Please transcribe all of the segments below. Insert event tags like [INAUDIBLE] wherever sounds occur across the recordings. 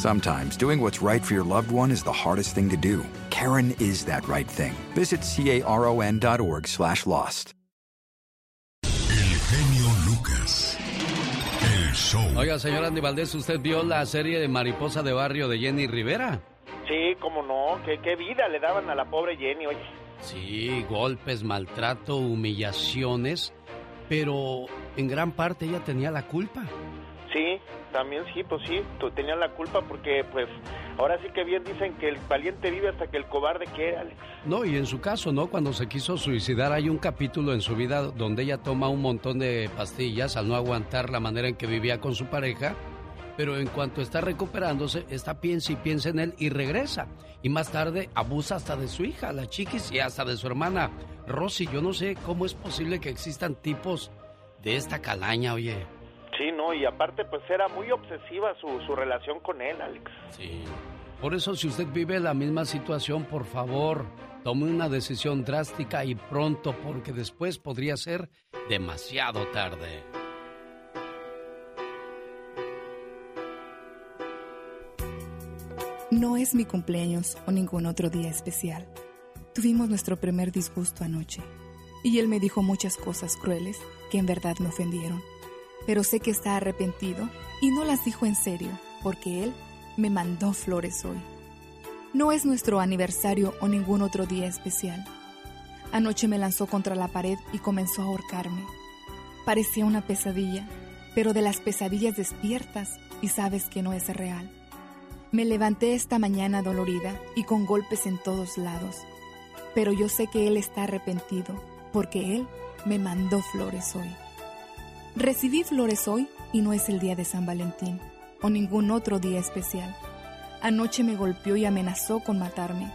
Sometimes doing what's right for your loved one is the hardest thing to do. Karen is that right thing. Visit caron.org slash lost. El genio Lucas. El show. Oiga, señor Andy Valdés, ¿usted vio la serie de Mariposa de Barrio de Jenny Rivera? Sí, cómo no, qué, qué vida le daban a la pobre Jenny, oye. Sí, golpes, maltrato, humillaciones, pero en gran parte ella tenía la culpa. Sí, también sí, pues sí, tú tenías la culpa porque pues ahora sí que bien dicen que el valiente vive hasta que el cobarde quiere, Alex. No, y en su caso, ¿no? Cuando se quiso suicidar hay un capítulo en su vida donde ella toma un montón de pastillas al no aguantar la manera en que vivía con su pareja, pero en cuanto está recuperándose, está piensa y piensa en él y regresa. Y más tarde abusa hasta de su hija, la chiquis, y hasta de su hermana Rosy. Yo no sé cómo es posible que existan tipos de esta calaña, oye. Sí, no, y aparte pues era muy obsesiva su, su relación con él, Alex. Sí. Por eso si usted vive la misma situación, por favor, tome una decisión drástica y pronto, porque después podría ser demasiado tarde. No es mi cumpleaños o ningún otro día especial. Tuvimos nuestro primer disgusto anoche y él me dijo muchas cosas crueles que en verdad me ofendieron. Pero sé que está arrepentido y no las dijo en serio porque él me mandó flores hoy. No es nuestro aniversario o ningún otro día especial. Anoche me lanzó contra la pared y comenzó a ahorcarme. Parecía una pesadilla, pero de las pesadillas despiertas y sabes que no es real. Me levanté esta mañana dolorida y con golpes en todos lados, pero yo sé que Él está arrepentido porque Él me mandó flores hoy. Recibí flores hoy y no es el día de San Valentín o ningún otro día especial. Anoche me golpeó y amenazó con matarme.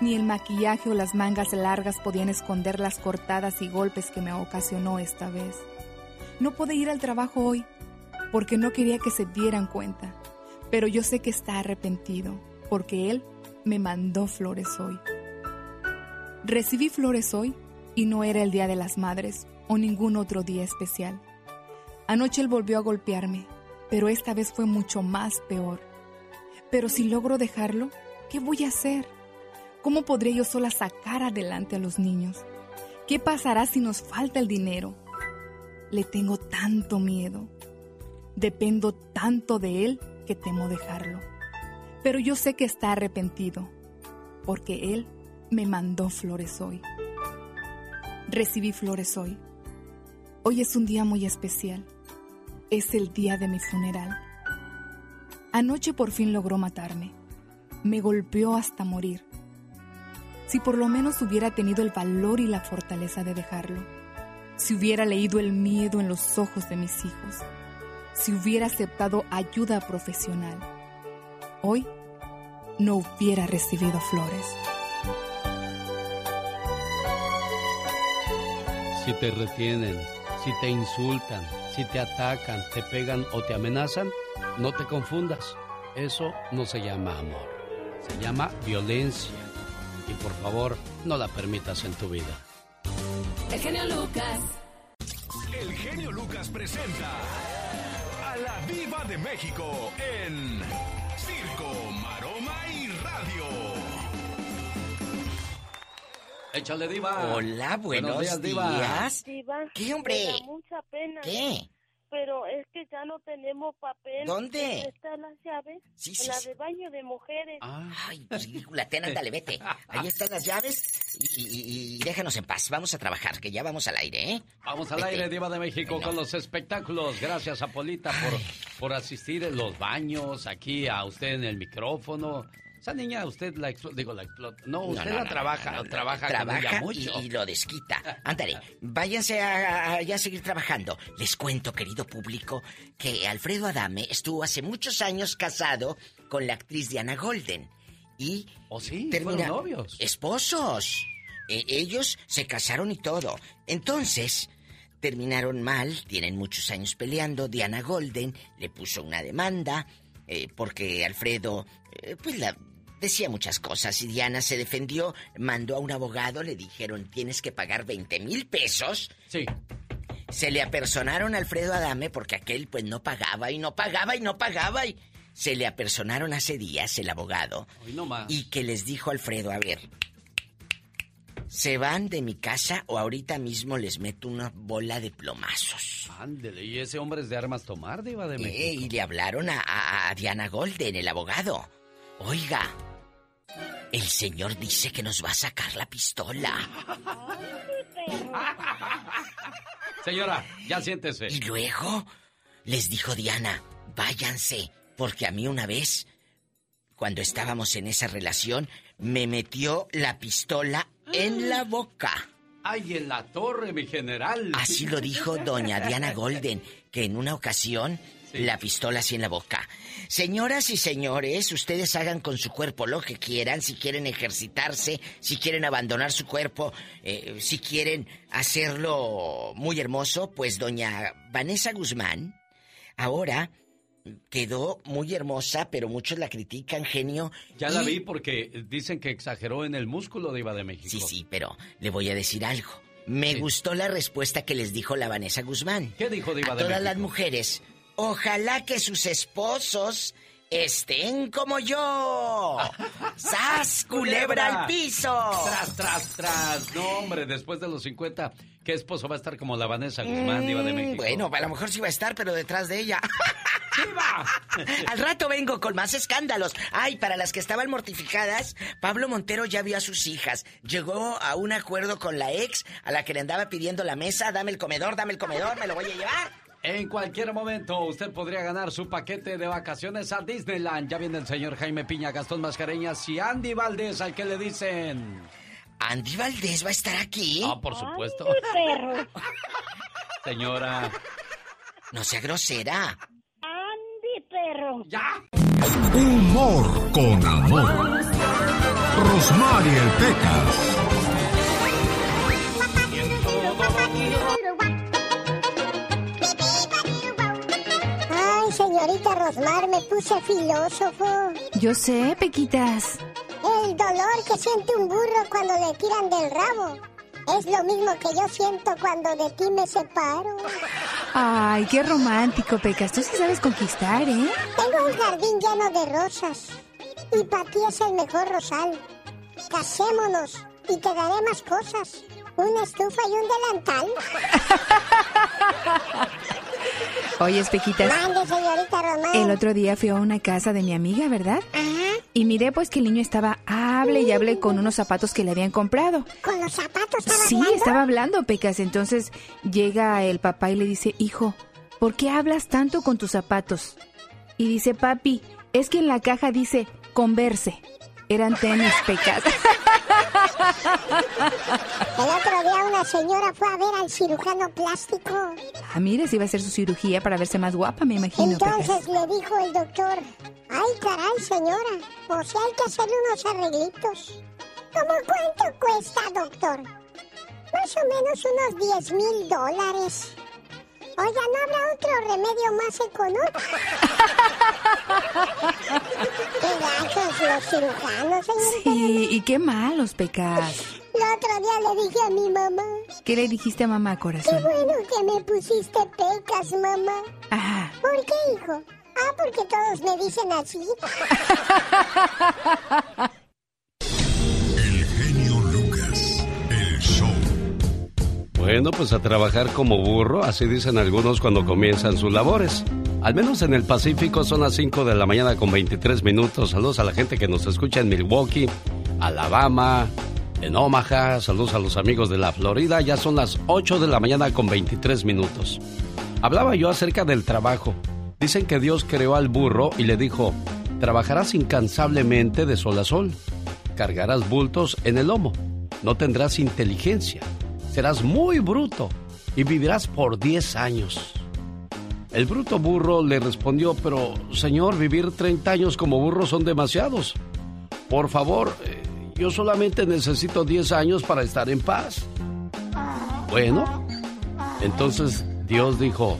Ni el maquillaje o las mangas largas podían esconder las cortadas y golpes que me ocasionó esta vez. No pude ir al trabajo hoy porque no quería que se dieran cuenta pero yo sé que está arrepentido, porque Él me mandó flores hoy. Recibí flores hoy y no era el Día de las Madres o ningún otro día especial. Anoche Él volvió a golpearme, pero esta vez fue mucho más peor. Pero si logro dejarlo, ¿qué voy a hacer? ¿Cómo podré yo sola sacar adelante a los niños? ¿Qué pasará si nos falta el dinero? Le tengo tanto miedo. Dependo tanto de Él que temo dejarlo. Pero yo sé que está arrepentido, porque Él me mandó flores hoy. Recibí flores hoy. Hoy es un día muy especial. Es el día de mi funeral. Anoche por fin logró matarme. Me golpeó hasta morir. Si por lo menos hubiera tenido el valor y la fortaleza de dejarlo. Si hubiera leído el miedo en los ojos de mis hijos si hubiera aceptado ayuda profesional. Hoy no hubiera recibido flores. Si te retienen, si te insultan, si te atacan, te pegan o te amenazan, no te confundas. Eso no se llama amor. Se llama violencia. Y por favor, no la permitas en tu vida. El genio Lucas. El genio Lucas presenta a la Viva de México en Circo, Maroma Échale, Diva. Hola, buenos, Buenos días, Diva. días. Diva, ¿Qué, hombre? me da mucha pena. ¿Qué? pero es que ya no tenemos papel. ¿Dónde? están las llaves? Sí, en sí, la sí. de baño de mujeres. Ay, ridícula, ten, ándale, vete. Ahí están las llaves y, y- y déjanos en paz. Vamos a trabajar, que ya vamos al aire, ¿eh? Vamos al Vete. aire, Diva de México, con los espectáculos. Gracias a Polita por, por asistir en los baños, aquí a usted en el micrófono. Esa niña, usted la explota, digo, la explota. No, usted no, la trabaja, no, no. trabaja, con ella Trabaja mucho. y, lo desquita. [LAUGHS] Ándale, váyanse a, a- a seguir trabajando. Les cuento, querido público, que Alfredo Adame estuvo hace muchos años casado con la actriz Diana Golden. Y ¿Oh, sí? termina- ¿Fueron novios? Esposos. Eh, ellos se casaron y todo. Entonces, terminaron mal, tienen muchos años peleando. Diana Golden le puso una demanda eh, porque Alfredo, eh, pues la decía muchas cosas y Diana se defendió, mandó a un abogado, le dijeron tienes que pagar 20 mil pesos. Sí. Se le apersonaron a Alfredo Adame porque aquel pues no pagaba y no pagaba y no pagaba y se le apersonaron hace días el abogado Hoy no más. y que les dijo Alfredo, a ver, se van de mi casa o ahorita mismo les meto una bola de plomazos. Ándele, y ese hombre es de armas tomar, Diva de Eh, México. y le hablaron a, a- a Diana Golden, el abogado. Oiga, el señor dice que nos va a sacar la pistola. Señora, ya siéntese. Y luego les dijo Diana, váyanse, porque a mí una vez, cuando estábamos en esa relación, me metió la pistola en la boca. ¡Ay, en la torre, mi general! Así lo dijo doña Diana Golden, que en una ocasión la pistola así en la boca. Señoras y señores, ustedes hagan con su cuerpo lo que quieran, si quieren ejercitarse, si quieren abandonar su cuerpo, eh, si quieren hacerlo muy hermoso, pues doña Vanessa Guzmán ahora quedó muy hermosa, pero muchos la critican, genio. Ya la vi porque dicen que exageró en el músculo, Diva de México. Sí, sí, pero le voy a decir algo. Me gustó la respuesta que les dijo la Vanessa Guzmán. ¿Qué dijo Diva A de todas México? las mujeres, ojalá que sus esposos estén como yo. [LAUGHS] ¡Sas, culebra al piso! Tras, tras, tras. No, hombre, después de los 50, ¿qué esposo va a estar como la Vanessa Guzmán, Diva de Mm, México? Bueno, a lo mejor sí va a estar, pero detrás de ella. [LAUGHS] [LAUGHS] Al rato vengo con más escándalos. Ay, para las que estaban mortificadas, Pablo Montero ya vio a sus hijas. Llegó a un acuerdo con la ex a la que le andaba pidiendo la mesa. Dame el comedor, dame el comedor, me lo voy a llevar. En cualquier momento usted podría ganar su paquete de vacaciones a Disneyland. Ya viene el señor Jaime Piña, Gastón Mascareñas y Andy Valdés, al que le dicen... ¿Andy Valdés va a estar aquí? Ah, por supuesto. perro. Señora. No sea grosera. Andy, perro. ¡Ya! Humor con amor. Rosmarie Pecas. Señorita Rosmar, me puse filósofo. Yo sé, Pequitas. El dolor que siente un burro cuando le tiran del rabo es lo mismo que yo siento cuando de ti me separo. Ay, qué romántico, Pecas. Tú sí sabes conquistar, ¿eh? Tengo un jardín lleno de rosas y para ti es el mejor rosal. Casémonos y te daré más cosas. Una estufa y un delantal. [LAUGHS] Oye, Pequitas. Mande, señorita Rosmar. El otro día fui a una casa de mi amiga, ¿verdad? Y miré pues que el niño estaba hable y hable con unos zapatos que le habían comprado. ¿Con los zapatos estaba Sí, hablando? estaba hablando, Pecas. Entonces llega el papá y le dice, hijo, ¿por qué hablas tanto con tus zapatos? Y dice, papi, es que en la caja dice, converse. Eran tenis, Pecas. [LAUGHS] El otro día una señora fue a ver al cirujano plástico. Ah, si iba a hacer su cirugía para verse más guapa, me imagino. Entonces le dijo el doctor, ay caray señora, o sea hay que hacerle unos arreglitos. ¿Cómo cuánto cuesta, doctor? Más o menos unos 10 mil dólares. Oiga, ¿no habrá otro remedio más económico? [LAUGHS] Qué gachos los cirujanos, señorita. Sí, y qué malos, Pecas. El otro día le dije a mi mamá, ¿Qué le dijiste a mamá, qué corazón? bueno que me pusiste pecas, mamá. Ajá. ¿Por qué, hijo? Ah, porque todos me dicen así. [LAUGHS] Bueno, pues a trabajar como burro, así dicen algunos cuando comienzan sus labores. Al menos en el Pacífico son las 5 de la mañana con 23 minutos. Saludos a la gente que nos escucha en Milwaukee, Alabama, en Omaha. Saludos a los amigos de la Florida. Ya son las 8 de la mañana con 23 minutos. Hablaba yo acerca del trabajo. Dicen que Dios creó al burro y le dijo, trabajarás incansablemente de sol a sol, cargarás bultos en el lomo, no tendrás inteligencia, serás muy bruto y vivirás por 10 años. El bruto burro le respondió, pero señor, vivir 30 años como burro son demasiados. Por favor, eh, yo solamente necesito 10 años para estar en paz. Bueno, entonces Dios dijo,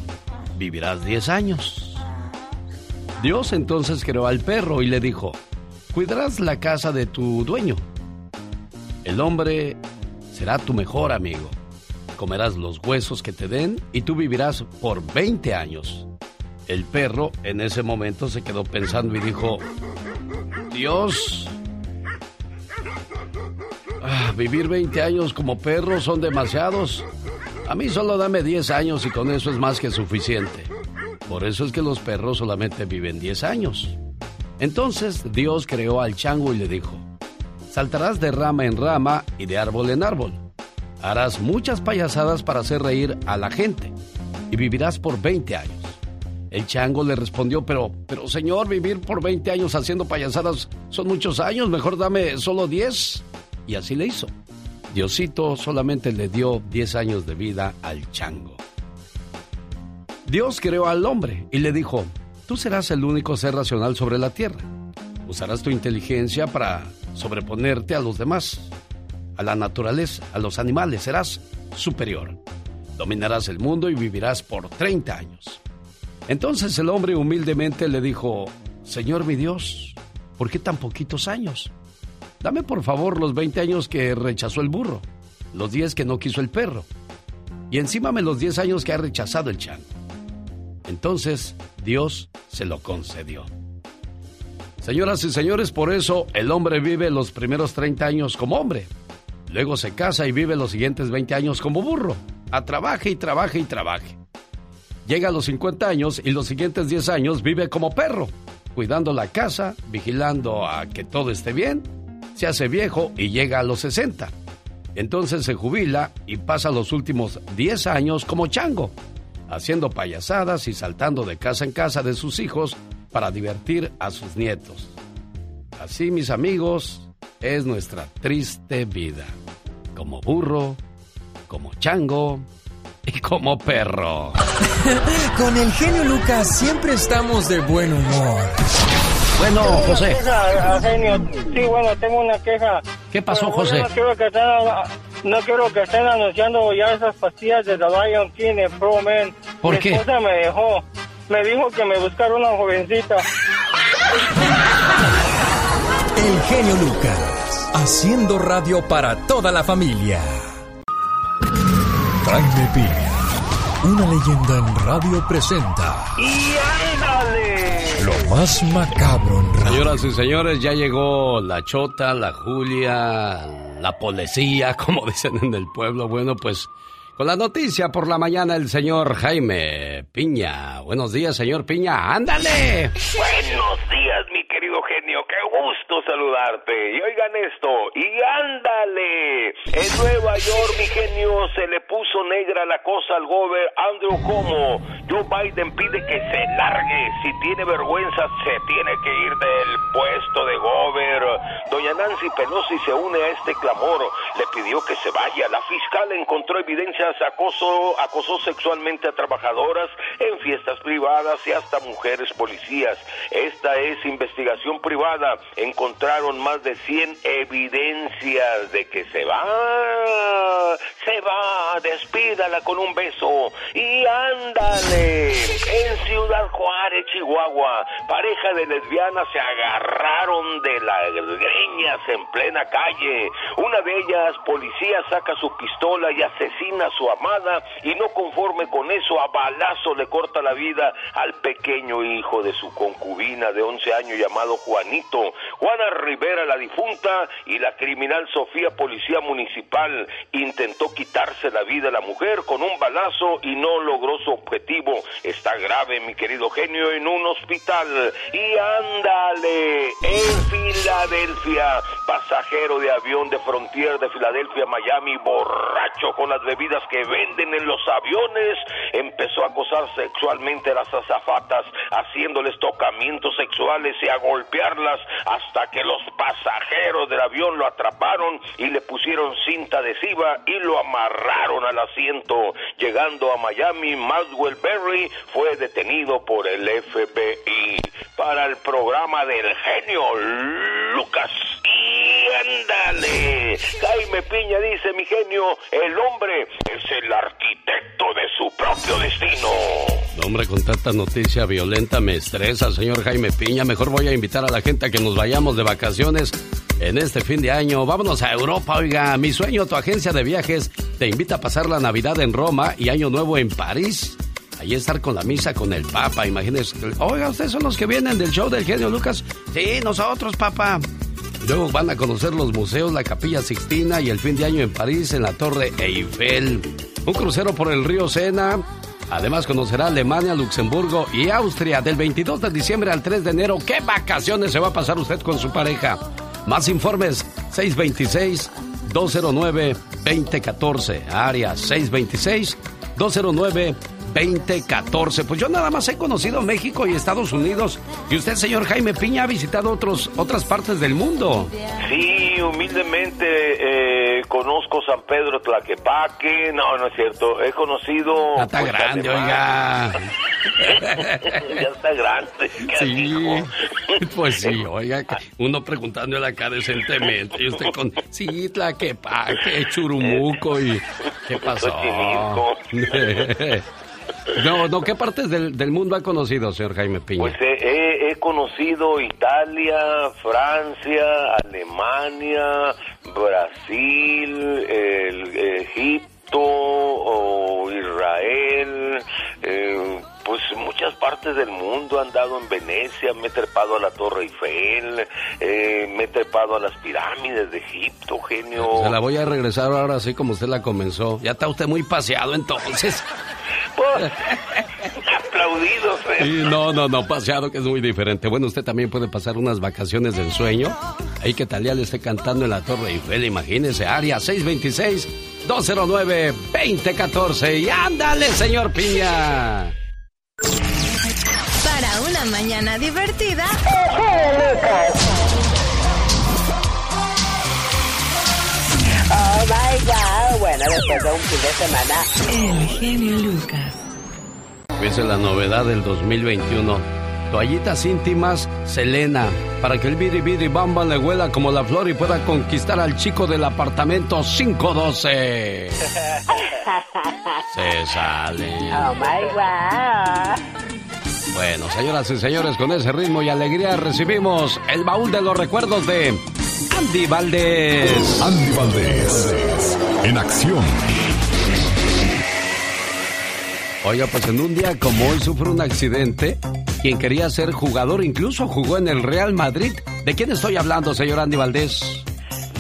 vivirás 10 años. Dios entonces creó al perro y le dijo, cuidarás la casa de tu dueño. El hombre será tu mejor amigo comerás los huesos que te den y tú vivirás por 20 años. El perro en ese momento se quedó pensando y dijo, Dios, ah, vivir 20 años como perro son demasiados. A mí solo dame 10 años y con eso es más que suficiente. Por eso es que los perros solamente viven 10 años. Entonces Dios creó al chango y le dijo, saltarás de rama en rama y de árbol en árbol harás muchas payasadas para hacer reír a la gente y vivirás por 20 años. El chango le respondió, pero, pero señor, vivir por 20 años haciendo payasadas son muchos años, mejor dame solo 10. Y así le hizo. Diosito solamente le dio 10 años de vida al chango. Dios creó al hombre y le dijo, tú serás el único ser racional sobre la tierra. Usarás tu inteligencia para sobreponerte a los demás a la naturaleza, a los animales, serás superior. Dominarás el mundo y vivirás por 30 años. Entonces el hombre humildemente le dijo, Señor mi Dios, ¿por qué tan poquitos años? Dame por favor los 20 años que rechazó el burro, los 10 que no quiso el perro, y encímame los 10 años que ha rechazado el chango. Entonces Dios se lo concedió. Señoras y señores, por eso el hombre vive los primeros 30 años como hombre Luego se casa y vive los siguientes 20 años como burro. A trabaje y trabaje y trabaje. Llega a los 50 años y los siguientes 10 años vive como perro, cuidando la casa, vigilando a que todo esté bien. Se hace viejo y llega a los 60. Entonces se jubila y pasa los últimos 10 años como chango, haciendo payasadas y saltando de casa en casa de sus hijos para divertir a sus nietos. Así, mis amigos, es nuestra triste vida como burro, como chango y como perro. [LAUGHS] Con el genio Lucas siempre estamos de buen humor. Bueno, José. Sí, bueno, tengo una queja. ¿Qué pasó, José? No quiero, que estén, no quiero que estén anunciando ya esas pastillas de The Lion King en Pro Man. ¿Por Mi qué? esposa me dejó. Me dijo que me buscara una jovencita. El genio Lucas, haciendo radio para toda la familia. Jaime Piña, una leyenda en radio presenta ¡Y ándale! lo más macabro en radio. Señoras y señores, ya llegó la Chota, la Julia, la policía, [LAUGHS] como dicen en el pueblo. Bueno, pues la noticia por la mañana el señor Jaime Piña. Buenos días, señor Piña. ¡Ándale! Buenos días, mi querido genio. Qué gusto saludarte. Y oigan esto. Y ándale. En Nueva York, mi genio, se le puso negra la cosa al gober Andrew Como. Joe Biden pide que se largue. Si tiene vergüenza, se tiene que ir del puesto de gober. Doña Nancy Pelosi se une a este clamor. Le pidió que se vaya. La fiscal encontró evidencias acoso, acosó sexualmente a trabajadoras en fiestas privadas y hasta mujeres policías. Esta es investigación privada. Encontraron más de 100 evidencias de que se va. Se va. Despídala con un beso. Y ándale. En Ciudad Juárez, Chihuahua, pareja de lesbianas se agarraron de las greñas en plena calle. Una de ellas, policía, saca su pistola y asesina a su amada y no conforme con eso, a balazo le corta la vida al pequeño hijo de su concubina de 11 años llamado Juanito. Juana Rivera, la difunta, y la criminal Sofía, policía municipal, intentó quitarse la vida vida la mujer con un balazo y no logró su objetivo. Está grave, mi querido genio, en un hospital. Y ándale, en Filadelfia, pasajero de avión de Frontier de Filadelfia, Miami, borracho con las bebidas que venden en los aviones, empezó a acosar sexualmente a las azafatas, haciéndoles tocamientos sexuales y a golpearlas hasta que los pasajeros del avión lo atraparon y le pusieron cinta adhesiva y lo amarraron al asiento. Llegando a Miami, Maswell Berry fue detenido por el FBI para el programa del genio Lucas. Y ándale, Jaime Piña dice, mi genio, el hombre es el arquitecto de su propio destino. hombre, con tanta noticia violenta me estresa, señor Jaime Piña. Mejor voy a invitar a la gente a que nos vayamos de vacaciones en este fin de año. Vámonos a Europa, oiga. Mi sueño, tu agencia de viajes, te invita a pasar la Navidad en Roma y Año Nuevo en París. Allí estar con la misa con el Papa, imagínense. Oiga, ¿ustedes son los que vienen del show del genio Lucas? Sí, nosotros, Papa. Luego van a conocer los museos, la Capilla Sixtina y el fin de año en París en la Torre Eiffel. Un crucero por el río Sena. Además conocerá Alemania, Luxemburgo y Austria del 22 de diciembre al 3 de enero. ¿Qué vacaciones se va a pasar usted con su pareja? Más informes 626 209 2014, área 626 209 2014. Pues yo nada más he conocido México y Estados Unidos. Y usted, señor Jaime Piña, ha visitado otros, otras partes del mundo. Sí, humildemente eh, conozco San Pedro Tlaquepaque. No, no es cierto. He conocido. Ya está grande, oiga. [LAUGHS] ya está grande. Sí, pues sí, oiga. Uno preguntándole acá decentemente. Y usted con. Sí, Tlaquepaque, Churumuco y. ¿Qué pasó? [LAUGHS] No, no, ¿qué partes del, del, mundo ha conocido, señor Jaime Piña? Pues he, he, conocido Italia, Francia, Alemania, Brasil, el, Egipto, o Israel, eh, pues muchas partes del mundo han dado en Venecia, me he trepado a la Torre Eiffel, eh, me he trepado a las pirámides de Egipto, genio. Se la voy a regresar ahora así como usted la comenzó. Ya está usted muy paseado entonces. [LAUGHS] Aplaudido. Sí, no, no, no, paseado que es muy diferente. Bueno, usted también puede pasar unas vacaciones del sueño. Ahí que Talía le esté cantando en la Torre Eiffel, imagínese, área 626-209-2014. Y ándale, señor Piña. Para una mañana divertida. Oh my God. Bueno, después de un fin de semana. El genio Lucas. Esa es la novedad del 2021. Toallitas íntimas, Selena, para que el bidi bidi bamba le huela como la flor y pueda conquistar al chico del apartamento 512. [LAUGHS] Se sale. Oh my God. Bueno, señoras y señores, con ese ritmo y alegría recibimos el baúl de los recuerdos de Andy Valdés. Andy Valdés. En acción. Oiga, pues en un día como hoy sufre un accidente. Quien quería ser jugador incluso jugó en el Real Madrid. ¿De quién estoy hablando, señor Andy Valdés?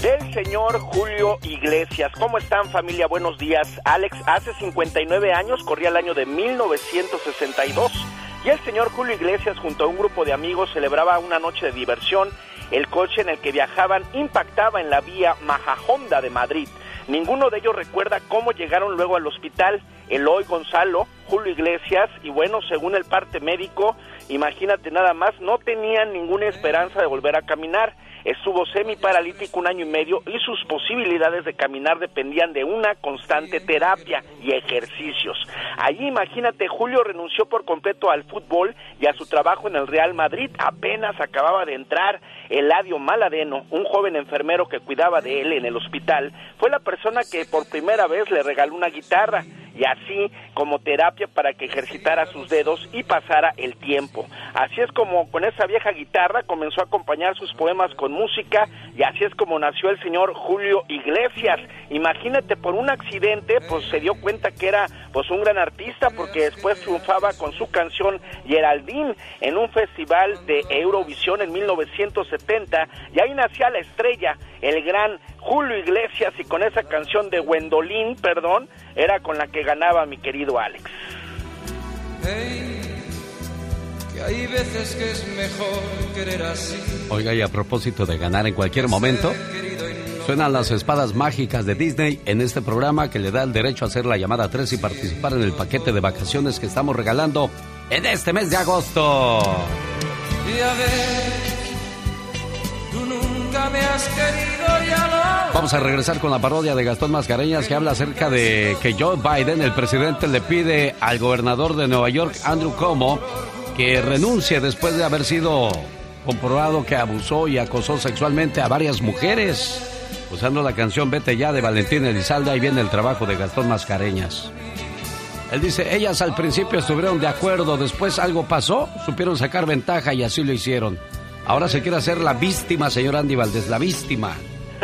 Del señor Julio Iglesias. ¿Cómo están familia? Buenos días. Alex, hace 59 años, corría el año de 1962, y el señor Julio Iglesias junto a un grupo de amigos celebraba una noche de diversión. El coche en el que viajaban impactaba en la vía Majajonda de Madrid. Ninguno de ellos recuerda cómo llegaron luego al hospital. Eloy Gonzalo, Julio Iglesias y bueno, según el parte médico, imagínate nada más, no tenían ninguna esperanza de volver a caminar. Estuvo semi-paralítico un año y medio y sus posibilidades de caminar dependían de una constante terapia y ejercicios. Allí, imagínate, Julio renunció por completo al fútbol y a su trabajo en el Real Madrid. Apenas acababa de entrar. Eladio Maladeno, un joven enfermero que cuidaba de él en el hospital, fue la persona que por primera vez le regaló una guitarra y así como terapia para que ejercitara sus dedos y pasara el tiempo. Así es como con esa vieja guitarra comenzó a acompañar sus poemas con música y así es como nació el señor Julio Iglesias. Imagínate, por un accidente, pues se dio cuenta que era pues un gran artista porque después triunfaba con su canción Geraldine en un festival de Eurovisión en 1970 y ahí nacía la estrella, el gran Julio Iglesias y con esa canción de Wendolin, perdón, era con la que ganaba mi querido Alex. Hay veces que es mejor querer así. Oiga, y a propósito de ganar en cualquier momento, suenan las espadas mágicas de Disney en este programa que le da el derecho a hacer la llamada 3 y participar en el paquete de vacaciones que estamos regalando en este mes de agosto. Y a ver, tú nunca me has querido, ya lo Vamos a regresar con la parodia de Gastón Mascareñas que habla acerca de que Joe Biden, el presidente, le pide al gobernador de Nueva York, Andrew Cuomo, que renuncie después de haber sido comprobado que abusó y acosó sexualmente a varias mujeres. Usando la canción Vete ya de Valentín Elizalde, ahí viene el trabajo de Gastón Mascareñas. Él dice, ellas al principio estuvieron de acuerdo, después algo pasó, supieron sacar ventaja y así lo hicieron. Ahora se quiere hacer la víctima, señor Andy Valdés, la víctima.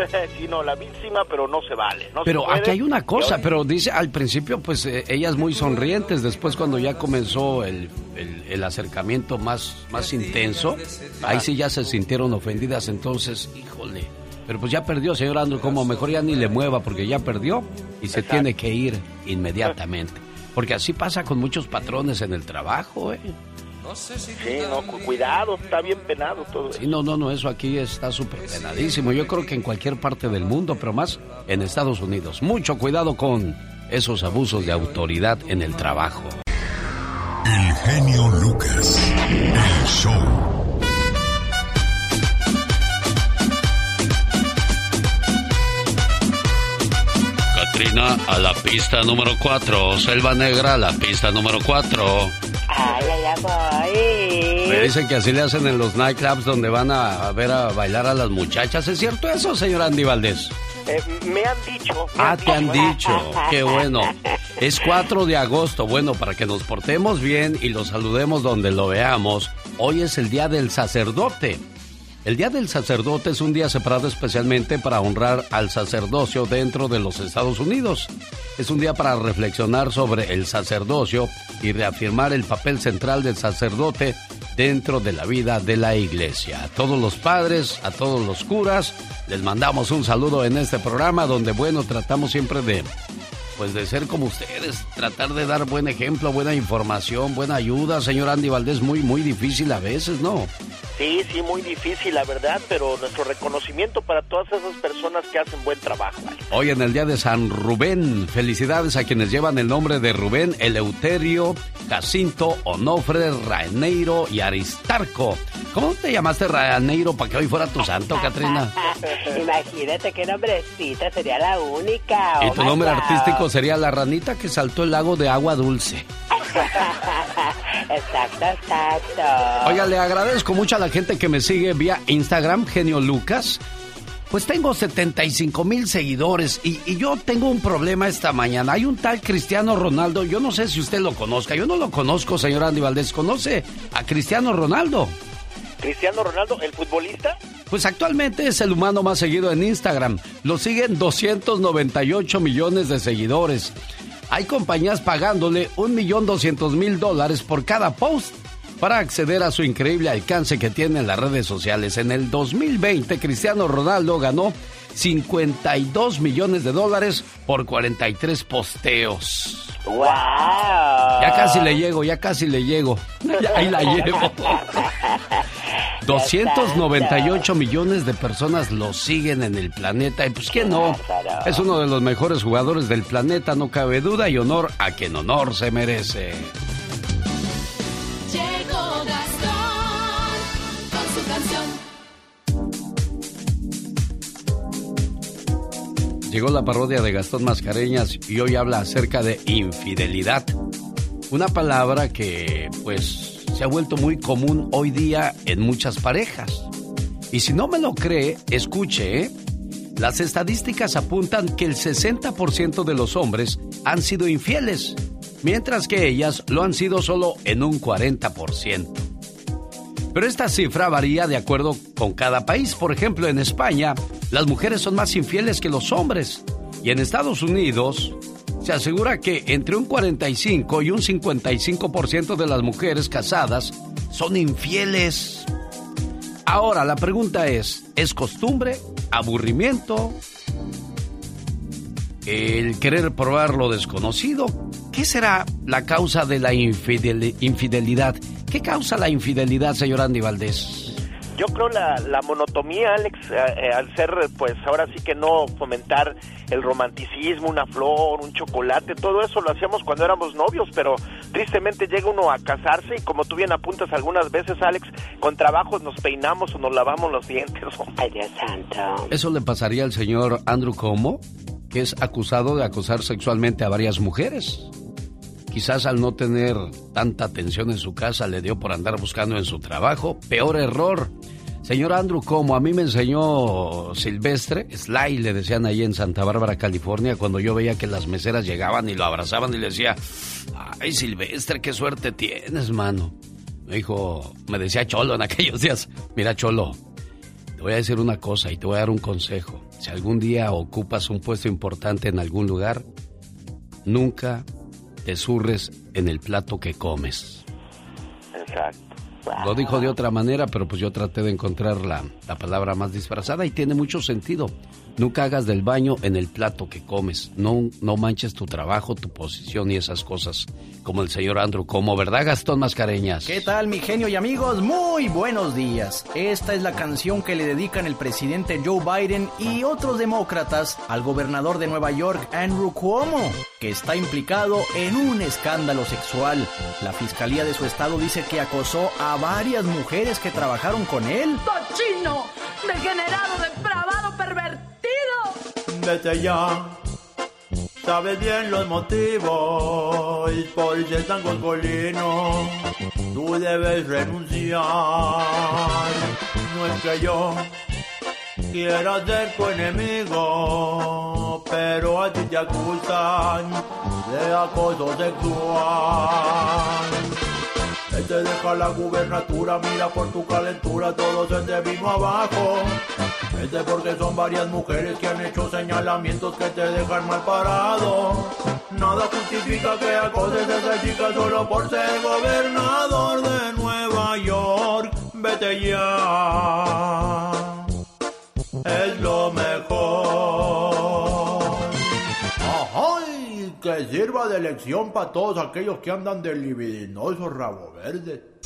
[LAUGHS] sí, no, la víctima, pero no se vale. No se Pero puede. aquí hay una cosa, pero dice al principio, pues eh, ellas muy sonrientes, después cuando ya comenzó el, el- el acercamiento más, más intenso, ahí sí ya se sintieron ofendidas, entonces, híjole. Pero pues ya perdió, señor Andrew, como mejor ya ni le mueva porque ya perdió y se tiene que ir inmediatamente. Porque así pasa con muchos patrones en el trabajo, ¿eh? Sí, no, cu- cuidado, está bien penado todo eso. Sí, no, no, no, eso aquí está súper penadísimo. Yo creo que en cualquier parte del mundo, pero más en Estados Unidos. Mucho cuidado con esos abusos de autoridad en el trabajo. El genio Lucas. El show. Katrina a la pista número 4. Selva Negra a la pista número 4. Ay, allá voy. Me dicen que así le hacen en los nightclubs donde van a, ver a bailar a las muchachas. ¿Es cierto eso, señor Andy Valdés? Eh, me han dicho. me Ah, te han dicho. dicho. Qué bueno. Es 4 de agosto. Bueno, para que nos portemos bien y los saludemos donde lo veamos, hoy es el Día del Sacerdote. El Día del Sacerdote es un día separado especialmente para honrar al sacerdocio dentro de los Estados Unidos. Es un día para reflexionar sobre el sacerdocio y reafirmar el papel central del sacerdote dentro de la vida de la iglesia. A todos los padres, a todos los curas, les mandamos un saludo en este programa donde, bueno, tratamos siempre de, pues de ser como ustedes, tratar de dar buen ejemplo, buena información, buena ayuda. Señor Andy Valdés, muy, muy difícil a veces, ¿no? Sí, sí, muy difícil, la verdad, pero nuestro reconocimiento para todas esas personas que hacen buen trabajo. Alex. Hoy en el día de San Rubén, felicidades a quienes llevan el nombre de Rubén, Eleuterio, Jacinto, Onofre, Raneiro y Aristarco. ¿Cómo te llamaste Raneiro para que hoy fuera tu santo, [LAUGHS] Katrina? Imagínate qué nombrecita, sería la única. Y oh tu nombre God. artístico sería la ranita que saltó el lago de agua dulce. [LAUGHS] exacto, exacto. Oiga, le agradezco mucho a la gente que me sigue vía Instagram, Genio Lucas. Pues tengo 75 mil seguidores y, y yo tengo un problema esta mañana. Hay un tal Cristiano Ronaldo, yo no sé si usted lo conozca, yo no lo conozco, señor Andy Valdés. ¿Conoce a Cristiano Ronaldo? Cristiano Ronaldo, el futbolista. Pues actualmente es el humano más seguido en Instagram. Lo siguen 298 millones de seguidores. Hay compañías pagándole 1.200.000 dólares por cada post para acceder a su increíble alcance que tiene en las redes sociales. En el 2020, Cristiano Ronaldo ganó 52 millones de dólares por 43 posteos. ¡Wow! Ya casi le llego, ya casi le llego. [LAUGHS] Ahí la llevo. [LAUGHS] 298 millones de personas lo siguen en el planeta. Y pues, ¿quién no? Es uno de los mejores jugadores del planeta, no cabe duda, y honor a quien honor se merece. Llegó la parodia de Gastón Mascareñas y hoy habla acerca de infidelidad. Una palabra que, pues, se ha vuelto muy común hoy día en muchas parejas. Y si no me lo cree, escuche, ¿eh? Las estadísticas apuntan que el 60% de los hombres han sido infieles, mientras que ellas lo han sido solo en un 40%. Pero esta cifra varía de acuerdo con cada país. Por ejemplo, en España, las mujeres son más infieles que los hombres. Y en Estados Unidos, se asegura que entre un 45 y un 55% de las mujeres casadas son infieles. Ahora, la pregunta es, ¿es costumbre? ¿Aburrimiento? ¿El querer probar lo desconocido? ¿Qué será la causa de la infidel- infidelidad? ¿Qué causa la infidelidad, señor Andy Valdés? Yo creo la, la monotomía, Alex, eh, eh, al ser, pues ahora sí que no fomentar el romanticismo, una flor, un chocolate, todo eso lo hacíamos cuando éramos novios, pero tristemente llega uno a casarse y como tú bien apuntas algunas veces, Alex, con trabajos nos peinamos o nos lavamos los dientes. Ay, Dios santo. Eso le pasaría al señor Andrew Como, que es acusado de acosar sexualmente a varias mujeres. Quizás al no tener tanta atención en su casa le dio por andar buscando en su trabajo. Peor error. Señor Andrew Como, a mí me enseñó Silvestre, Sly le decían ahí en Santa Bárbara, California, cuando yo veía que las meseras llegaban y lo abrazaban y le decía, ay Silvestre, qué suerte tienes, mano. Me dijo, me decía Cholo en [LAUGHS] aquellos días, mira Cholo, te voy a decir una cosa y te voy a dar un consejo. Si algún día ocupas un puesto importante en algún lugar, nunca te zurres en el plato que comes. Exacto. Lo dijo de otra manera, pero pues yo traté de encontrar la, la palabra más disfrazada y tiene mucho sentido. Nunca hagas del baño en el plato que comes. No, no manches tu trabajo, tu posición y esas cosas. Como el señor Andrew, como verdad, Gastón Mascareñas. ¿Qué tal, mi genio y amigos? Muy buenos días. Esta es la canción que le dedican el presidente Joe Biden y otros demócratas al gobernador de Nueva York, Andrew Cuomo, que está implicado en un escándalo sexual. La fiscalía de su estado dice que acosó a varias mujeres que trabajaron con él. ¡Cochino! ¡Degenerado, depravado, pervertido! Vete ya. Sabes bien los motivos por ser tan golgolino. Tú debes renunciar. No es que yo quiera ser tu enemigo, pero a ti te acusan de acoso sexual. Él te deja la gubernatura, mira por tu calentura, todo se te vino abajo. Este porque son varias mujeres que han hecho señalamientos que te dejan mal parado. Nada justifica que acoses a esa chica solo por ser gobernador de Nueva York. Vete ya. Es lo mejor. ¡Ay! Que sirva de lección para todos aquellos que andan de libidinosos rabo verde.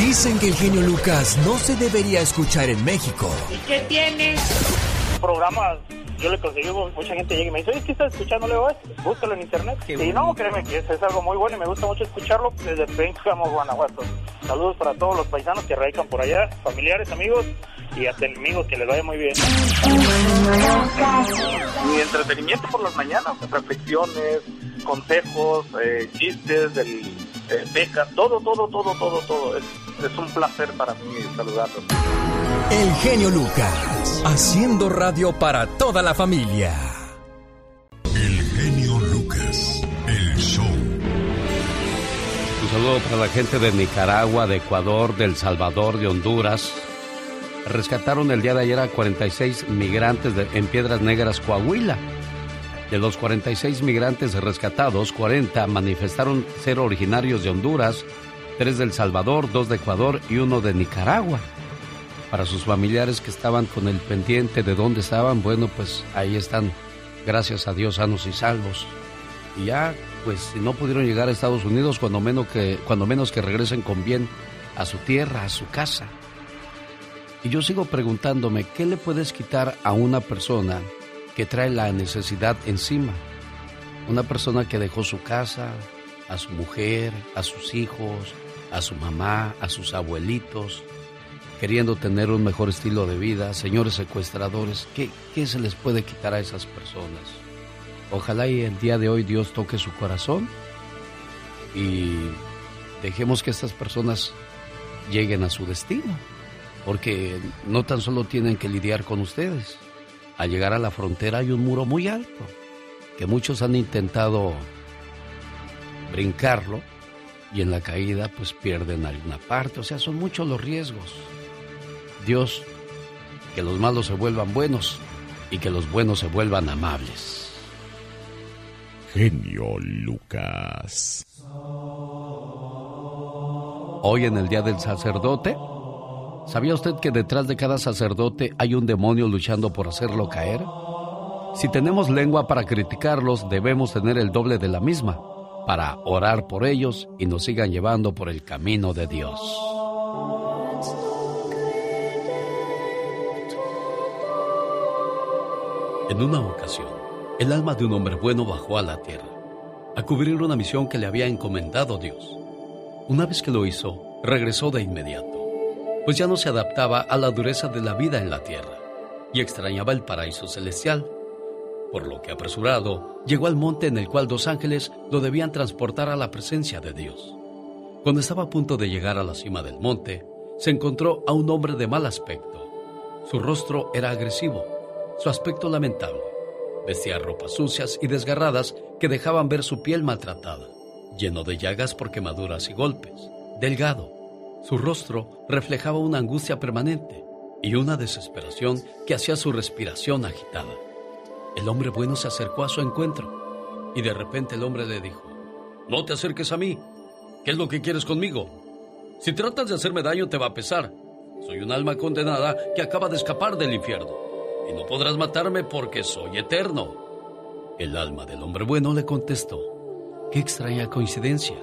Dicen que el genio Lucas no se debería escuchar en México. ¿Y qué tiene? Programas, yo le conseguí, mucha gente llega y me dice, oye, ¿qué estás escuchando? Le digo, "Eh, búscalo en internet. y no, créeme que es, es algo muy bueno y me gusta mucho escucharlo desde Pénjamo, Guanajuato. Saludos para todos los paisanos que radican por allá, familiares, amigos y hasta enemigos, que les vaya muy bien. Mi entretenimiento por las mañanas, reflexiones, consejos, eh, chistes, del, eh, becas, todo, todo, todo, todo, todo. Es, es un placer para mí saludarlos. El genio Lucas, haciendo radio para toda la familia. El genio Lucas, el show. Un saludo para la gente de Nicaragua, de Ecuador, de El Salvador, de Honduras. Rescataron el día de ayer a 46 migrantes de- en Piedras Negras, Coahuila. De los 46 migrantes rescatados, 40 manifestaron ser originarios de Honduras, tres de El Salvador, dos de Ecuador y uno de Nicaragua. Para sus familiares que estaban con el pendiente de dónde estaban, bueno, pues ahí están, gracias a Dios, sanos y salvos. Y ya, pues si no pudieron llegar a Estados Unidos, cuando menos que, cuando menos que regresen con bien a su tierra, a su casa. Y yo sigo preguntándome, ¿qué le puedes quitar a una persona que trae la necesidad encima? Una persona que dejó su casa, a su mujer, a sus hijos, a su mamá, a sus abuelitos, queriendo tener un mejor estilo de vida, señores secuestradores, ¿qué, qué se les puede quitar a esas personas? Ojalá y el día de hoy Dios toque su corazón y dejemos que estas personas lleguen a su destino, porque no tan solo tienen que lidiar con ustedes. Al llegar a la frontera hay un muro muy alto, que muchos han intentado brincarlo y en la caída pues pierden alguna parte, o sea, son muchos los riesgos. Dios, que los malos se vuelvan buenos y que los buenos se vuelvan amables. genio Lucas. Hoy en el Día del Sacerdote, ¿sabía usted que detrás de cada sacerdote hay un demonio luchando por hacerlo caer? Si tenemos lengua para criticarlos, debemos tener el doble de la misma, para orar por ellos y nos sigan llevando por el camino de Dios. En una ocasión, el alma de un hombre bueno bajó a la tierra, a cubrir una misión que le había encomendado Dios. Una vez que lo hizo, regresó de inmediato, pues ya no se adaptaba a la dureza de la vida en la tierra y extrañaba el paraíso celestial por lo que apresurado llegó al monte en el cual dos ángeles lo debían transportar a la presencia de Dios. Cuando estaba a punto de llegar a la cima del monte, se encontró a un hombre de mal aspecto. Su rostro era agresivo, su aspecto lamentable. Vestía ropas sucias y desgarradas que dejaban ver su piel maltratada, lleno de llagas por quemaduras y golpes. Delgado, su rostro reflejaba una angustia permanente y una desesperación que hacía su respiración agitada. El hombre bueno se acercó a su encuentro y de repente el hombre le dijo, no te acerques a mí. ¿Qué es lo que quieres conmigo? Si tratas de hacerme daño te va a pesar. Soy un alma condenada que acaba de escapar del infierno y no podrás matarme porque soy eterno. El alma del hombre bueno le contestó, qué extraña coincidencia.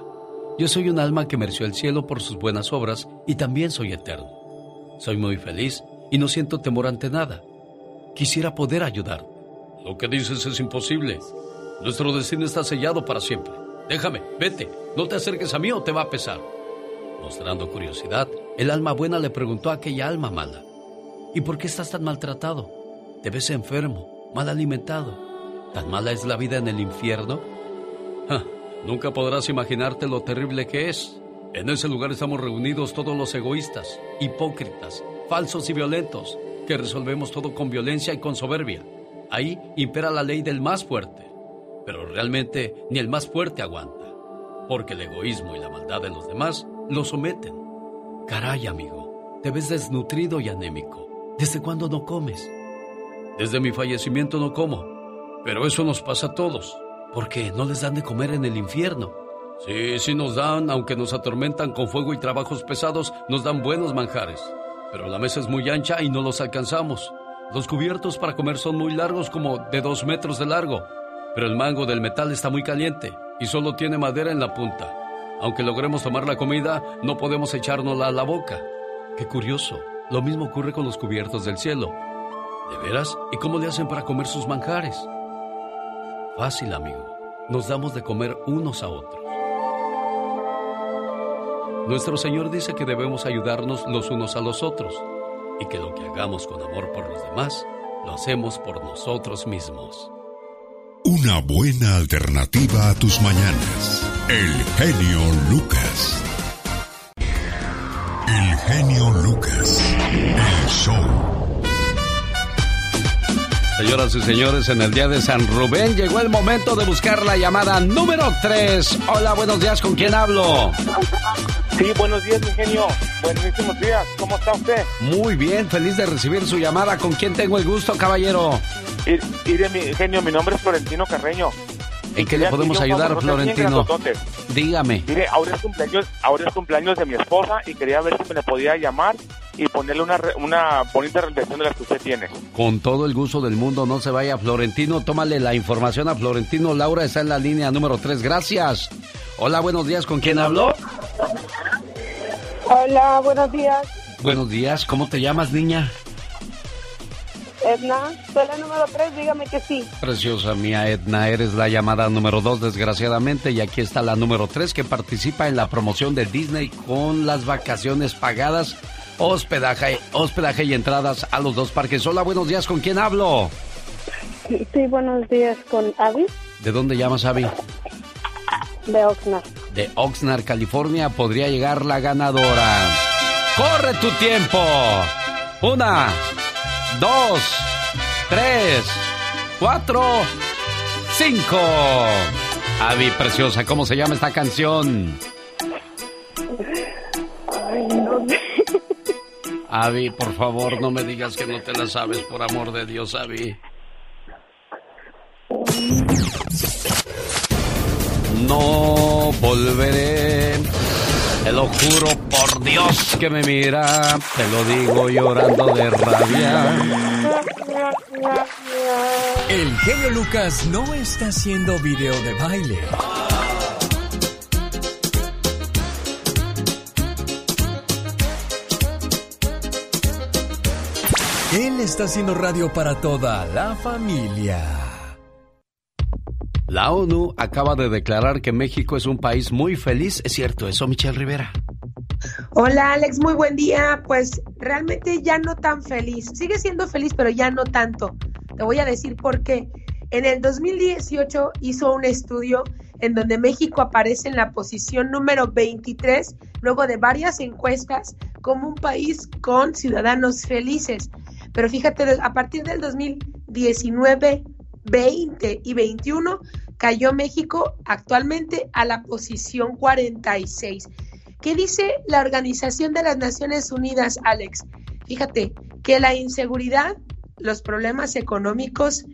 Yo soy un alma que mereció el cielo por sus buenas obras y también soy eterno. Soy muy feliz y no siento temor ante nada. Quisiera poder ayudarte. Lo que dices es imposible. Nuestro destino está sellado para siempre. Déjame, vete. No te acerques a mí o te va a pesar. Mostrando curiosidad, el alma buena le preguntó a aquella alma mala, ¿y por qué estás tan maltratado? Te ves enfermo, mal alimentado. ¿Tan mala es la vida en el infierno? nunca podrás imaginarte lo terrible que es. En ese lugar estamos reunidos todos los egoístas, hipócritas, falsos y violentos, que resolvemos todo con violencia y con soberbia. Ahí impera la ley del más fuerte. Pero realmente ni el más fuerte aguanta. Porque el egoísmo y la maldad de los demás lo someten. Caray, amigo, te ves desnutrido y anémico. ¿Desde cuándo no comes? Desde mi fallecimiento no como. Pero eso nos pasa a todos. Porque no les dan de comer en el infierno. Sí, sí nos dan, aunque nos atormentan con fuego y trabajos pesados, nos dan buenos manjares. Pero la mesa es muy ancha y no los alcanzamos. Los cubiertos para comer son muy largos, como de dos metros de largo, pero el mango del metal está muy caliente y solo tiene madera en la punta. Aunque logremos tomar la comida, no podemos echárnosla a la boca. Qué curioso, lo mismo ocurre con los cubiertos del cielo. ¿De veras? ¿Y cómo le hacen para comer sus manjares? Fácil, amigo. Nos damos de comer unos a otros. Nuestro Señor dice que debemos ayudarnos los unos a los otros y que lo que hagamos con amor por los demás, lo hacemos por nosotros mismos. Una buena alternativa a tus mañanas. El genio Lucas. El genio Lucas. El show. Señoras y señores, en el día de San Rubén llegó el momento de buscar la llamada número 3. Hola, buenos días, ¿con quién hablo? Sí, buenos días, mi genio. Buenísimos días. ¿Cómo está usted? Muy bien, feliz de recibir su llamada. ¿Con quién tengo el gusto, caballero? Mire, mi genio, mi nombre es Florentino Carreño. ¿En qué le podemos ayudar, Florentino? Dígame. Mire, ahora es, cumpleaños, ahora es cumpleaños de mi esposa y quería ver si me le podía llamar y ponerle una, una bonita reflexión de las que usted tiene. Con todo el gusto del mundo, no se vaya, Florentino. Tómale la información a Florentino. Laura está en la línea número 3. Gracias. Hola, buenos días. ¿Con quién hablo? Hola, buenos días. Buenos días. ¿Cómo te llamas, niña? Edna, soy la número 3, dígame que sí. Preciosa mía Edna, eres la llamada número 2 desgraciadamente y aquí está la número 3 que participa en la promoción de Disney con las vacaciones pagadas, hospedaje, hospedaje y entradas a los dos parques. Hola, buenos días, ¿con quién hablo? Sí, buenos días, con Abby. ¿De dónde llamas, Abby? De Oxnard. De Oxnard, California, podría llegar la ganadora. ¡Corre tu tiempo! Una, dos, tres, cuatro, cinco. Avi, preciosa, ¿cómo se llama esta canción? Ay, no sé. Avi, por favor, no me digas que no te la sabes, por amor de Dios, Avi. No volveré. Te lo juro por Dios que me mira, te lo digo llorando de rabia. El genio Lucas no está haciendo video de baile. Él está haciendo radio para toda la familia. La ONU acaba de declarar que México es un país muy feliz. ¿Es cierto eso, Michelle Rivera? Hola Alex, muy buen día. Pues realmente ya no tan feliz. Sigue siendo feliz, pero ya no tanto. Te voy a decir por qué. En el 2018 hizo un estudio en donde México aparece en la posición número 23, luego de varias encuestas, como un país con ciudadanos felices. Pero fíjate, a partir del 2019, 20 y 21 cayó México actualmente a la posición 46. ¿Qué dice la Organización de las Naciones Unidas, Alex? Fíjate que la inseguridad, los problemas económicos,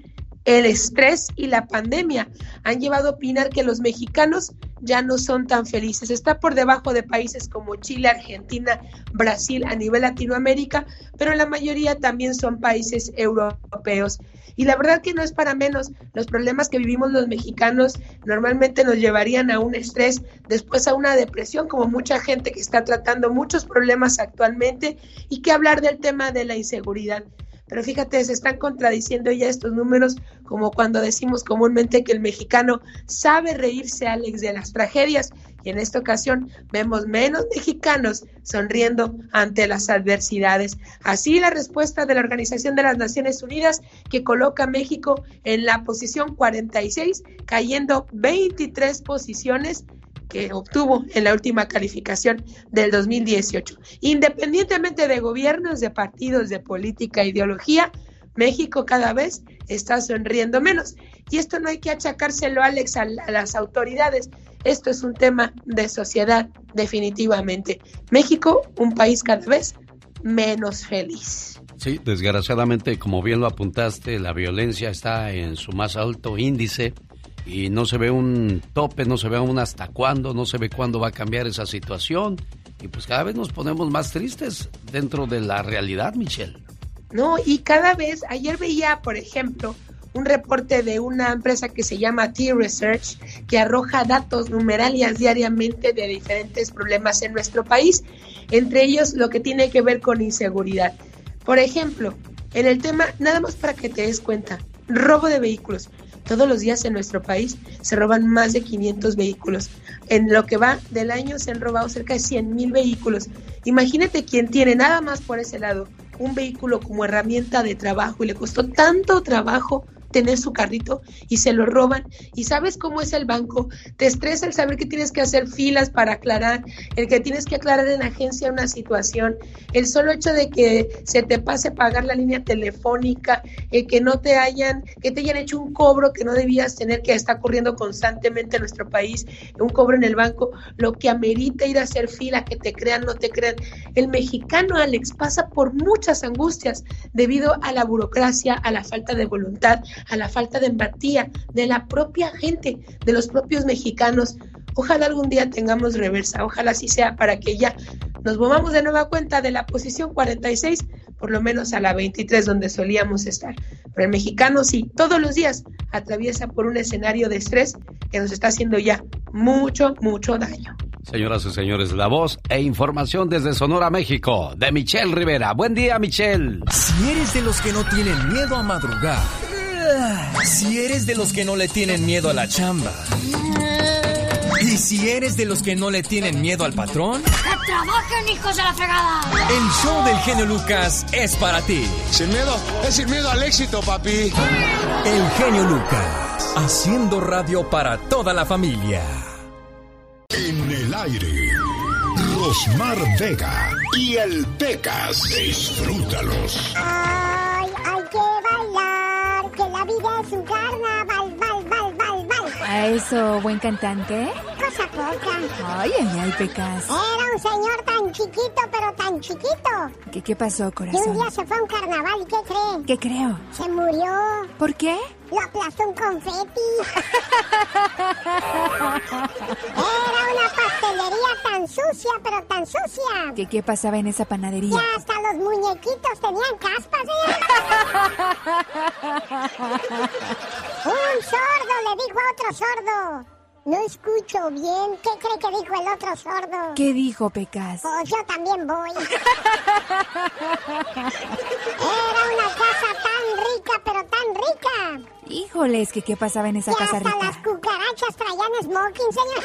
el estrés y la pandemia han llevado a opinar que los mexicanos ya no son tan felices. Está por debajo de países como Chile, Argentina, Brasil a nivel Latinoamérica, pero la mayoría también son países europeos. Y la verdad que no es para menos. Los problemas que vivimos los mexicanos normalmente nos llevarían a un estrés, después a una depresión, como mucha gente que está tratando muchos problemas actualmente y que hablar del tema de la inseguridad. Pero fíjate, se están contradiciendo ya estos números, como cuando decimos comúnmente que el mexicano sabe reírse, Alex, de las tragedias. Y en esta ocasión vemos menos mexicanos sonriendo ante las adversidades. Así la respuesta de la Organización de las Naciones Unidas que coloca a México en la posición 46, cayendo 23 posiciones que obtuvo en la última calificación del 2018. Independientemente de gobiernos, de partidos, de política, ideología, México cada vez está sonriendo menos. Y esto no hay que achacárselo, Alex, a, a las autoridades. Esto es un tema de sociedad, definitivamente. México, un país cada vez menos feliz. Sí, desgraciadamente, como bien lo apuntaste, la violencia está en su más alto índice y no se ve un tope, no se ve un hasta cuándo, no se ve cuándo va a cambiar esa situación. Y pues cada vez nos ponemos más tristes dentro de la realidad, Michelle. No, y cada vez, ayer veía, por ejemplo, un reporte de una empresa que se llama T-Research, que arroja datos numeralias diariamente de diferentes problemas en nuestro país, entre ellos lo que tiene que ver con inseguridad. Por ejemplo, en el tema, nada más para que te des cuenta, robo de vehículos. Todos los días en nuestro país se roban más de 500 vehículos. En lo que va del año se han robado cerca de 100 mil vehículos. Imagínate quien tiene nada más por ese lado un vehículo como herramienta de trabajo y le costó tanto trabajo tener su carrito y se lo roban. ¿Y sabes cómo es el banco? Te estresa el saber que tienes que hacer filas para aclarar, el que tienes que aclarar en agencia una situación, el solo hecho de que se te pase pagar la línea telefónica, el que no te hayan, que te hayan hecho un cobro que no debías tener, que está ocurriendo constantemente en nuestro país, un cobro en el banco, lo que amerita ir a hacer fila, que te crean, no te crean. El mexicano, Alex, pasa por muchas angustias debido a la burocracia, a la falta de voluntad, a la falta de empatía de la propia gente, de los propios mexicanos. Ojalá algún día tengamos reversa, ojalá así sea para que ya nos movamos de nueva cuenta de la posición 46, por lo menos a la 23 donde solíamos estar. Pero el mexicano sí, todos los días atraviesa por un escenario de estrés que nos está haciendo ya mucho, mucho daño. Señoras y señores, la voz e información desde Sonora, México, de Michelle Rivera. Buen día, Michelle. Si eres de los que no tienen miedo a madrugar, si eres de los que no le tienen miedo a la chamba, y si eres de los que no le tienen miedo al patrón, ¡Que trabajen, hijos de la fregada! el show del genio Lucas es para ti. Sin miedo, es sin miedo al éxito, papi. El genio Lucas, haciendo radio para toda la familia. En el aire, Rosmar Vega y el Pecas. Disfrútalos. Ay, es un carnaval, bal, bal, bal. A eso, buen cantante cosa poca. Ay, ay, ay, Pecas. Era un señor tan chiquito, pero tan chiquito. ¿Qué, qué pasó, corazón? Y un día se fue a un carnaval y ¿qué cree? ¿Qué creo? Se murió. ¿Por qué? Lo aplastó un confeti. Era una pastelería tan sucia, pero tan sucia. ¿Qué, qué pasaba en esa panadería? Que hasta los muñequitos tenían caspas. ¿eh? [LAUGHS] un sordo le dijo a otro sordo. No escucho bien. ¿Qué cree que dijo el otro sordo? ¿Qué dijo Pecas? Pues yo también voy. [LAUGHS] Era una casa tan rica, pero tan rica. Híjoles, que qué pasaba en esa que casa hasta rica. las cucarachas traían smoking, señor.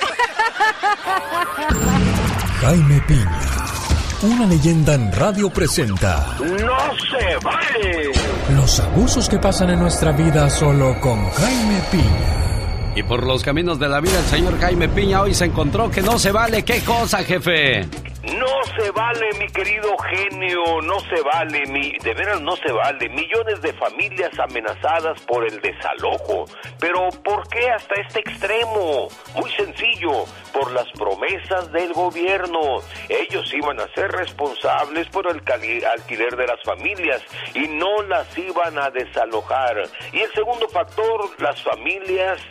[LAUGHS] Jaime Piña, una leyenda en radio presenta ¡No se vale! los abusos que pasan en nuestra vida solo con Jaime Piña. Y por los caminos de la vida, el señor Jaime Piña hoy se encontró que no se vale. ¿Qué cosa, jefe? No se vale, mi querido genio, no se vale, mi, de veras no se vale. Millones de familias amenazadas por el desalojo. Pero ¿por qué hasta este extremo? Muy sencillo, por las promesas del gobierno. Ellos iban a ser responsables por el alquiler de las familias y no las iban a desalojar. Y el segundo factor, las familias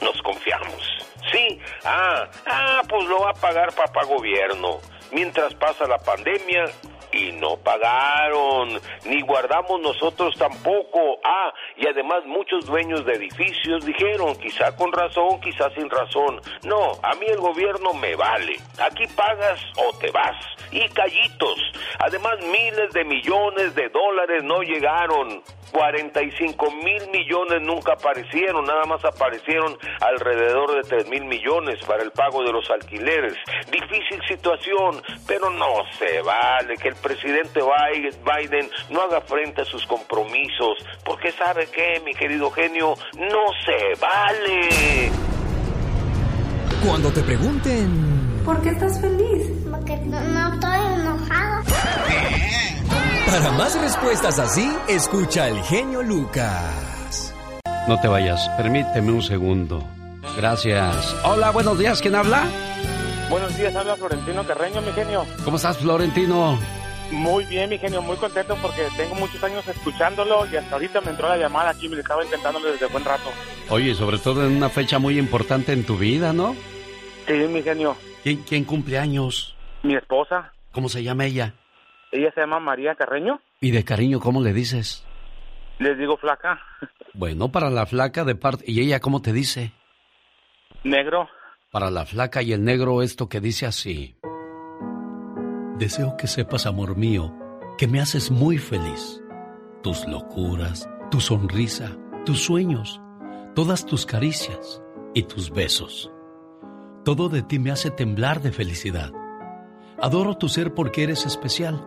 nos confiamos. Sí, ah, ah, pues lo va a pagar papá gobierno. Mientras pasa la pandemia y no pagaron, ni guardamos nosotros tampoco. Ah, y además muchos dueños de edificios dijeron, quizá con razón, quizá sin razón. No, a mí el gobierno me vale. Aquí pagas o te vas. Y callitos. Además miles de millones de dólares no llegaron. 45 mil millones nunca aparecieron, nada más aparecieron alrededor de 3 mil millones para el pago de los alquileres. Difícil situación, pero no se vale que el presidente Bi- Biden no haga frente a sus compromisos, porque sabe que, mi querido genio, no se vale. Cuando te pregunten ¿Por qué estás feliz? Para más respuestas así, escucha el genio Lucas. No te vayas, permíteme un segundo. Gracias. Hola, buenos días, ¿quién habla? Buenos días, habla Florentino Carreño, mi genio. ¿Cómo estás, Florentino? Muy bien, mi genio, muy contento porque tengo muchos años escuchándolo y hasta ahorita me entró la llamada aquí, me lo estaba intentando desde buen rato. Oye, sobre todo en una fecha muy importante en tu vida, ¿no? Sí, mi genio. ¿Quién, quién cumple años? Mi esposa, ¿Cómo se llama ella? Ella se llama María Carreño. Y de cariño, ¿cómo le dices? Les digo flaca, Bueno, para la flaca de parte... ¿Y ella cómo te dice? negro. Para la flaca y el negro esto que dice así. Deseo que sepas, amor mío, que me haces muy feliz. Tus locuras, tu sonrisa, tus sueños, todas tus caricias y tus besos. Todo de ti me hace temblar de felicidad. Adoro tu ser porque eres especial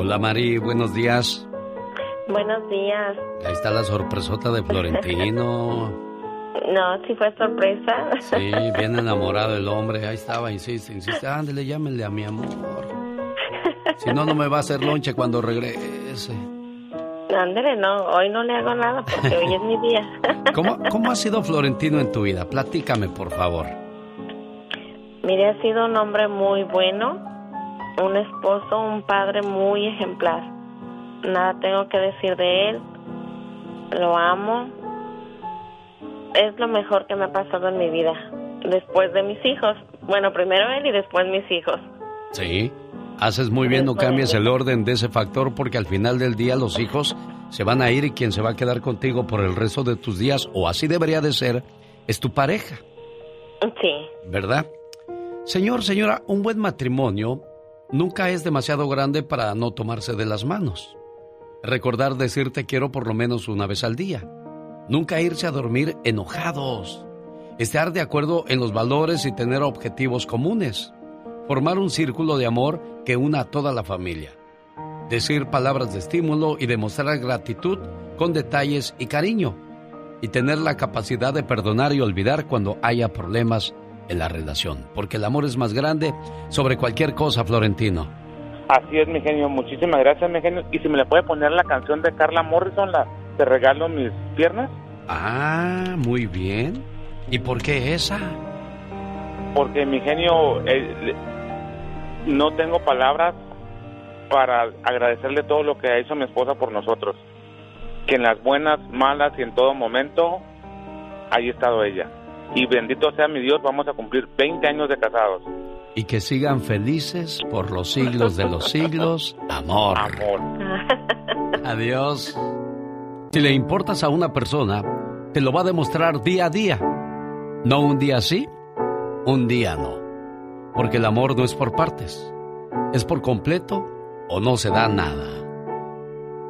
Hola Mari, buenos días. Buenos días. Ahí está la sorpresota de Florentino. [LAUGHS] No, sí fue sorpresa. Sí, bien [LAUGHS] enamorado el hombre. Ahí estaba, insiste, insiste. Ándele, llámenle a mi amor. Si no, no me va a hacer lonche cuando regrese. Ándele, no, hoy no le hago nada porque hoy es mi día. [LAUGHS] ¿Cómo, ¿Cómo ha sido Florentino en tu vida? Platícame, por favor. Mire, ha sido un hombre muy bueno, un esposo, un padre muy ejemplar. Nada tengo que decir de él. Lo amo. Es lo mejor que me ha pasado en mi vida. Después de mis hijos. Bueno, primero él y después mis hijos. Sí. Haces muy bien, no cambies el orden de ese factor porque al final del día los hijos se van a ir y quien se va a quedar contigo por el resto de tus días, o así debería de ser, es tu pareja, Sí. ¿verdad? Señor, señora, un buen matrimonio nunca es demasiado grande para no tomarse de las manos. Recordar decirte quiero por lo menos una vez al día. Nunca irse a dormir enojados. Estar de acuerdo en los valores y tener objetivos comunes. Formar un círculo de amor que una a toda la familia. Decir palabras de estímulo y demostrar gratitud con detalles y cariño. Y tener la capacidad de perdonar y olvidar cuando haya problemas en la relación. Porque el amor es más grande sobre cualquier cosa, Florentino. Así es, mi genio. Muchísimas gracias, mi genio. Y si me le puede poner la canción de Carla Morrison, la Te regalo mis piernas. Ah, muy bien. ¿Y por qué esa? Porque mi genio, eh, no tengo palabras para agradecerle todo lo que ha hecho mi esposa por nosotros. Que en las buenas, malas y en todo momento, ahí ha estado ella. Y bendito sea mi Dios, vamos a cumplir 20 años de casados. Y que sigan felices por los siglos de los siglos. Amor. Amor. [LAUGHS] Adiós. Si le importas a una persona, te lo va a demostrar día a día. No un día sí, un día no. Porque el amor no es por partes. Es por completo o no se da nada.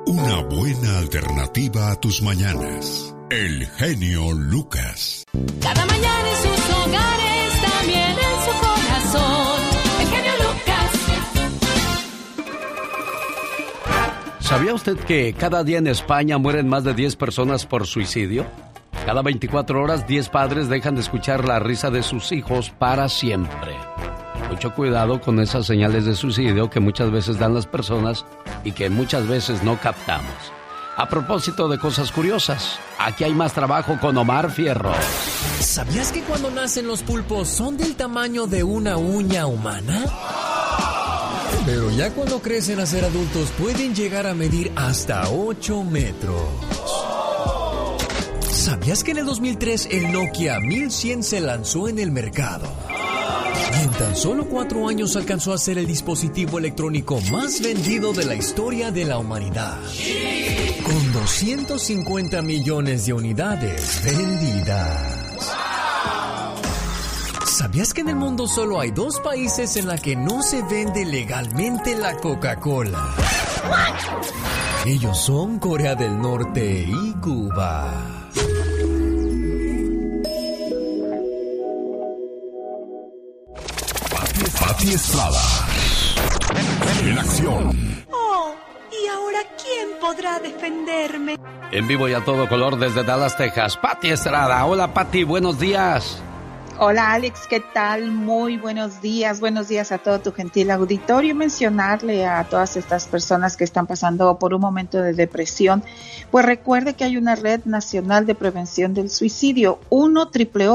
Una buena alternativa a tus mañanas. El genio Lucas. Cada mañana en sus hogares, también en su corazón. El genio Lucas. ¿Sabía usted que cada día en España mueren más de 10 personas por suicidio? Cada 24 horas 10 padres dejan de escuchar la risa de sus hijos para siempre. Mucho cuidado con esas señales de suicidio que muchas veces dan las personas y que muchas veces no captamos. A propósito de cosas curiosas, aquí hay más trabajo con Omar Fierro. ¿Sabías que cuando nacen los pulpos son del tamaño de una uña humana? Pero ya cuando crecen a ser adultos pueden llegar a medir hasta 8 metros. ¿Sabías que en el 2003 el Nokia 1100 se lanzó en el mercado? Y en tan solo cuatro años alcanzó a ser el dispositivo electrónico más vendido de la historia de la humanidad. Con 250 millones de unidades vendidas. ¿Sabías que en el mundo solo hay dos países en la que no se vende legalmente la Coca-Cola? Ellos son Corea del Norte y Cuba. Pati Estrada. En acción. Oh, ¿y ahora quién podrá defenderme? En vivo y a todo color desde Dallas, Texas, Pati Estrada. Hola Pati, buenos días. Hola Alex, ¿qué tal? Muy buenos días, buenos días a todo tu gentil auditorio. Mencionarle a todas estas personas que están pasando por un momento de depresión, pues recuerde que hay una red nacional de prevención del suicidio, 1 triple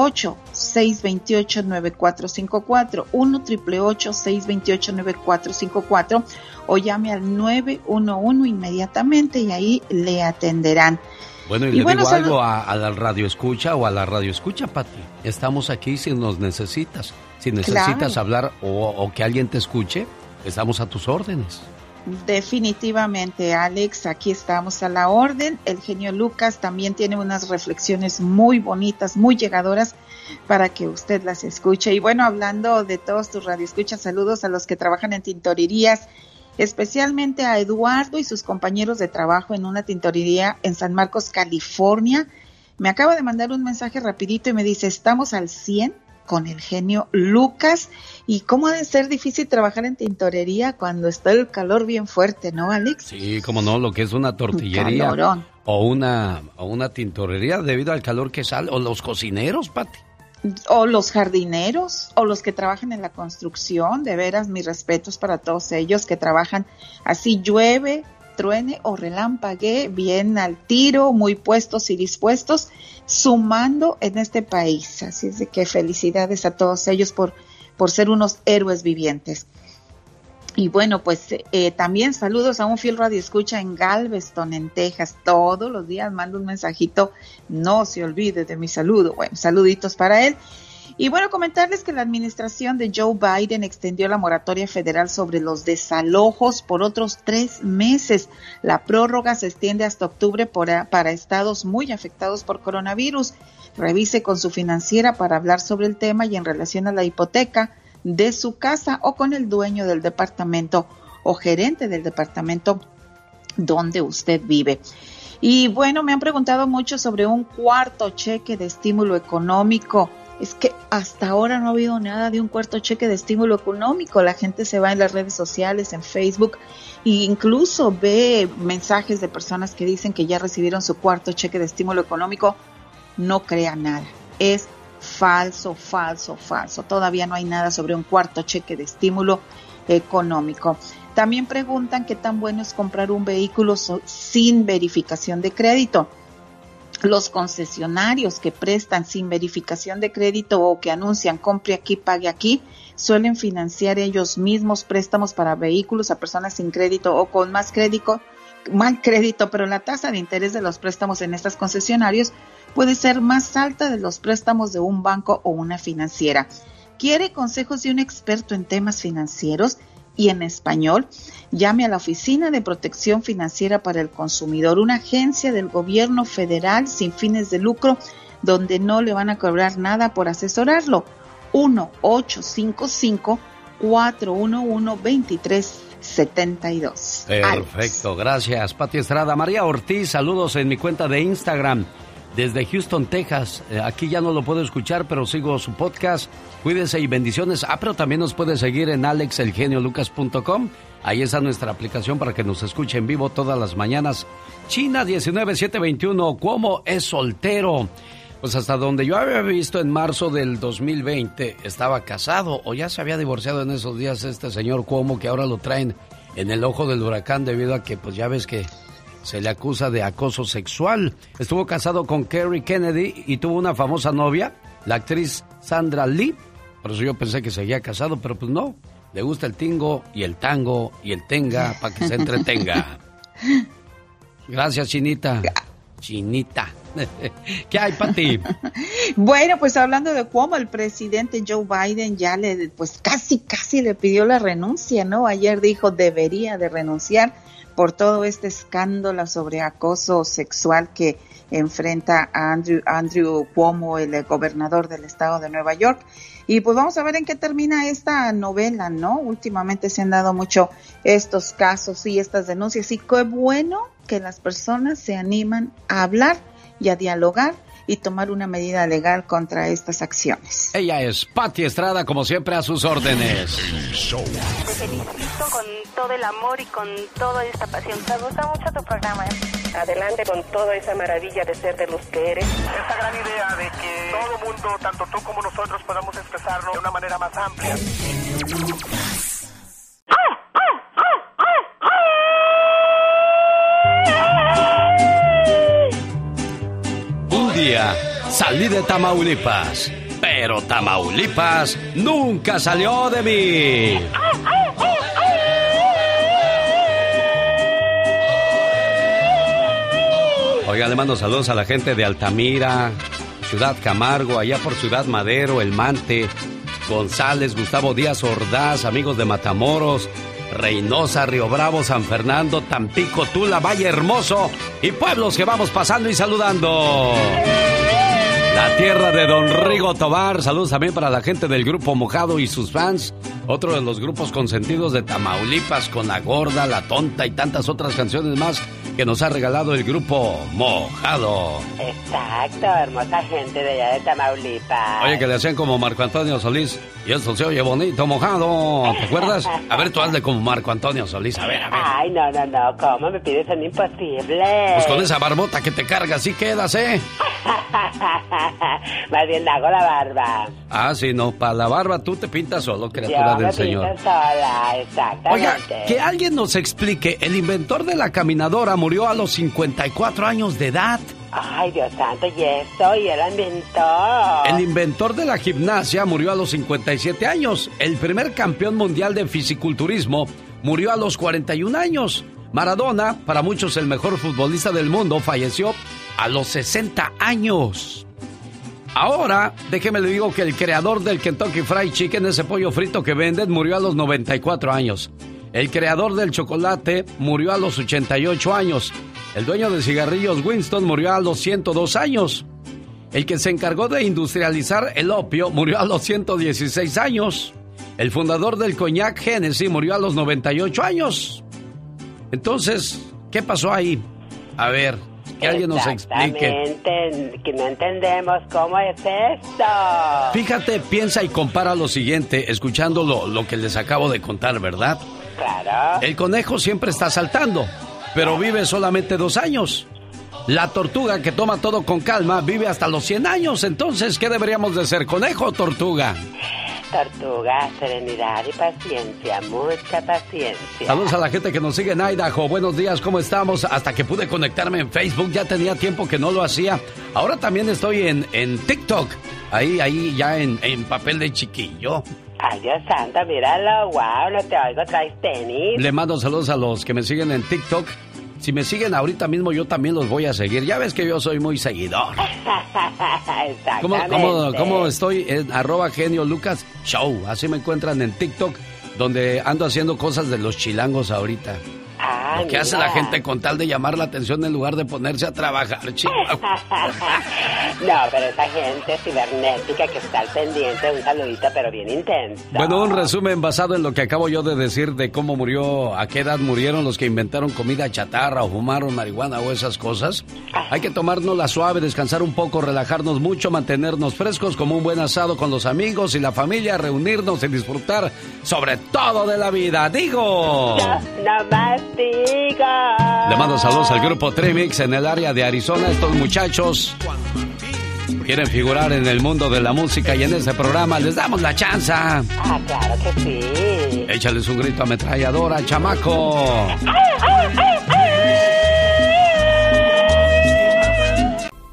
628 9454 1 triple 628 9454 o llame al 911 inmediatamente y ahí le atenderán. Bueno, y, le digo algo a, la radio escucha o a la radio escucha, Pati. Estamos aquí si nos necesitas. Si necesitas hablar o, o, que alguien te escuche, estamos a tus órdenes. Definitivamente, Alex, aquí estamos a la orden. El genio Lucas también tiene unas reflexiones muy bonitas, muy llegadoras para que usted las escuche. Y bueno, hablando de todos tus radioescuchas, saludos a los que trabajan en tintorerías especialmente a Eduardo y sus compañeros de trabajo en una tintorería en San Marcos, California. Me acaba de mandar un mensaje rapidito y me dice, estamos al 100 con el genio Lucas. ¿Y cómo ha de ser difícil trabajar en tintorería cuando está el calor bien fuerte, no, Alex? Sí, como no, lo que es una tortillería o una, o una tintorería debido al calor que sale, o los cocineros, Pati o los jardineros o los que trabajan en la construcción, de veras mis respetos para todos ellos que trabajan así llueve, truene o relámpague, bien al tiro, muy puestos y dispuestos, sumando en este país. Así es de que felicidades a todos ellos por, por ser unos héroes vivientes. Y bueno, pues eh, también saludos a un fiel radio escucha en Galveston, en Texas. Todos los días mando un mensajito. No se olvide de mi saludo. Bueno, saluditos para él. Y bueno, comentarles que la administración de Joe Biden extendió la moratoria federal sobre los desalojos por otros tres meses. La prórroga se extiende hasta octubre para estados muy afectados por coronavirus. Revise con su financiera para hablar sobre el tema y en relación a la hipoteca de su casa o con el dueño del departamento o gerente del departamento donde usted vive. Y bueno, me han preguntado mucho sobre un cuarto cheque de estímulo económico. Es que hasta ahora no ha habido nada de un cuarto cheque de estímulo económico. La gente se va en las redes sociales, en Facebook, e incluso ve mensajes de personas que dicen que ya recibieron su cuarto cheque de estímulo económico. No crea nada. Es falso, falso, falso. Todavía no hay nada sobre un cuarto cheque de estímulo económico. También preguntan qué tan bueno es comprar un vehículo sin verificación de crédito. Los concesionarios que prestan sin verificación de crédito o que anuncian compre aquí, pague aquí, suelen financiar ellos mismos préstamos para vehículos a personas sin crédito o con más crédito, mal crédito, pero la tasa de interés de los préstamos en estos concesionarios puede ser más alta de los préstamos de un banco o una financiera. ¿Quiere consejos de un experto en temas financieros? y en español, llame a la Oficina de Protección Financiera para el Consumidor, una agencia del gobierno federal sin fines de lucro donde no le van a cobrar nada por asesorarlo. 1-855-411-2372. Perfecto, gracias. Pati Estrada. María Ortiz, saludos en mi cuenta de Instagram desde Houston, Texas. Eh, aquí ya no lo puedo escuchar, pero sigo su podcast. Cuídense y bendiciones. Ah, pero también nos puede seguir en alexelgeniolucas.com. Ahí está nuestra aplicación para que nos escuche en vivo todas las mañanas. China 19721, ¿cómo es soltero? Pues hasta donde yo había visto en marzo del 2020 estaba casado o ya se había divorciado en esos días este señor Cuomo que ahora lo traen en el ojo del huracán debido a que pues ya ves que se le acusa de acoso sexual. Estuvo casado con Kerry Kennedy y tuvo una famosa novia, la actriz Sandra Lee. Por eso yo pensé que seguía casado, pero pues no. Le gusta el tingo y el tango y el tenga para que se entretenga. [LAUGHS] Gracias, Chinita. Chinita. [LAUGHS] ¿Qué hay para ti? Bueno, pues hablando de cómo el presidente Joe Biden ya le, pues casi, casi le pidió la renuncia, ¿no? Ayer dijo debería de renunciar por todo este escándalo sobre acoso sexual que enfrenta a Andrew, Andrew Cuomo, el gobernador del estado de Nueva York. Y pues vamos a ver en qué termina esta novela, ¿no? Últimamente se han dado mucho estos casos y estas denuncias y qué bueno que las personas se animan a hablar y a dialogar y tomar una medida legal contra estas acciones. Ella es Patti Estrada, como siempre, a sus órdenes. Te felicito con todo el amor y con toda esta pasión. Me gusta mucho tu programa. ¿eh? Adelante con toda esa maravilla de ser de los que eres. Esa gran idea de que todo mundo, tanto tú como nosotros, podamos expresarlo de una manera más amplia. Un salí de Tamaulipas, pero Tamaulipas nunca salió de mí. Oiga, le mando saludos a la gente de Altamira, Ciudad Camargo, allá por Ciudad Madero, El Mante, González, Gustavo Díaz Ordaz, amigos de Matamoros, Reynosa, Río Bravo, San Fernando, Tampico, Tula, Valle Hermoso y pueblos que vamos pasando y saludando. La tierra de Don Rigo Tobar. Saludos también para la gente del grupo Mojado y sus fans. Otro de los grupos consentidos de Tamaulipas con La Gorda, La Tonta y tantas otras canciones más que nos ha regalado el grupo Mojado. Exacto, hermosa gente de allá de Tamaulipas. Oye, que le hacían como Marco Antonio Solís. Y esto se oye bonito, mojado. ¿Te acuerdas? A ver, tú hazle como Marco Antonio Solís. A ver, a ver. Ay, no, no, no. ¿Cómo me pides? Son imposible. Pues con esa barbota que te carga, así quedas, ¿eh? [LAUGHS] Más bien hago la barba. Ah, sí, no. Para la barba tú te pintas solo, criatura Yo del me Señor. pinto sola, exactamente. Oiga, que alguien nos explique. El inventor de la caminadora murió a los 54 años de edad. Ay, Dios santo, y eso, y él la inventó. El inventor de la gimnasia murió a los 57 años. El primer campeón mundial de fisiculturismo murió a los 41 años. Maradona, para muchos el mejor futbolista del mundo, falleció a los 60 años. Ahora, déjeme le digo que el creador del Kentucky Fried Chicken, ese pollo frito que venden, murió a los 94 años. El creador del chocolate murió a los 88 años. El dueño de cigarrillos Winston murió a los 102 años. El que se encargó de industrializar el opio murió a los 116 años. El fundador del coñac Genesis murió a los 98 años. Entonces, ¿qué pasó ahí? A ver, que alguien nos explique. Que no entendemos cómo es esto. Fíjate, piensa y compara lo siguiente, escuchando lo, lo que les acabo de contar, ¿verdad? Claro. El conejo siempre está saltando, pero vive solamente dos años. La tortuga que toma todo con calma vive hasta los 100 años. Entonces, ¿qué deberíamos de ser, conejo o tortuga? tortuga, serenidad y paciencia, mucha paciencia. Saludos a la gente que nos sigue en Idaho. Buenos días, ¿cómo estamos? Hasta que pude conectarme en Facebook, ya tenía tiempo que no lo hacía. Ahora también estoy en, en TikTok, ahí, ahí ya en, en papel de chiquillo. Ay, Dios santo, míralo, wow, no te oigo, traes tenis. Le mando saludos a los que me siguen en TikTok. Si me siguen ahorita mismo, yo también los voy a seguir. Ya ves que yo soy muy seguidor. [LAUGHS] ¿Cómo, cómo, cómo estoy? En arroba genio Lucas Show. Así me encuentran en TikTok, donde ando haciendo cosas de los chilangos ahorita. Ah, Lo que hace la gente con tal de llamar la atención en lugar de ponerse a trabajar, [LAUGHS] chico. no, pero esa gente cibernética que está al pendiente, un saludito pero bien intenso. Bueno, un resumen basado en lo que acabo yo de decir de cómo murió, a qué edad murieron los que inventaron comida chatarra o fumaron marihuana o esas cosas. Hay que tomarnos la suave, descansar un poco, relajarnos mucho, mantenernos frescos como un buen asado con los amigos y la familia, reunirnos y disfrutar sobre todo de la vida. Digo. No, no más digo. Le mando saludos al grupo Trimix en el área de Arizona. Estos muchachos quieren figurar en el mundo de la música y en este programa les damos la chance. Ah, claro que sí. Échales un grito ametralladora, chamaco.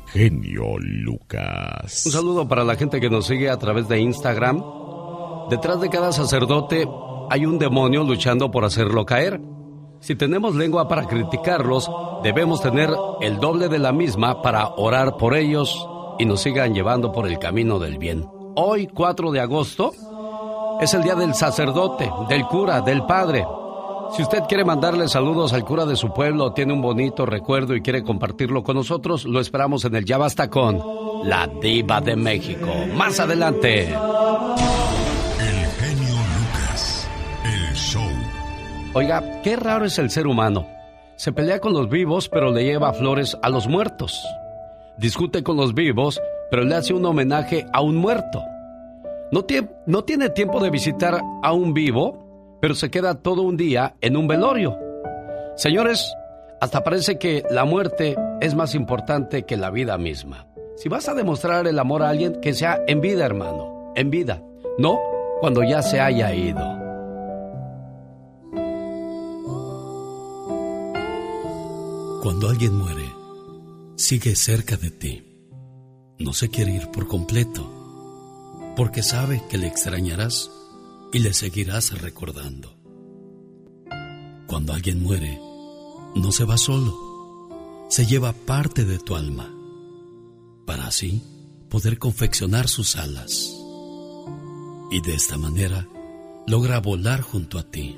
Genio Lucas. Un saludo para la gente que nos sigue a través de Instagram. Detrás de cada sacerdote hay un demonio luchando por hacerlo caer. Si tenemos lengua para criticarlos, debemos tener el doble de la misma para orar por ellos y nos sigan llevando por el camino del bien. Hoy, 4 de agosto, es el día del sacerdote, del cura, del padre. Si usted quiere mandarle saludos al cura de su pueblo, tiene un bonito recuerdo y quiere compartirlo con nosotros, lo esperamos en el Ya Basta con la Diva de México. Más adelante. Oiga, qué raro es el ser humano. Se pelea con los vivos, pero le lleva flores a los muertos. Discute con los vivos, pero le hace un homenaje a un muerto. No, tie- no tiene tiempo de visitar a un vivo, pero se queda todo un día en un velorio. Señores, hasta parece que la muerte es más importante que la vida misma. Si vas a demostrar el amor a alguien, que sea en vida, hermano, en vida, no cuando ya se haya ido. Cuando alguien muere, sigue cerca de ti. No se quiere ir por completo, porque sabe que le extrañarás y le seguirás recordando. Cuando alguien muere, no se va solo, se lleva parte de tu alma, para así poder confeccionar sus alas. Y de esta manera logra volar junto a ti.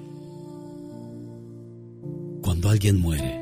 Cuando alguien muere,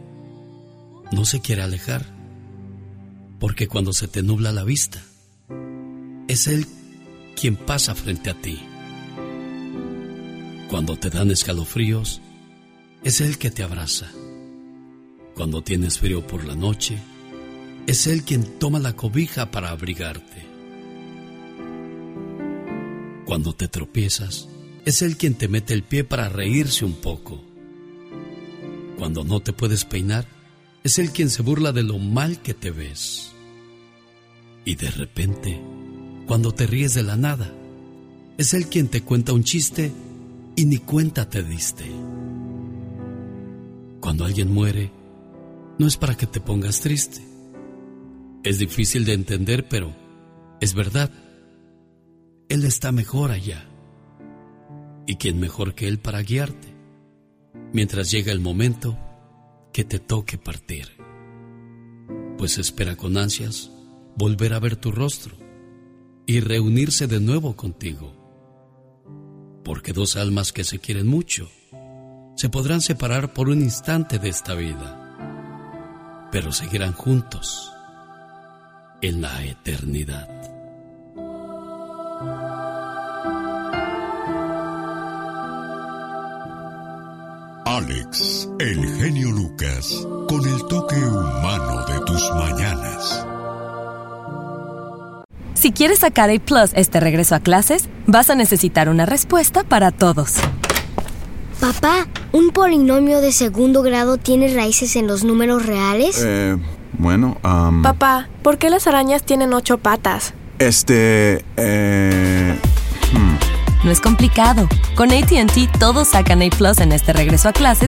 no se quiere alejar, porque cuando se te nubla la vista, es Él quien pasa frente a ti. Cuando te dan escalofríos, es Él que te abraza. Cuando tienes frío por la noche, es Él quien toma la cobija para abrigarte. Cuando te tropiezas, es Él quien te mete el pie para reírse un poco. Cuando no te puedes peinar, es Él quien se burla de lo mal que te ves. Y de repente, cuando te ríes de la nada, es Él quien te cuenta un chiste y ni cuenta te diste. Cuando alguien muere, no es para que te pongas triste. Es difícil de entender, pero es verdad. Él está mejor allá. ¿Y quién mejor que Él para guiarte? Mientras llega el momento que te toque partir. Pues espera con ansias volver a ver tu rostro y reunirse de nuevo contigo. Porque dos almas que se quieren mucho se podrán separar por un instante de esta vida, pero seguirán juntos en la eternidad. Alex, el genio Lucas, con el toque humano de tus mañanas. Si quieres sacar A Plus este regreso a clases, vas a necesitar una respuesta para todos. Papá, ¿un polinomio de segundo grado tiene raíces en los números reales? Eh, bueno, am, Papá, ¿por qué las arañas tienen ocho patas? este, eh, hmm. No es complicado. Con ATT todos sacan A Plus en este regreso a clases.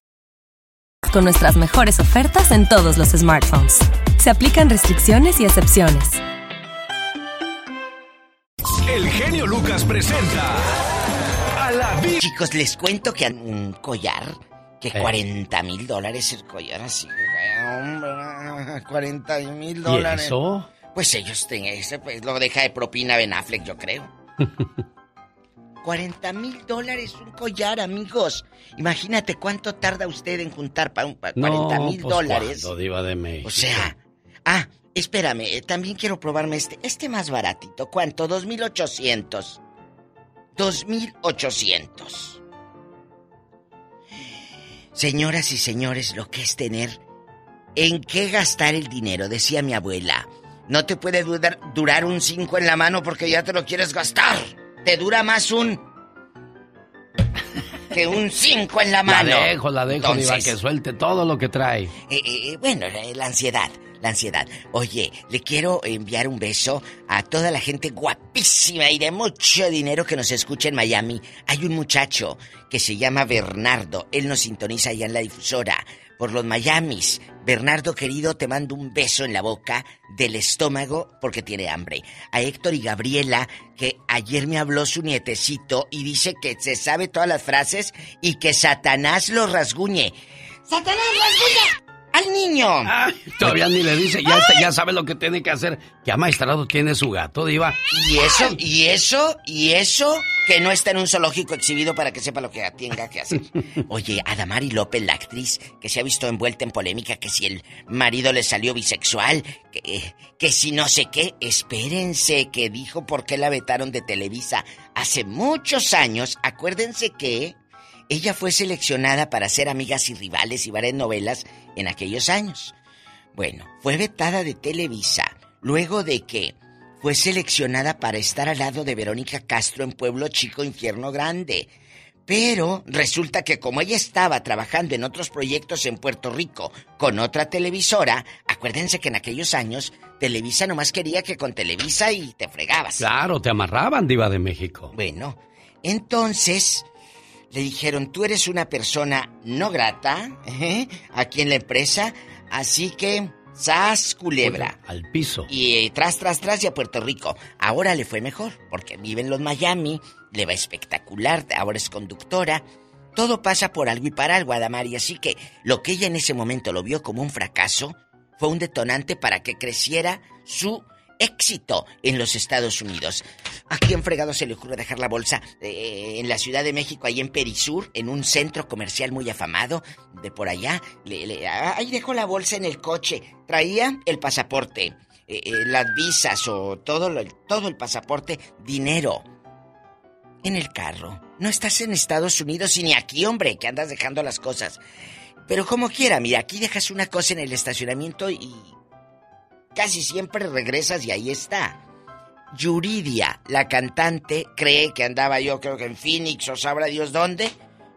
Con nuestras mejores ofertas en todos los smartphones. Se aplican restricciones y excepciones. El genio Lucas presenta a la vi- Chicos, les cuento que un collar, que Eh. 40 mil dólares el collar así. Hombre, 40 mil ¿Y dólares. eso? Pues ellos tienen ese, pues lo deja de propina Ben Affleck, yo creo. [LAUGHS] 40 mil dólares un collar, amigos. Imagínate cuánto tarda usted en juntar para un pa- 40 No, mil pues, dólares. ¿cuándo, diva de México? O sea, ah, espérame, eh, también quiero probarme este, este más baratito. ¿Cuánto? 2.800. 2.800. Señoras y señores, lo que es tener en qué gastar el dinero, decía mi abuela. No te puede dudar- durar un 5 en la mano porque ya te lo quieres gastar. Te dura más un que un 5 en la La mano. dejo, la dejo, diva, Entonces, que suelte todo lo que trae. eh, eh, bueno, eh, la ansiedad, la ansiedad. Oye, le quiero enviar un beso a toda la gente guapísima y de mucho dinero que nos escucha en Miami. Hay un muchacho que se llama Bernardo. Él nos sintoniza allá en la difusora por los Miamis. Bernardo querido, te mando un beso en la boca del estómago porque tiene hambre. A Héctor y Gabriela, que ayer me habló su nietecito y dice que se sabe todas las frases y que Satanás lo rasguñe. ¡Satanás rasguña! ¡Al niño! Todavía ni le dice, ya, está- ya sabe lo que tiene que hacer. ¿Qué maestrado tiene su gato, diva? Y eso, y eso, y eso, que no está en un zoológico exhibido para que sepa lo que tenga que hacer. [LAUGHS] Oye, Adamari López, la actriz, que se ha visto envuelta en polémica, que si el marido le salió bisexual, que, que si no sé qué, espérense, que dijo por qué la vetaron de Televisa hace muchos años. Acuérdense que ella fue seleccionada para ser amigas y rivales y varias novelas en aquellos años. Bueno, fue vetada de Televisa luego de que fue seleccionada para estar al lado de Verónica Castro en Pueblo Chico, Infierno Grande. Pero resulta que como ella estaba trabajando en otros proyectos en Puerto Rico con otra televisora, acuérdense que en aquellos años Televisa nomás quería que con Televisa y te fregabas. Claro, te amarraban, diva de México. Bueno, entonces le dijeron, tú eres una persona no grata ¿eh? aquí en la empresa, así que, sas culebra. Al piso. Y eh, tras, tras, tras y a Puerto Rico. Ahora le fue mejor, porque vive en los Miami, le va espectacular, ahora es conductora. Todo pasa por algo y para algo, Adamari, así que lo que ella en ese momento lo vio como un fracaso fue un detonante para que creciera su éxito en los Estados Unidos. ¿A quién fregado se le ocurre dejar la bolsa eh, en la Ciudad de México, ahí en Perisur, en un centro comercial muy afamado de por allá? Le- ah, ahí dejó la bolsa en el coche. Traía el pasaporte, eh, eh, las visas o todo, lo- todo el pasaporte, dinero. En el carro. No estás en Estados Unidos y ni aquí, hombre, que andas dejando las cosas. Pero como quiera, mira, aquí dejas una cosa en el estacionamiento y casi siempre regresas y ahí está. Yuridia, la cantante, cree que andaba yo creo que en Phoenix o sabrá Dios dónde.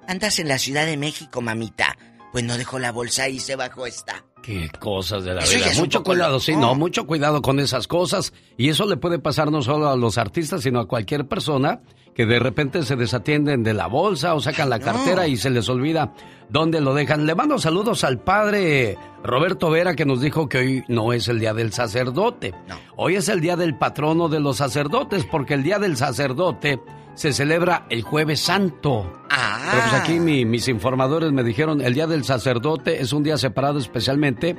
Andas en la Ciudad de México, mamita. Pues no dejó la bolsa y se bajó esta. Qué cosas de la Eso vida. Mucho cuidado, loco. sí, no, mucho cuidado con esas cosas. Y eso le puede pasar no solo a los artistas, sino a cualquier persona que de repente se desatienden de la bolsa o sacan la cartera y se les olvida dónde lo dejan. Le mando saludos al padre Roberto Vera que nos dijo que hoy no es el día del sacerdote. Hoy es el día del patrono de los sacerdotes, porque el día del sacerdote se celebra el jueves santo. Ah. Pero pues aquí mi- mis informadores me dijeron, el Día del Sacerdote es un día separado especialmente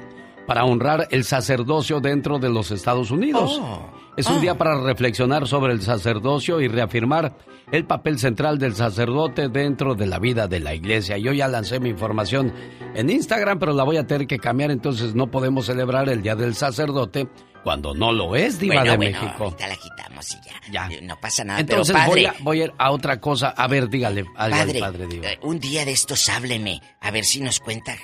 para honrar el sacerdocio dentro de los Estados Unidos. Oh. Es un Ah. día para reflexionar sobre el sacerdocio y reafirmar el papel central del sacerdote dentro de la vida de la iglesia. Yo ya lancé mi información en Instagram, pero la voy a tener que cambiar, entonces no podemos celebrar el Día del Sacerdote cuando no lo es, Diva bueno, de bueno, México. ahorita la quitamos y ya. Eh, No pasa nada. Entonces pero padre, voy, a, voy a ir a otra cosa. A ver, dígale algo padre, al padre Diva. eh, un día de estos hábleme, a ver si nos cuenta,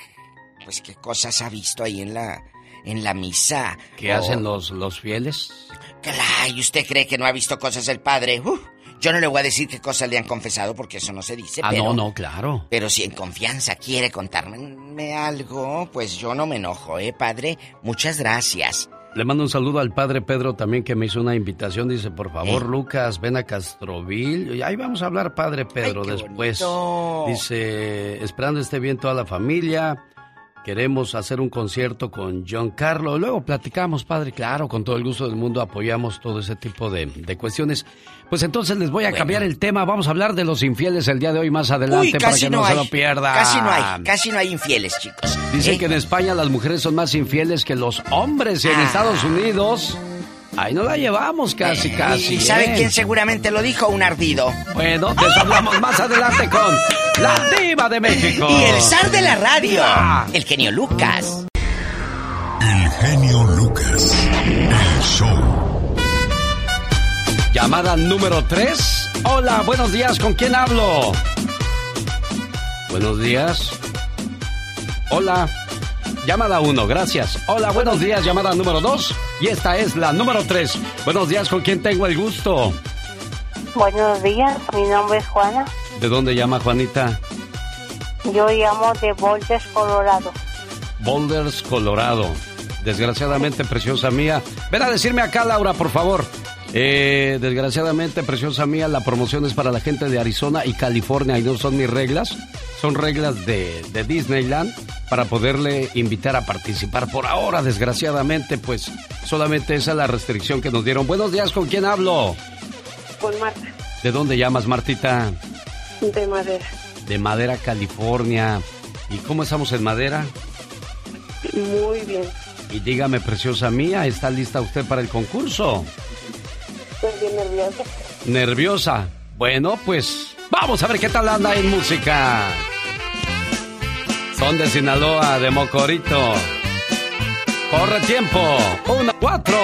pues qué cosas ha visto ahí en la, en la misa. ¿Qué O- hacen los, los fieles? Ay, ¿usted cree que no ha visto cosas el padre? Uf, yo no le voy a decir qué cosas le han confesado porque eso no se dice. Ah, pero, no, no, claro. Pero si en confianza quiere contarme algo, pues yo no me enojo, ¿eh, padre? Muchas gracias. Le mando un saludo al padre Pedro también que me hizo una invitación. Dice, por favor, Eh. Lucas, ven a Castroville. Y ahí vamos a hablar, padre Pedro, Ay, qué después. bonito. Dice, esperando esté bien toda la familia. Queremos hacer un concierto con John Carlo. Luego platicamos, padre. Claro, con todo el gusto del mundo apoyamos todo ese tipo de, de cuestiones. Pues entonces les voy a cambiar el tema. Vamos a hablar de los infieles el día de hoy más adelante Uy, para que no, no se lo pierda. Casi no hay, casi no hay infieles, chicos. Dice ¿Eh? que en España las mujeres son más infieles que los hombres y en Ah. Estados Unidos. Ahí no la llevamos casi, casi. ¿Y sabe ¿eh? quién seguramente lo dijo? Un ardido. Bueno, les hablamos más adelante con la diva de México. Y el zar de la radio, el genio Lucas. El genio Lucas. El show. Llamada número 3. Hola, buenos días, ¿con quién hablo? Buenos días. Hola. Llamada 1, gracias. Hola, buenos días, llamada número 2. Y esta es la número 3. Buenos días, ¿con quién tengo el gusto? Buenos días, mi nombre es Juana. ¿De dónde llama Juanita? Yo llamo de Boltes, Colorado. Boulders, Colorado. Desgraciadamente, preciosa mía. Ven a decirme acá, Laura, por favor. Eh, desgraciadamente, preciosa mía, la promoción es para la gente de Arizona y California y no son mis reglas. Son reglas de, de Disneyland para poderle invitar a participar. Por ahora, desgraciadamente, pues solamente esa es la restricción que nos dieron. Buenos días, ¿con quién hablo? Con Marta, ¿De dónde llamas, Martita? de Madera. De Madera, California. ¿Y cómo estamos en Madera? Muy bien. Y dígame, preciosa mía, ¿está lista usted para el concurso? Estoy bien nerviosa. ¿Nerviosa? Bueno, pues vamos a ver qué tal anda en música. Son de Sinaloa, de Mocorito. Corre tiempo. Uno, cuatro,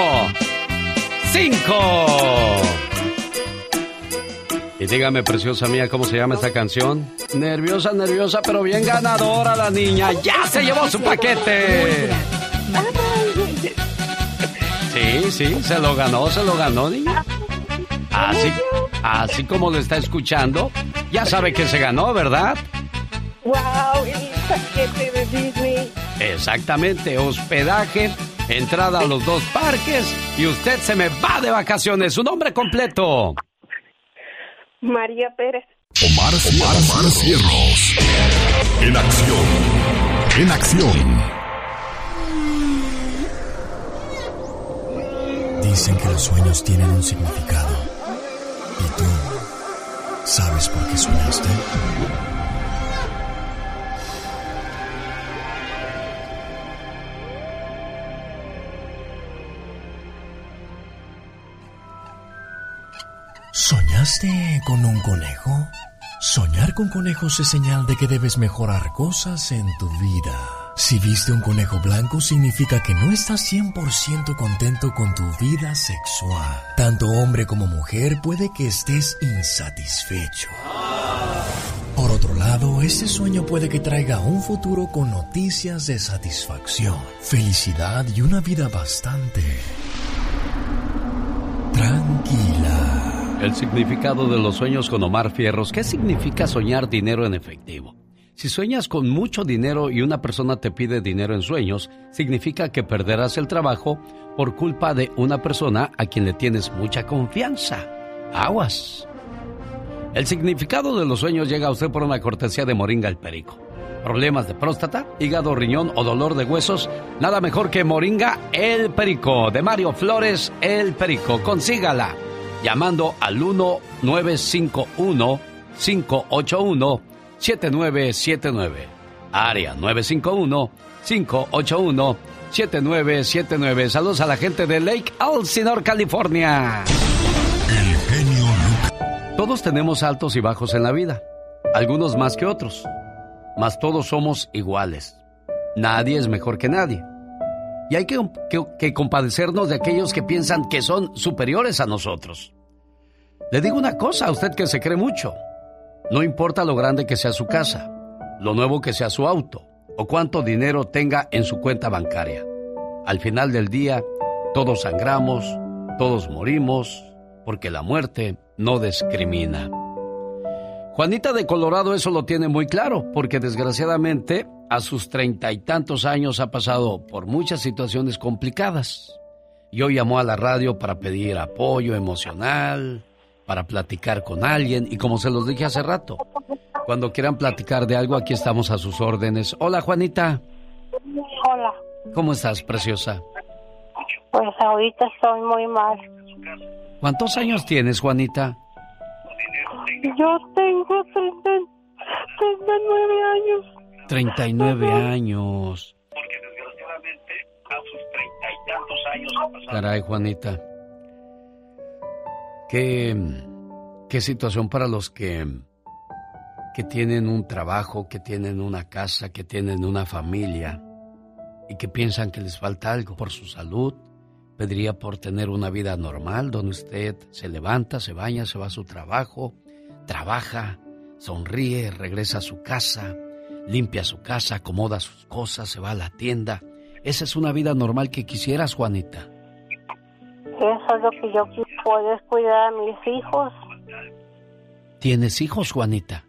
cinco. Y dígame, preciosa mía, ¿cómo se llama esta canción? Nerviosa, nerviosa, pero bien ganadora la niña. ¡Ya se llevó su paquete! Sí, sí, se lo ganó, se lo ganó, niña. Así, así como lo está escuchando, ya sabe que se ganó, ¿verdad? ¡Wow! El paquete de Disney. Exactamente, hospedaje, entrada a los dos parques y usted se me va de vacaciones. Su nombre completo. María Pérez. Omar, Omar, Cierros. En acción. En acción. Dicen que los sueños tienen un significado. ¿Y tú sabes por qué soñaste? ¿Soñaste con un conejo? Soñar con conejos es señal de que debes mejorar cosas en tu vida. Si viste un conejo blanco significa que no estás 100% contento con tu vida sexual. Tanto hombre como mujer puede que estés insatisfecho. Por otro lado, este sueño puede que traiga un futuro con noticias de satisfacción, felicidad y una vida bastante tranquila. El significado de los sueños con Omar Fierros. ¿Qué significa soñar dinero en efectivo? Si sueñas con mucho dinero y una persona te pide dinero en sueños, significa que perderás el trabajo por culpa de una persona a quien le tienes mucha confianza. Aguas. El significado de los sueños llega a usted por una cortesía de Moringa el Perico. Problemas de próstata, hígado, riñón o dolor de huesos, nada mejor que Moringa el Perico de Mario Flores el Perico. Consígala llamando al 1951-581-7979. Área 951-581-7979. Saludos a la gente de Lake Elsinore, California. El genio Lucas. Todos tenemos altos y bajos en la vida, algunos más que otros, mas todos somos iguales. Nadie es mejor que nadie. Y hay que, que, que, compadecernos de aquellos que piensan que son superiores a nosotros. Le digo una cosa a usted que se cree mucho. No importa lo grande que sea su casa, lo nuevo que sea su auto o cuánto dinero tenga en su cuenta bancaria. Al final del día, todos sangramos, todos morimos, porque la muerte no discrimina. Juanita de Colorado eso lo tiene muy claro, porque desgraciadamente a sus treinta y tantos años ha pasado por muchas situaciones complicadas. Y hoy llamó a la radio para pedir apoyo emocional, para platicar con alguien y como se los dije hace rato, cuando quieran platicar de algo aquí estamos a sus órdenes. Hola Juanita. Hola. ¿Cómo estás, preciosa? Pues ahorita estoy muy mal. ¿Cuántos años tienes, Juanita? Yo tengo 39 años. 39 años. Porque desgraciadamente a sus treinta y tantos años Caray, Juanita. Qué, qué situación para los que, que tienen un trabajo, que tienen una casa, que tienen una familia y que piensan que les falta algo por su salud. Pediría por tener una vida normal donde usted se levanta, se baña, se va a su trabajo, trabaja, sonríe, regresa a su casa, limpia su casa, acomoda sus cosas, se va a la tienda. Esa es una vida normal que quisieras, Juanita. Eso es lo que yo puedo cuidar a mis hijos. ¿Tienes hijos, Juanita?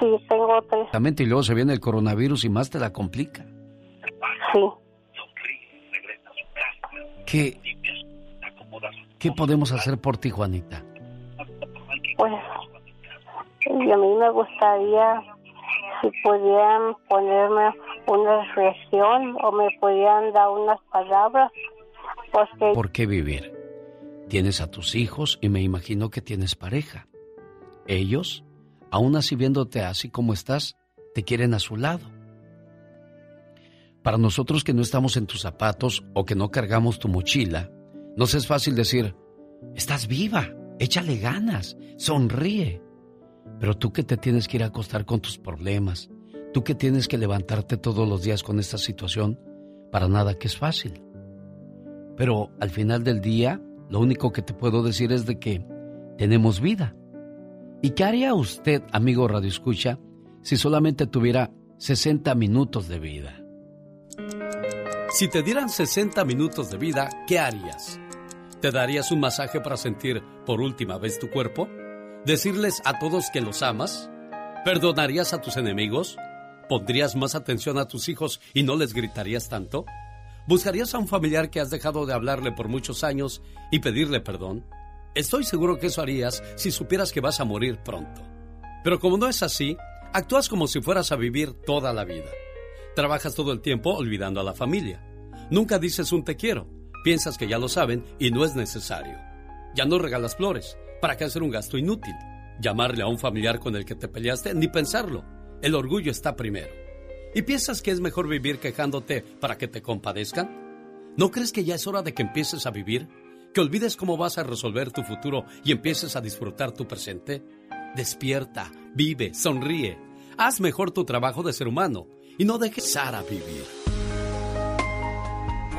Sí, tengo tres. Y luego se viene el coronavirus y más te la complica. Sí. ¿Qué, ¿Qué podemos hacer por ti, Juanita? Pues, y a mí me gustaría si pudieran ponerme una reflexión o me pudieran dar unas palabras. Porque... ¿Por qué vivir? Tienes a tus hijos y me imagino que tienes pareja. Ellos, aún así viéndote así como estás, te quieren a su lado. Para nosotros que no estamos en tus zapatos o que no cargamos tu mochila, nos es fácil decir, estás viva, échale ganas, sonríe. Pero tú que te tienes que ir a acostar con tus problemas, tú que tienes que levantarte todos los días con esta situación, para nada que es fácil. Pero al final del día, lo único que te puedo decir es de que tenemos vida. ¿Y qué haría usted, amigo Radio Escucha, si solamente tuviera 60 minutos de vida? Si te dieran 60 minutos de vida, ¿qué harías? ¿Te darías un masaje para sentir por última vez tu cuerpo? ¿Decirles a todos que los amas? ¿Perdonarías a tus enemigos? ¿Pondrías más atención a tus hijos y no les gritarías tanto? ¿Buscarías a un familiar que has dejado de hablarle por muchos años y pedirle perdón? Estoy seguro que eso harías si supieras que vas a morir pronto. Pero como no es así, actúas como si fueras a vivir toda la vida. Trabajas todo el tiempo olvidando a la familia. Nunca dices un te quiero. Piensas que ya lo saben y no es necesario. Ya no regalas flores. ¿Para qué hacer un gasto inútil? Llamarle a un familiar con el que te peleaste, ni pensarlo. El orgullo está primero. ¿Y piensas que es mejor vivir quejándote para que te compadezcan? ¿No crees que ya es hora de que empieces a vivir? ¿Que olvides cómo vas a resolver tu futuro y empieces a disfrutar tu presente? Despierta, vive, sonríe. Haz mejor tu trabajo de ser humano y no dejes a vivir.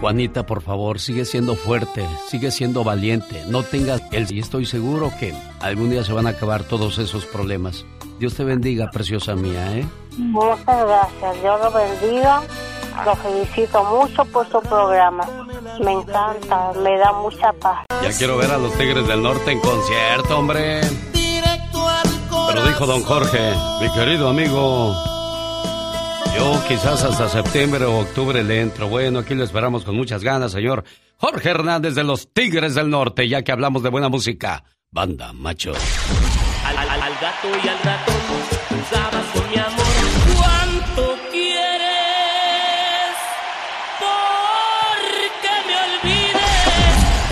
Juanita, por favor, sigue siendo fuerte, sigue siendo valiente, no tengas el... Y estoy seguro que algún día se van a acabar todos esos problemas. Dios te bendiga, preciosa mía, ¿eh? Muchas gracias, Dios lo bendiga. Lo felicito mucho por su programa. Me encanta, me da mucha paz. Ya quiero ver a los Tigres del Norte en concierto, hombre. Pero dijo don Jorge, mi querido amigo, yo quizás hasta septiembre o octubre le entro. Bueno, aquí lo esperamos con muchas ganas, señor Jorge Hernández de los Tigres del Norte, ya que hablamos de buena música. Banda, macho. Al, al, al gato y al ratón pensabas con mi amor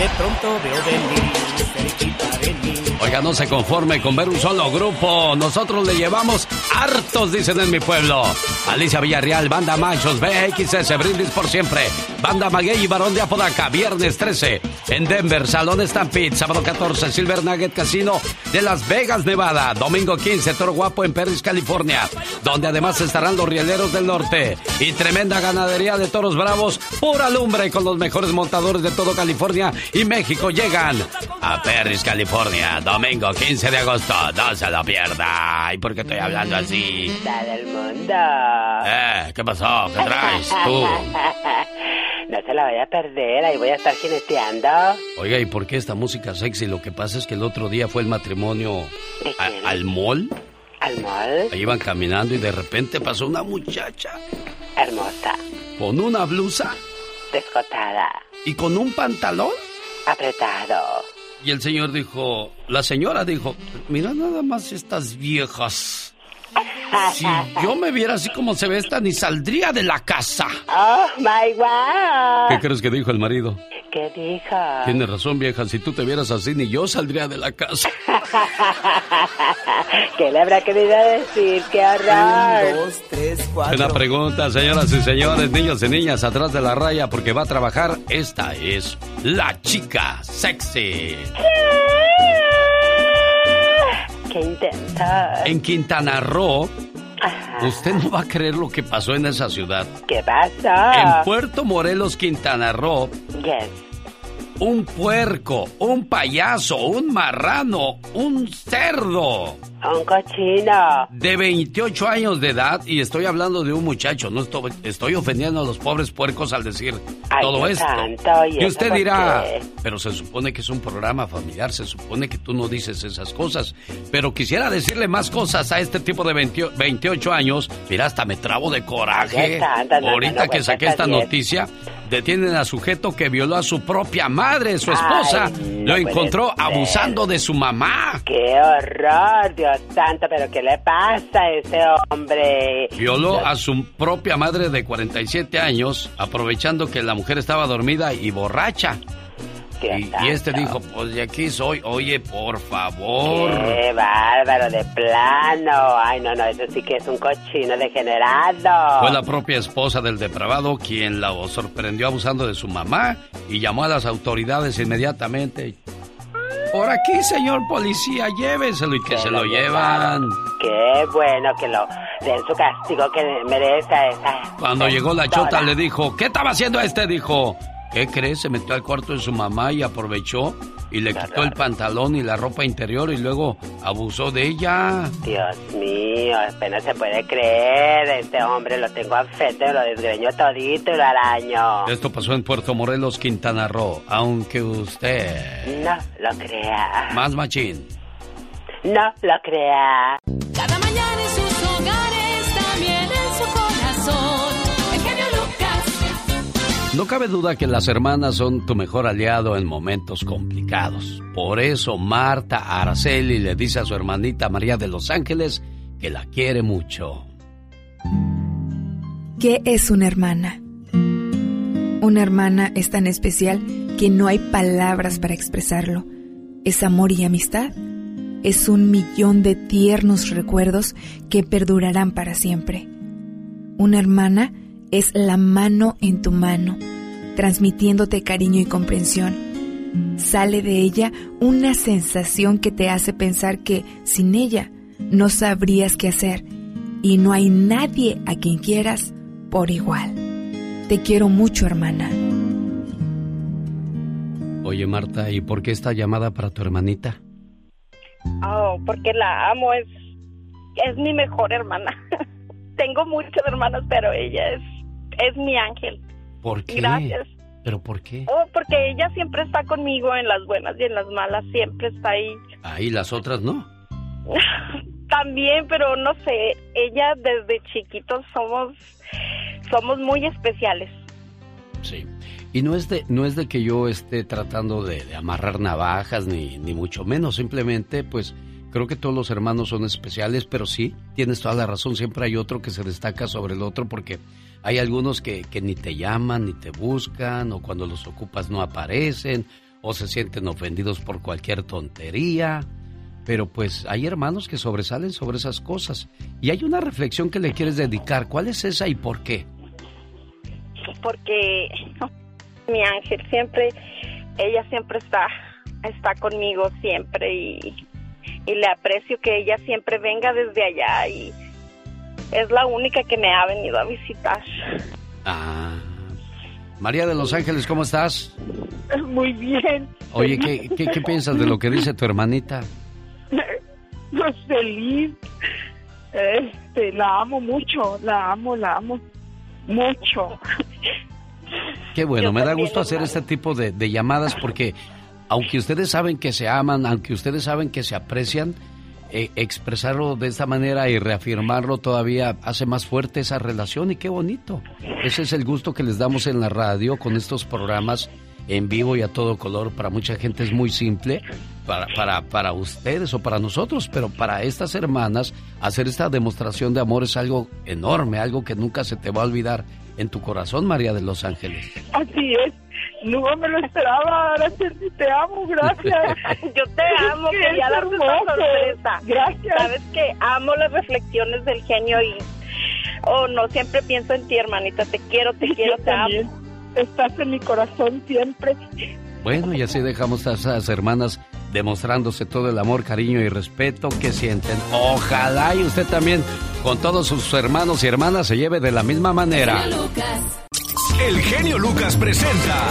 de pronto veo venir cerquita de mí Oiga, no se conforme con ver un solo grupo. Nosotros le llevamos hartos, dicen en mi pueblo. Alicia Villarreal, Banda Machos, BXS, Brindis por siempre. Banda Maguey y Barón de Apodaca, viernes 13. En Denver, Salón Stampede, sábado 14, Silver Nugget Casino de Las Vegas, Nevada. Domingo 15, Toro Guapo en Perris, California. Donde además estarán los rieleros del norte. Y tremenda ganadería de toros bravos, pura lumbre con los mejores montadores de todo California y México llegan a Perris, California. Domingo 15 de agosto, no se lo pierda. ¿Y por qué estoy hablando así? del mundo. Eh, ¿qué pasó? ¿Qué traes tú? [LAUGHS] no se la vaya a perder, ahí voy a estar jineteando. Oiga, ¿y por qué esta música sexy? Lo que pasa es que el otro día fue el matrimonio a- al mall. ¿Al mall? Ahí iban caminando y de repente pasó una muchacha Hermosa, con una blusa descotada, y con un pantalón. apretado. Y el señor dijo, la señora dijo, mira nada más estas viejas. Si yo me viera así como se ve esta, ni saldría de la casa. Oh my wow. ¿Qué crees que dijo el marido? ¿Qué dijo? Tienes razón, vieja, si tú te vieras así, ni yo saldría de la casa. [LAUGHS] ¿Qué le habrá querido decir? ¡Qué horror! dos, tres, Buena pregunta, señoras y señores, niños y niñas, atrás de la raya, porque va a trabajar. Esta es la chica sexy. ¡Qué En Quintana Roo, usted no va a creer lo que pasó en esa ciudad. ¿Qué pasó? En Puerto Morelos, Quintana Roo, Yes. un puerco, un payaso, un marrano, un cerdo Un cochino. de 28 años de edad, y estoy hablando de un muchacho, no estoy, estoy ofendiendo a los pobres puercos al decir Ay, todo esto. ¿y usted dirá, qué? pero se supone que es un programa familiar, se supone que tú no dices esas cosas, pero quisiera decirle más cosas a este tipo de 20 28 años, mira, hasta me trabo de coraje. No, Ahorita no, que saqué esta bien. noticia, detienen a sujeto que violó a su propia madre, su esposa, Ay, lo encontró abusando de su mamá. ¡Qué horror, Dios santo! ¿Pero qué le pasa a ese hombre? Violó a su propia madre de 47 años, aprovechando que la mujer estaba dormida y borracha. Y, y este dijo, pues de aquí soy, oye, por favor. ¡Qué bárbaro, de plano! Ay, no, no, eso sí que es un cochino degenerado. Fue la propia esposa del depravado quien la sorprendió abusando de su mamá y llamó a las autoridades inmediatamente. Por aquí, señor policía, lléveselo y que se lo llevan. ¡Qué bueno que lo den su castigo que merece esa... Cuando llegó la chota le dijo, ¿qué estaba haciendo este? Dijo, ¿qué crees? Se metió al cuarto de su mamá y aprovechó y le quitó el pantalón y la ropa interior y luego abusó de ella. Dios mío, apenas se puede creer. Este hombre lo tengo afecto, lo desgreño todito y lo araño. Esto pasó en Puerto Morelos, Quintana Roo, aunque usted... No lo crea. Más machín. No lo crea. No cabe duda que las hermanas son tu mejor aliado en momentos complicados. Por eso Marta Araceli le dice a su hermanita María de Los Ángeles que la quiere mucho. ¿Qué es una hermana? Una hermana es tan especial que no hay palabras para expresarlo. Es amor y amistad. Es un millón de tiernos recuerdos que perdurarán para siempre. Una hermana es la mano en tu mano, transmitiéndote cariño y comprensión. Sale de ella una sensación que te hace pensar que sin ella no sabrías qué hacer y no hay nadie a quien quieras por igual. Te quiero mucho, hermana. Oye, Marta, ¿y por qué esta llamada para tu hermanita? Oh, porque la amo, es, es mi mejor hermana. [LAUGHS] Tengo muchas hermanas, pero ella es, es mi ángel. ¿Por qué? Gracias. ¿Pero por qué? Oh, porque ella siempre está conmigo en las buenas y en las malas, siempre está ahí. Ah, ¿y las otras no? [LAUGHS] También, pero no sé, ella desde chiquitos somos somos muy especiales. Sí. Y no es de, no es de que yo esté tratando de, de amarrar navajas, ni, ni mucho menos. Simplemente, pues, creo que todos los hermanos son especiales, pero sí, tienes toda la razón. Siempre hay otro que se destaca sobre el otro porque hay algunos que, que ni te llaman, ni te buscan, o cuando los ocupas no aparecen, o se sienten ofendidos por cualquier tontería. Pero pues hay hermanos que sobresalen sobre esas cosas. Y hay una reflexión que le quieres dedicar. ¿Cuál es esa y por qué? Porque mi ángel siempre, ella siempre está, está conmigo siempre y, y le aprecio que ella siempre venga desde allá y es la única que me ha venido a visitar. Ah. María de Los Ángeles, ¿cómo estás? [LAUGHS] Muy bien. Oye, ¿qué, qué, qué piensas de lo que dice tu hermanita? [LAUGHS] Pues feliz. Este, la amo mucho, la amo, la amo mucho. Qué bueno, Yo me da gusto hacer este tipo de, de llamadas porque aunque ustedes saben que se aman, aunque ustedes saben que se aprecian, eh, expresarlo de esta manera y reafirmarlo todavía hace más fuerte esa relación y qué bonito. Ese es el gusto que les damos en la radio con estos programas en vivo y a todo color. Para mucha gente es muy simple, para, para, para ustedes o para nosotros, pero para estas hermanas hacer esta demostración de amor es algo enorme, algo que nunca se te va a olvidar en tu corazón, María de Los Ángeles. Así es. No me lo esperaba, Araceli, te amo, gracias. [LAUGHS] Yo te amo, que quería darte una sorpresa. Gracias. Sabes que amo las reflexiones del genio y, oh, no, siempre pienso en ti, hermanita. Te quiero, te quiero, Yo te también. amo. Estás en mi corazón siempre. Bueno, y así dejamos a esas hermanas demostrándose todo el amor, cariño y respeto que sienten. Ojalá y usted también, con todos sus hermanos y hermanas, se lleve de la misma manera. El genio Lucas presenta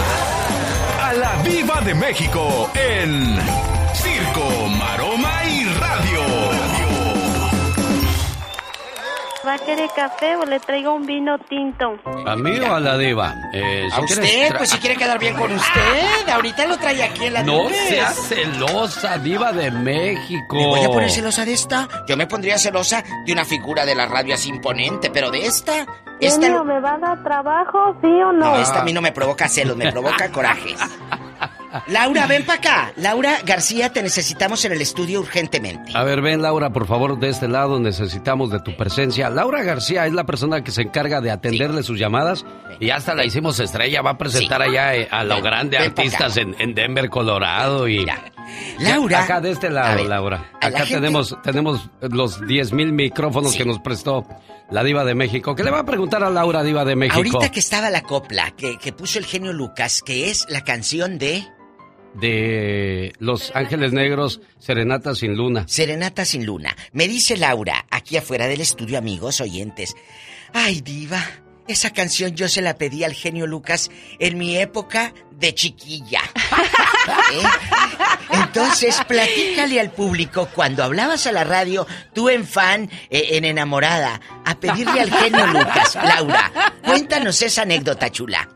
a la Viva de México en Circo, ¿Va a querer café o le traigo un vino tinto? ¿A mí o a la diva? Eh, ¿A si usted? Pues si quiere quedar bien con usted. Ahorita lo trae aquí en la No nubes. seas celosa, diva de México. ¿Me voy a poner celosa de esta? Yo me pondría celosa de una figura de la radio así imponente, pero de esta... Esta... Genio, ¿me va a dar trabajo, sí o no? No, esta a mí no me provoca celos, me provoca [LAUGHS] corajes. Laura, ven para acá. Laura García, te necesitamos en el estudio urgentemente. A ver, ven Laura, por favor, de este lado necesitamos de tu presencia. Laura García es la persona que se encarga de atenderle sus llamadas y hasta la hicimos estrella, va a presentar allá eh, a lo grande ven pa' artistas en, en Denver, Colorado y... Laura. Acá de este lado, ver, Laura. la Acá gente- tenemos, tenemos los 10 mil micrófonos que nos prestó la diva de México. ¿Qué le va a preguntar a Laura, diva de México? Ahorita que estaba la copla que, que puso el genio Lucas, que es la canción de De Los Ángeles Negros, Serenata sin Luna. Serenata sin Luna. Me dice Laura, aquí afuera del estudio, amigos oyentes. Ay, diva, esa canción yo se la pedí al genio Lucas en mi época de chiquilla. ¿Eh? Entonces, platícale al público cuando hablabas a la radio, tú en fan, eh, en enamorada, a pedirle al genio Lucas. Laura, cuéntanos esa anécdota chula.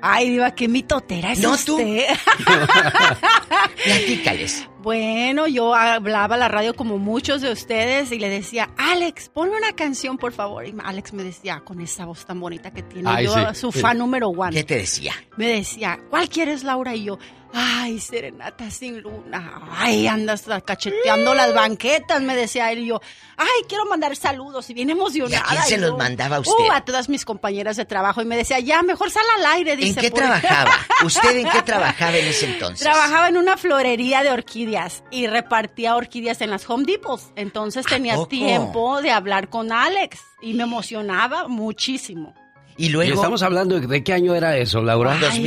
Ay, Diva, qué mitotera es No, tú. usted. [LAUGHS] Platícales. Bueno, yo hablaba a la radio como muchos de ustedes y le decía, Alex, ponme una canción, por favor. Y Alex me decía, con esa voz tan bonita que tiene, Ay, yo, sí. su fan número uno. ¿Qué te decía? Me decía, ¿cuál quieres, Laura? Y yo, ay, serenata sin luna. Ay, andas cacheteando las banquetas, me decía él. Y yo, ay, quiero mandar saludos. Y bien emocionada. ¿Y a quién se los mandaba usted? "Uh, a todas mis compañeras de trabajo. Y me decía, ya, mejor sal al aire, dice. ¿En qué por- trabajaba? ¿Usted en qué [LAUGHS] trabajaba en ese entonces? Trabajaba en una florería de orquídeas y repartía orquídeas en las Home Depots. Entonces tenía poco? tiempo de hablar con Alex y me emocionaba muchísimo. Y Y estamos hablando de, qué año era eso, Laura. Ay,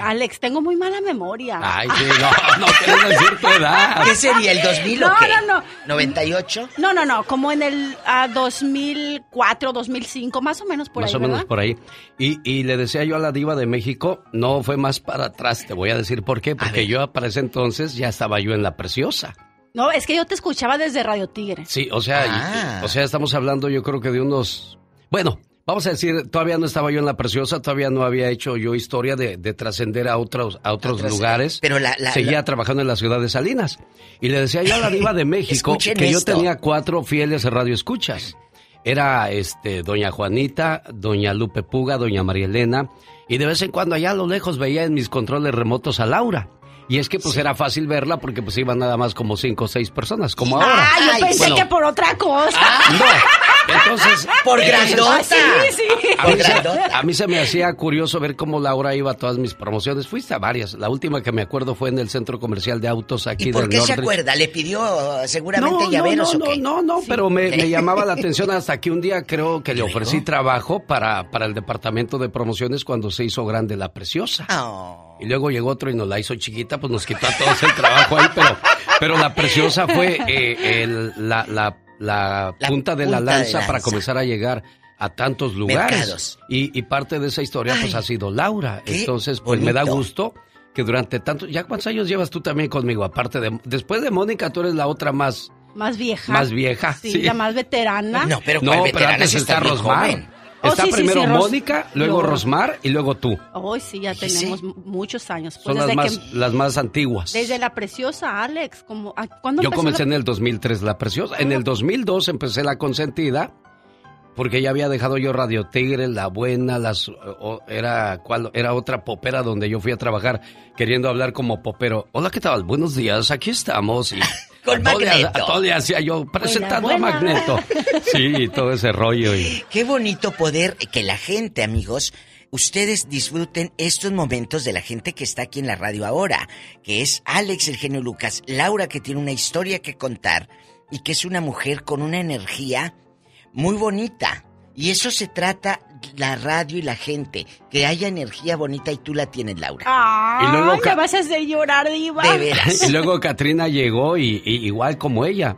Alex, tengo muy mala memoria. Ay, sí, no, no quieres decir tu edad. ¿Qué sería, el 2000 o No, qué? no, no. ¿98? No, no, no, como en el ah, 2004, 2005, más o menos por más ahí, o menos ¿verdad? por ahí. Y, y le decía yo a la diva de México, no fue más para atrás, te voy a decir por qué, porque yo para ese entonces ya estaba yo en La Preciosa. No, es que yo te escuchaba desde Radio Tigre. Sí, o sea, Ah. y- o sea, estamos hablando yo creo que de unos... Bueno, vamos a decir, todavía no estaba yo en La Preciosa, todavía no había hecho yo historia de, de trascender a otros, a otros lugares. pero la- la- Seguía la- trabajando en la ciudad de Salinas. Y le decía yo a la diva de [LAUGHS] México Escuchen que yo tenía cuatro fieles radioescuchas. Era este doña Juanita, doña Lupe Puga, doña María Elena, y de vez en cuando allá a lo lejos veía en mis controles remotos a Laura. Y es que pues era fácil verla porque pues iban nada más como cinco o seis personas, como ahora. Ah, yo pensé Bueno, que por otra cosa. no, entonces... Por entonces- grandota. [LAUGHS] Sí, sí. a mí, se, a mí se me hacía curioso ver cómo Laura iba a todas mis promociones. Fuiste a varias. La última que me acuerdo fue en el Centro Comercial de Autos aquí ¿Y por del qué se acuerda? ¿Le pidió eh, seguramente no, llaveros no, no, o qué? no, no, pero me, me [LAUGHS] llamaba la atención hasta que un día creo que le ofrecí trabajo para, para el departamento de promociones cuando se hizo grande la preciosa. Oh. Y luego llegó otro y nos la hizo chiquita, pues nos quitó a todos el trabajo ahí, pero, pero la preciosa fue eh, el- la, la, la La punta de la de lanza para comenzar a llegar a tantos lugares. Mercados. Y, y parte de esa historia pues ha sido Laura. Entonces, pues me da gusto que durante tanto, ¿ya cuántos años llevas tú también conmigo? Aparte de, después de Mónica, tú eres la otra más, Más vieja. más vieja. Sí, sí. la más veterana. No, pero No, ¿cuál pero veterana antes está bien Rosmar. Oh, Está sí, primero sí, Mónica, luego luego- Rosmar y luego tú. Hoy sí, ya tenemos muchos años. Pues Son las más, que, las más antiguas. desde la preciosa Alex. Como, ¿a- ¿Cuándo Yo comencé la- en el 2003 La Preciosa. En el 2002 empecé La Consentida, porque ya había dejado yo Radio Tigre, La Buena, las, o- era, ¿cuál? era otra popera donde yo fui a trabajar queriendo hablar como popero. Hola, ¿qué tal? Buenos días, aquí estamos. Y Con a todo le- Magneto. A todo le hacía yo presentando buena. a Magneto. [LAUGHS] Sí, todo ese rollo. Y... Qué bonito poder que la gente, amigos, ustedes disfruten estos momentos de la gente que está aquí en la radio ahora, que es Alex el genio Lucas, Laura que tiene una historia que contar y que es una mujer con una energía muy bonita. Y eso se trata la radio y la gente, que haya energía bonita y tú la tienes, Laura. Ay, Y luego me vas a hacer llorar, diva. De veras. [LAUGHS] Y luego Katrina llegó y, y igual como ella.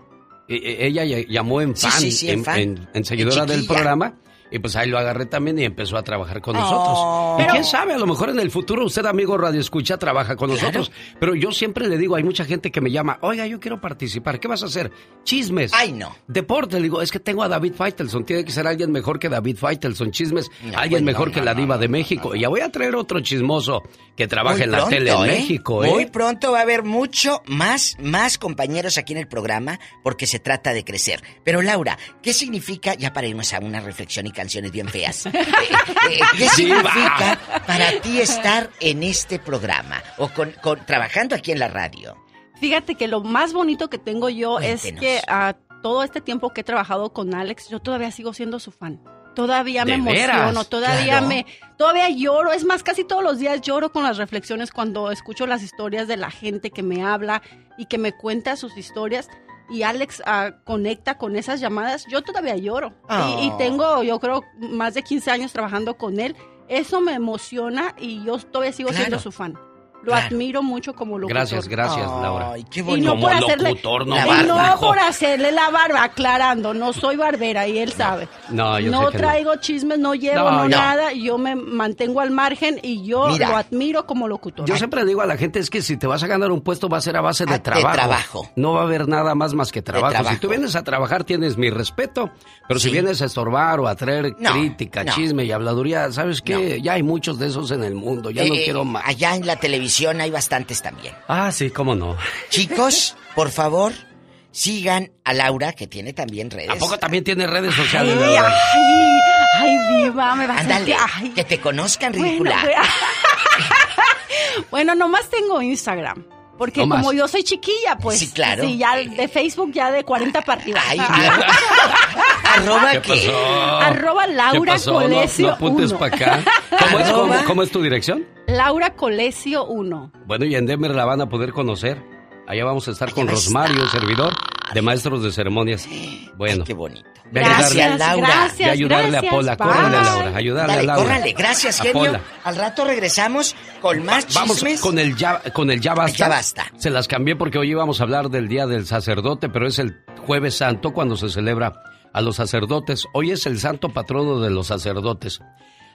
E- e- Ella ll- llamó en Sí, fan, sí, sí, en en, fan. en- en seguidora De del programa. Y pues ahí lo agarré también y empezó a trabajar con Oh. nosotros. Y Pero- quién sabe, a lo mejor en el futuro usted, amigo Radio Escucha, trabaja con Claro. nosotros. Pero yo siempre le digo, hay mucha gente que me llama, oiga, yo quiero participar, ¿qué vas a hacer? Chismes. Ay, no. Deporte, le digo, es que tengo a David Faitelson, tiene que ser alguien mejor que David Faitelson. Chismes, No, alguien pues, mejor no, que no, la diva de México. Y ya voy a traer otro chismoso que trabaja Muy en la pronto, tele en ¿eh? México, ¿eh? Muy pronto va a haber mucho más, más compañeros aquí en el programa porque se trata de crecer. Pero Laura, ¿qué significa, ya para irnos a una reflexión y canciones bien feas, [LAUGHS] eh, eh, ¿qué significa para ti estar en este programa o con, con- trabajando aquí en la radio? Fíjate que lo más bonito que tengo yo es que a todo este tiempo que he trabajado con Alex, yo todavía sigo siendo su fan. Todavía me ¿De emociono, veras? todavía Claro. me, todavía lloro. Es más, casi todos los días lloro con las reflexiones cuando escucho las historias de la gente que me habla y que me cuenta sus historias. Y Alex ah, conecta con esas llamadas. Yo todavía lloro. Y- Y, Oh. tengo, yo creo, más de 15 años trabajando con él. Eso me emociona y yo todavía sigo Claro. siendo su fan. Lo Claro. admiro mucho como locutor. Gracias, gracias, Laura. Ay, qué Y bonito. no Como por hacerle, locutor, no y barba. no por hacerle la barba, aclarando, no soy barbera y él sabe. No, yo no sé que no. traigo chismes, no llevo No, no, no. nada, yo me mantengo al margen y yo Mira. lo admiro como locutor. Yo siempre digo a la gente es que si te vas a ganar un puesto va a ser a base Ah, de de trabajo. trabajo. No va a haber nada más más que trabajo. trabajo. Si tú vienes a trabajar tienes mi respeto, pero Sí. si vienes a estorbar o a traer No, crítica, no. chisme y habladuría, ¿sabes qué? Ya hay muchos de esos en el mundo, ya no Eh, quiero más. Allá en la televisión televisión hay bastantes también. Ah, sí, cómo no. Chicos, [LAUGHS] por favor, sigan a Laura, que tiene también redes. ¿A poco también tiene redes sociales? Ay, Laura? ay, ay, diva, me vas a Ándale, Ay. que te conozcan, Bueno, ridícula. pues, [LAUGHS] [LAUGHS] Bueno, nomás tengo Instagram. Porque No como yo soy chiquilla, pues. Sí, claro. Sí, ya de Facebook ya de 40 para arriba. ¿Arroba ¿Qué? Arroba Laura ¿Qué pasó? No- Colesio No, apuntes uno. para acá. ¿Cómo es, Arroba- cómo- cómo es tu dirección? Laura Colesio 1. Bueno, y en Denver la van a poder conocer. Allá vamos a estar con va a Rosmario, servidor de maestros de ceremonias. Bueno. qué bonito. A Gracias, Laura. Ve a ayudarle a gracias, Pola. bye. Córrele, Laura. Ayudarle Dale, a Laura. córrale. Gracias, A genio. Pola. Al rato regresamos con más Vamos chismes. con el ya, con el ya basta. Ya basta. Se las cambié porque hoy íbamos a hablar del Día del Sacerdote, pero es el Jueves Santo cuando se celebra a los sacerdotes. Hoy es el santo patrono de los sacerdotes.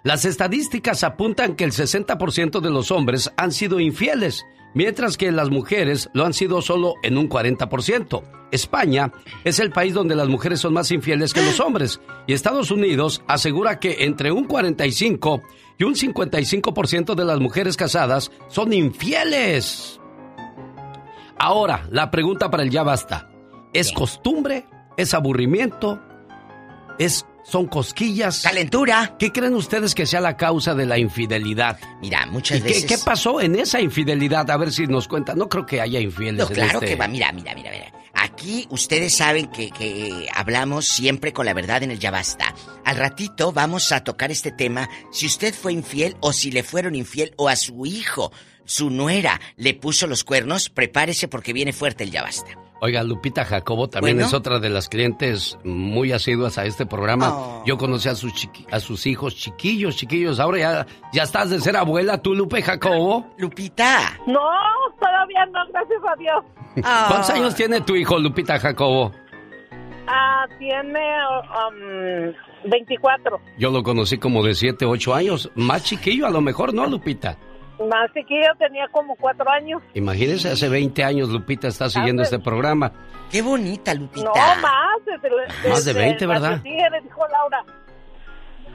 Las estadísticas apuntan que el 60% de los hombres han sido infieles, mientras que las mujeres lo han sido solo en un 40%. España es el país donde las mujeres son más infieles que los [GASPS] hombres y Estados Unidos asegura que entre un 45 y un 55% de las mujeres casadas son infieles. Ahora, la pregunta para el ya basta. ¿Es costumbre? ¿Es aburrimiento? ¿Es, ¿Son cosquillas? Calentura. ¿Qué creen ustedes que sea la causa de la infidelidad? Mira, muchas ¿Y qué- veces- ¿Qué, pasó en esa infidelidad? A ver si nos cuentan. No creo que haya infieles No, en claro este- que va. Mira, mira, mira, mira. Aquí ustedes saben que, que hablamos siempre con la verdad en el Ya Basta. Al ratito vamos a tocar este tema. Si usted fue infiel o si le fueron infiel o a su hijo, su nuera, le puso los cuernos, prepárese porque viene fuerte el Ya Basta. Oiga, Lupita Jacobo también Bueno. es otra de las clientes muy asiduas a este programa. Oh. Yo conocí a sus, chiqui- a sus hijos chiquillos, chiquillos. Ahora ya, ya estás de ser abuela tú, Lupe Jacobo. Lupita. No, todavía no, gracias a Dios. ¿Cuántos años tiene tu hijo, Lupita Jacobo? Ah, tiene um, 24. Yo lo conocí como de 7, 8 años. Más chiquillo a lo mejor, ¿no, Lupita? Más chiquillo tenía como 4 años. Imagínese, hace 20 años Lupita está siguiendo Hace- este programa. Qué bonita, Lupita. No, más. Desde, Más de desde 20, ¿verdad? Sí, le dijo Laura.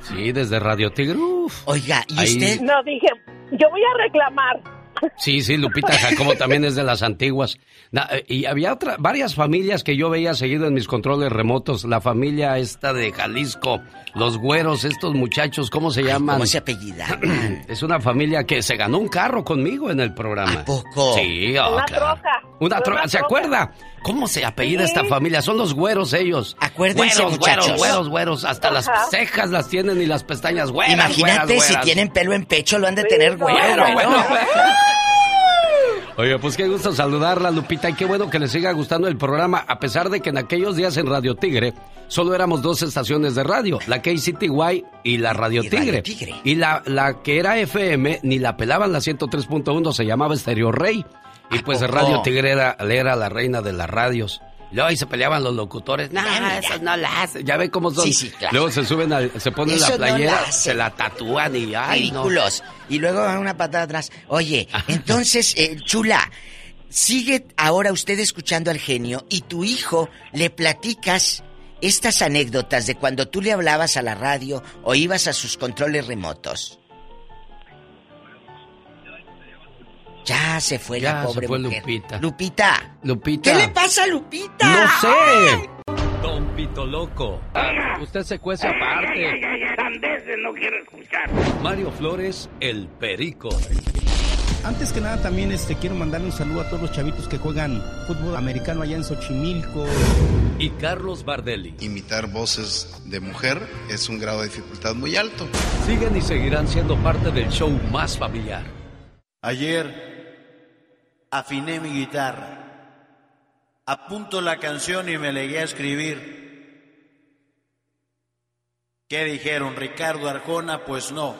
Sí, desde Radio Tigre. uf. Oiga, ¿y Ahí- usted? No, dije, yo voy a reclamar. Sí, sí, Lupita Jacobo también es de las antiguas. Eh, y había otra, varias familias que yo veía seguido en mis controles remotos. La familia esta de Jalisco, los güeros, estos muchachos, ¿cómo se llaman? ¿Cómo se apellida? [CLEARS THROAT] Es una familia que se ganó un carro conmigo en el programa. poco? Sí, oh, Una claro. troca. Una Una troca, ¿se acuerda? ¿Cómo se apellida Sí. esta familia? Son los güeros ellos. Acuérdense, güeros, muchachos. güeros, güeros, güeros. Hasta Ajá. las cejas las tienen y las pestañas güeras, Imagínate güeras, si güeras. tienen pelo en pecho, lo han de tener no, güero, no, güero. Oye, pues qué gusto saludarla, Lupita, y qué bueno que le siga gustando el programa, a pesar de que en aquellos días en Radio Tigre solo éramos dos estaciones de radio, la KCTY y la Radio Y Radio Tigre. Tigre. Y la, la que era FM ni la pelaban la 103.1, se llamaba Stereo Rey. Y pues? Radio Tigre era, era la reina de las radios. Y luego ahí se peleaban los locutores. No, mira. esas no las hacen. Ya ve cómo son. Sí, sí, claro. Luego se suben, a- se ponen Eso la no playera, la se la tatúan y ay, no. Ridículos. Y luego una patada atrás. Oye, [LAUGHS] entonces, eh, chula, sigue ahora usted escuchando al genio y tu hijo le platicas estas anécdotas de cuando tú le hablabas a la radio o ibas a sus controles remotos. Ya se fue Ya la se pobre fue mujer. Lupita. Lupita. Lupita. ¿Qué le pasa a Lupita? No sé. Don Pito Loco. Usted se cuece aparte. no quiero escuchar. Mario Flores, el perico. Antes que nada también este quiero mandarle un saludo a todos los chavitos que juegan fútbol americano allá en Xochimilco. Y Carlos Bardelli. Imitar voces de mujer es un grado de dificultad muy alto. Siguen y seguirán siendo parte del show más familiar. Ayer afiné mi guitarra, apunto la canción y me legué a escribir. ¿Qué dijeron? ¿Ricardo Arjona? Pues no.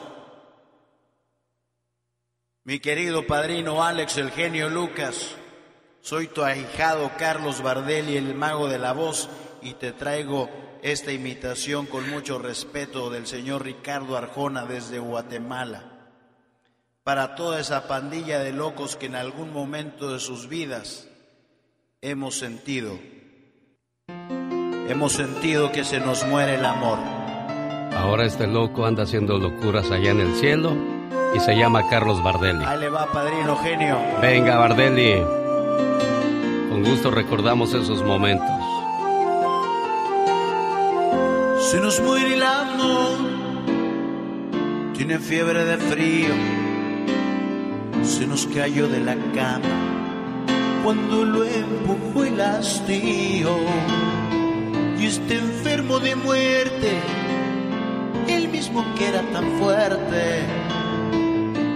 Mi querido padrino Alex, el genio Lucas, soy tu ahijado Carlos Bardelli, el mago de la voz, y te traigo esta imitación con mucho respeto del señor Ricardo Arjona desde Guatemala para toda esa pandilla de locos que en algún momento de sus vidas hemos sentido. Hemos sentido que se nos muere el amor. Ahora este loco anda haciendo locuras allá en el cielo y se llama Carlos Bardelli. Ahí le va, padrino genio. Venga, Bardelli. Con gusto recordamos esos momentos. Se nos muere el amor, tiene fiebre de frío, se nos cayó de la cama cuando lo empujó el hastío y está enfermo de muerte, el mismo que era tan fuerte.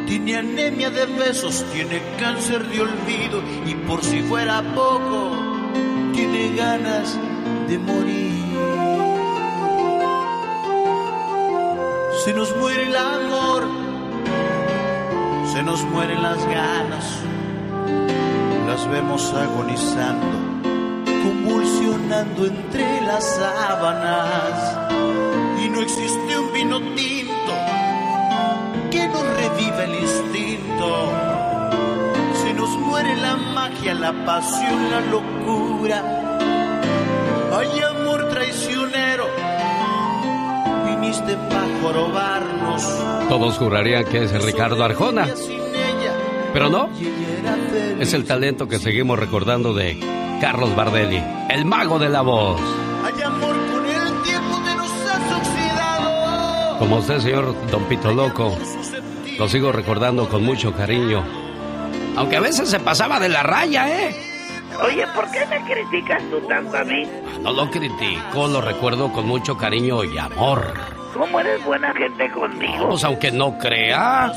Tiene anemia de besos, tiene cáncer de olvido y por si fuera poco, tiene ganas de morir. Se nos muere el amor, se nos mueren las ganas, las vemos agonizando, convulsionando entre las sábanas. Y no existe un vino tinto que nos reviva el instinto. Se nos muere la magia, la pasión, la locura. Hay amor traicionero viniste para jorobarnos. Todos jurarían que es Ricardo Arjona. Pero no. Es el talento que seguimos recordando de Carlos Bardelli, el mago de la voz. Hay amor con el tiempo que nos has oxidado. Como usted, señor Don Pito Loco, lo sigo recordando con mucho cariño. Aunque a veces se pasaba de la raya, ¿eh? Oye, ¿por qué me criticas tú tanto a mí? No lo critico, lo recuerdo con mucho cariño y amor. ¿Cómo eres buena gente conmigo? Pues aunque no crea.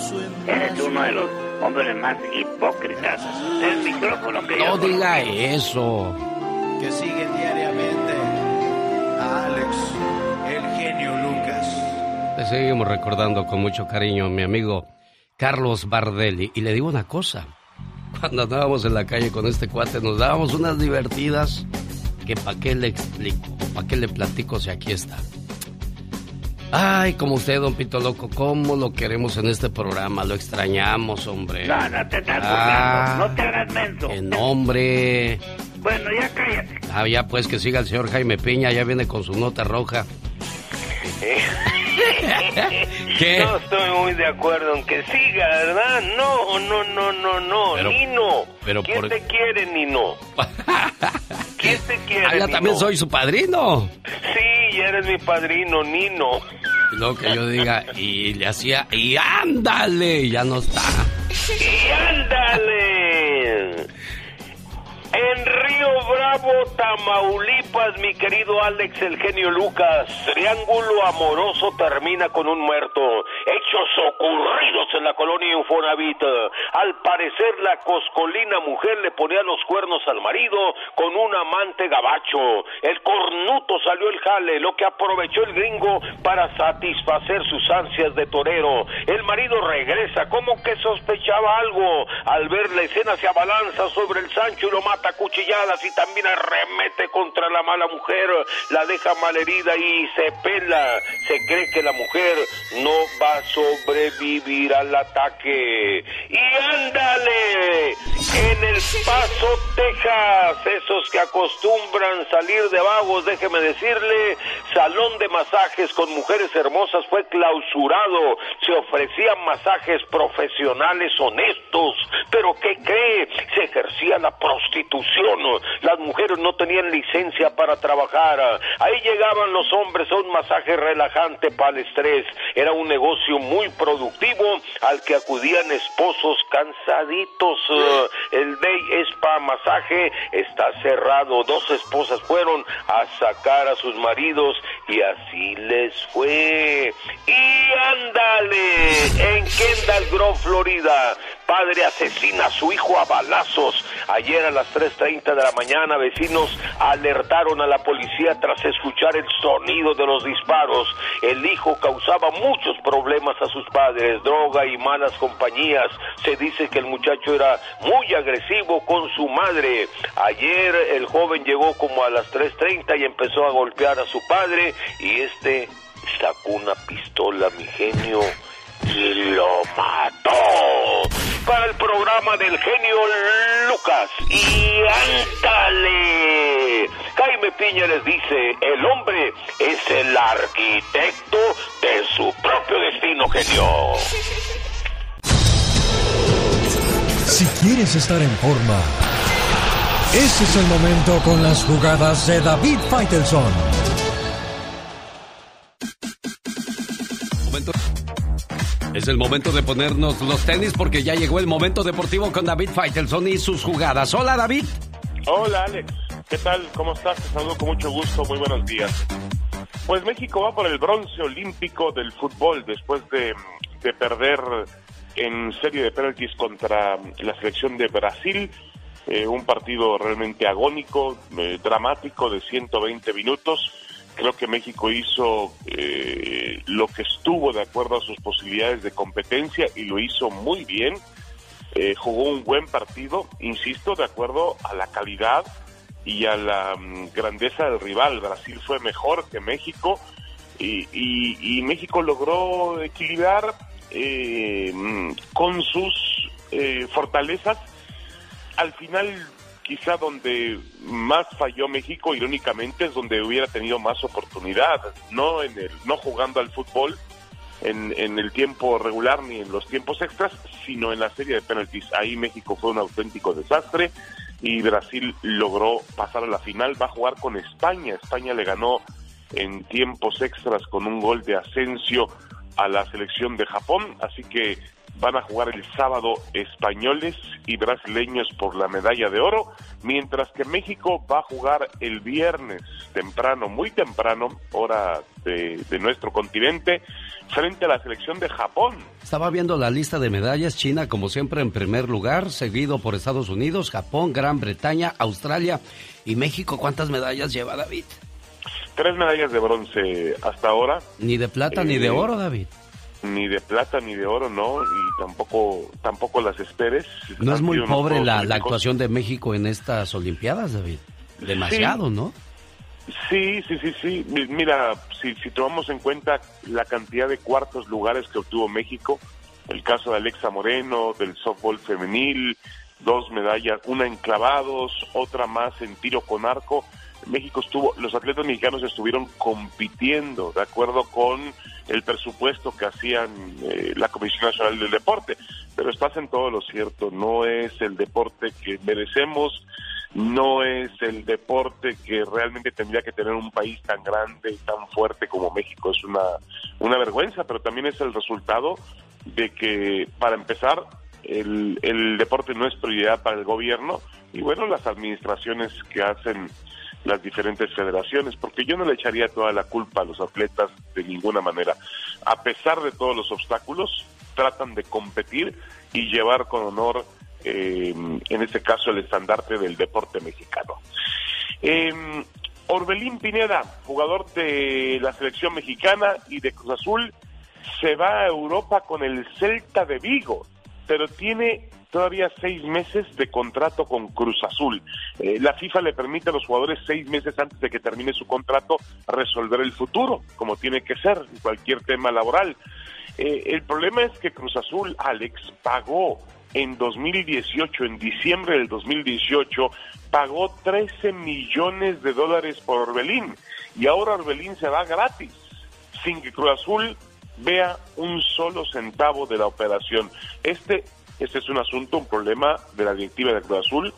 Eres uno de los hombres más hipócritas del micrófono que No yo diga eso. Que sigue diariamente a Alex, el genio Lucas. Le seguimos recordando con mucho cariño, mi amigo Carlos Bardelli. Y le digo una cosa. Cuando andábamos en la calle con este cuate, nos dábamos unas divertidas que para qué le explico, para qué le platico si aquí está. Ay, como usted, don Pito Loco, cómo lo queremos en este programa, lo extrañamos, hombre. No, no te estás Ah. burlando, no te hagas menso. En nombre. Bueno, ya cállate. Ah, ya pues que siga el señor Jaime Piña, ya viene con su nota roja. [LAUGHS] [LAUGHS] ¿Qué? No estoy muy de acuerdo en que siga, ¿verdad? No, no, no, no, no, Pero- Nino. pero ¿Quién por- te quiere, Nino? [LAUGHS] ¿Quién te quiere, Ah, yo también soy su padrino. Sí, ya eres mi padrino, Nino. Luego que yo diga, y le hacía, y ándale, ya no está. ¡Y ándale! En Río Bravo, Tamaulipas, mi querido Alex, el genio Lucas, triángulo amoroso termina con un muerto. Hechos ocurridos en la colonia Infonavit. Al parecer, la coscolina mujer le ponía los cuernos al marido con un amante gabacho. El cornuto salió el jale, lo que aprovechó el gringo para satisfacer sus ansias de torero. El marido regresa, como que sospechaba algo. Al ver la escena se abalanza sobre el Sancho y lo mata a cuchilladas y también arremete contra la mala mujer. La deja malherida y se pela. Se cree que la mujer no va a sobrevivir al ataque. Y ándale, en El Paso, Texas, esos que acostumbran salir de vagos, déjeme decirle, salón de masajes con mujeres hermosas fue clausurado. Se ofrecían masajes profesionales honestos, pero ¿qué cree? Se ejercía la prostitución. Las mujeres no tenían licencia para trabajar. Ahí llegaban los hombres a un masaje relajante para el estrés. Era un negocio muy productivo al que acudían esposos cansaditos. Eh, El Day Spa Masaje está cerrado. Dos esposas fueron a sacar a sus maridos y así les fue. Y ándale, en Kendall Grove, Florida, padre asesina a su hijo a balazos. Ayer a las 3.30 de la mañana, vecinos alertaron a la policía tras escuchar el sonido de los disparos. El hijo causaba muchos problemas a sus padres, droga y malas compañías. Se dice que el muchacho era muy agresivo con su madre. Ayer el joven llegó como a las 3.30 y empezó a golpear a su padre y este sacó una pistola, mi genio, y lo mató. Para el programa del genio Lucas. Y ándale. Jaime Piña les dice, el hombre es el arquitecto de su propio destino, genio. Si quieres estar en forma, ese es el momento con las jugadas de David Faitelson. Es el momento de ponernos los tenis porque ya llegó el momento deportivo con David Faitelson y sus jugadas. Hola David. Hola Alex, ¿qué tal? ¿Cómo estás? Te saludo con mucho gusto, muy buenos días. Pues México va por el bronce olímpico del fútbol después de, de perder en serie de penaltis contra la selección de Brasil. Eh, un partido realmente agónico, eh, dramático de 120 minutos. Creo que México hizo eh, lo que estuvo de acuerdo a sus posibilidades de competencia y lo hizo muy bien. Eh, jugó un buen partido, insisto, de acuerdo a la calidad y a la mm, grandeza del rival. Brasil fue mejor que México y, México logró equilibrar eh, mm, con sus fortalezas. Al final, quizá donde más falló México, irónicamente, es donde hubiera tenido más oportunidad, no en el, no jugando al fútbol, en, el tiempo regular ni en los tiempos extras, sino en la serie de penaltis. Ahí México fue un auténtico desastre y Brasil logró pasar a la final. Va a jugar con España. España le ganó en tiempos extras con un gol de Asensio a la selección de Japón. Así que van a jugar el sábado españoles y brasileños por la medalla de oro, mientras que México va a jugar el viernes temprano, muy temprano, hora de, de nuestro continente, frente a la selección de Japón. Estaba viendo la lista de medallas, China como siempre en primer lugar, seguido por Estados Unidos, Japón, Gran Bretaña, Australia y México. ¿Cuántas medallas lleva David? Tres medallas de bronce hasta ahora. Ni de plata ni de Eh, oro, David. Ni de plata ni de oro, no, y tampoco tampoco las esperes. ¿No es muy pobre la, actuación de México en estas Olimpiadas, David? Demasiado, Sí. ¿no? Sí, sí, sí, sí. Mi- Mira, si, si tomamos en cuenta la cantidad de cuartos lugares que obtuvo México, el caso de Alexa Moreno, del softball femenil, dos medallas, una en clavados, otra más en tiro con arco. México estuvo, los atletas mexicanos estuvieron compitiendo de acuerdo con el presupuesto que hacían eh, la Comisión Nacional del Deporte. Pero estás en todo lo cierto, no es el deporte que merecemos, no es el deporte que realmente tendría que tener un país tan grande y tan fuerte como México. Es una, una vergüenza, pero también es el resultado de que, para empezar, el, el deporte no es prioridad para el gobierno y bueno, las administraciones que hacen las diferentes federaciones, porque yo no le echaría toda la culpa a los atletas de ninguna manera. A pesar de todos los obstáculos, tratan de competir y llevar con honor, eh, en este caso, el estandarte del deporte mexicano. Eh, Orbelín Pineda, jugador de la selección mexicana y de Cruz Azul, se va a Europa con el Celta de Vigo, pero tiene todavía seis meses de contrato con Cruz Azul. Eh, la FIFA le permite a los jugadores seis meses antes de que termine su contrato resolver el futuro, como tiene que ser en cualquier tema laboral. Eh, el problema es que Cruz Azul, Alex, pagó en 2018, en diciembre del 2018, pagó 13 millones de dólares por Orbelín y ahora Orbelín se va gratis, sin que Cruz Azul vea un solo centavo de la operación. Este, este es un asunto, un problema de la directiva de Cruz Azul,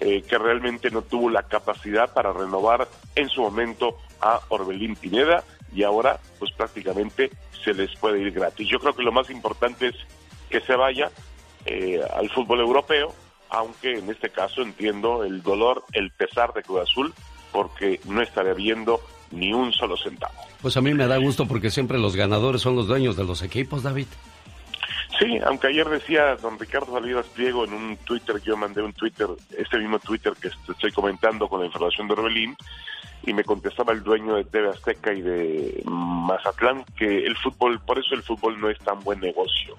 eh, que realmente no tuvo la capacidad para renovar en su momento a Orbelín Pineda y ahora pues prácticamente se les puede ir gratis. Yo creo que lo más importante es que se vaya eh, al fútbol europeo, aunque en este caso entiendo el dolor, el pesar de Cruz Azul, porque no estaría viendo ni un solo centavo. Pues a mí me da gusto porque siempre los ganadores son los dueños de los equipos, David. Sí, aunque ayer decía don Ricardo Salinas Pliego en un Twitter, yo mandé un Twitter, este mismo Twitter que est- estoy comentando con la información de Orbelín, y me contestaba el dueño de TV Azteca y de Mazatlán que el fútbol, por eso el fútbol no es tan buen negocio.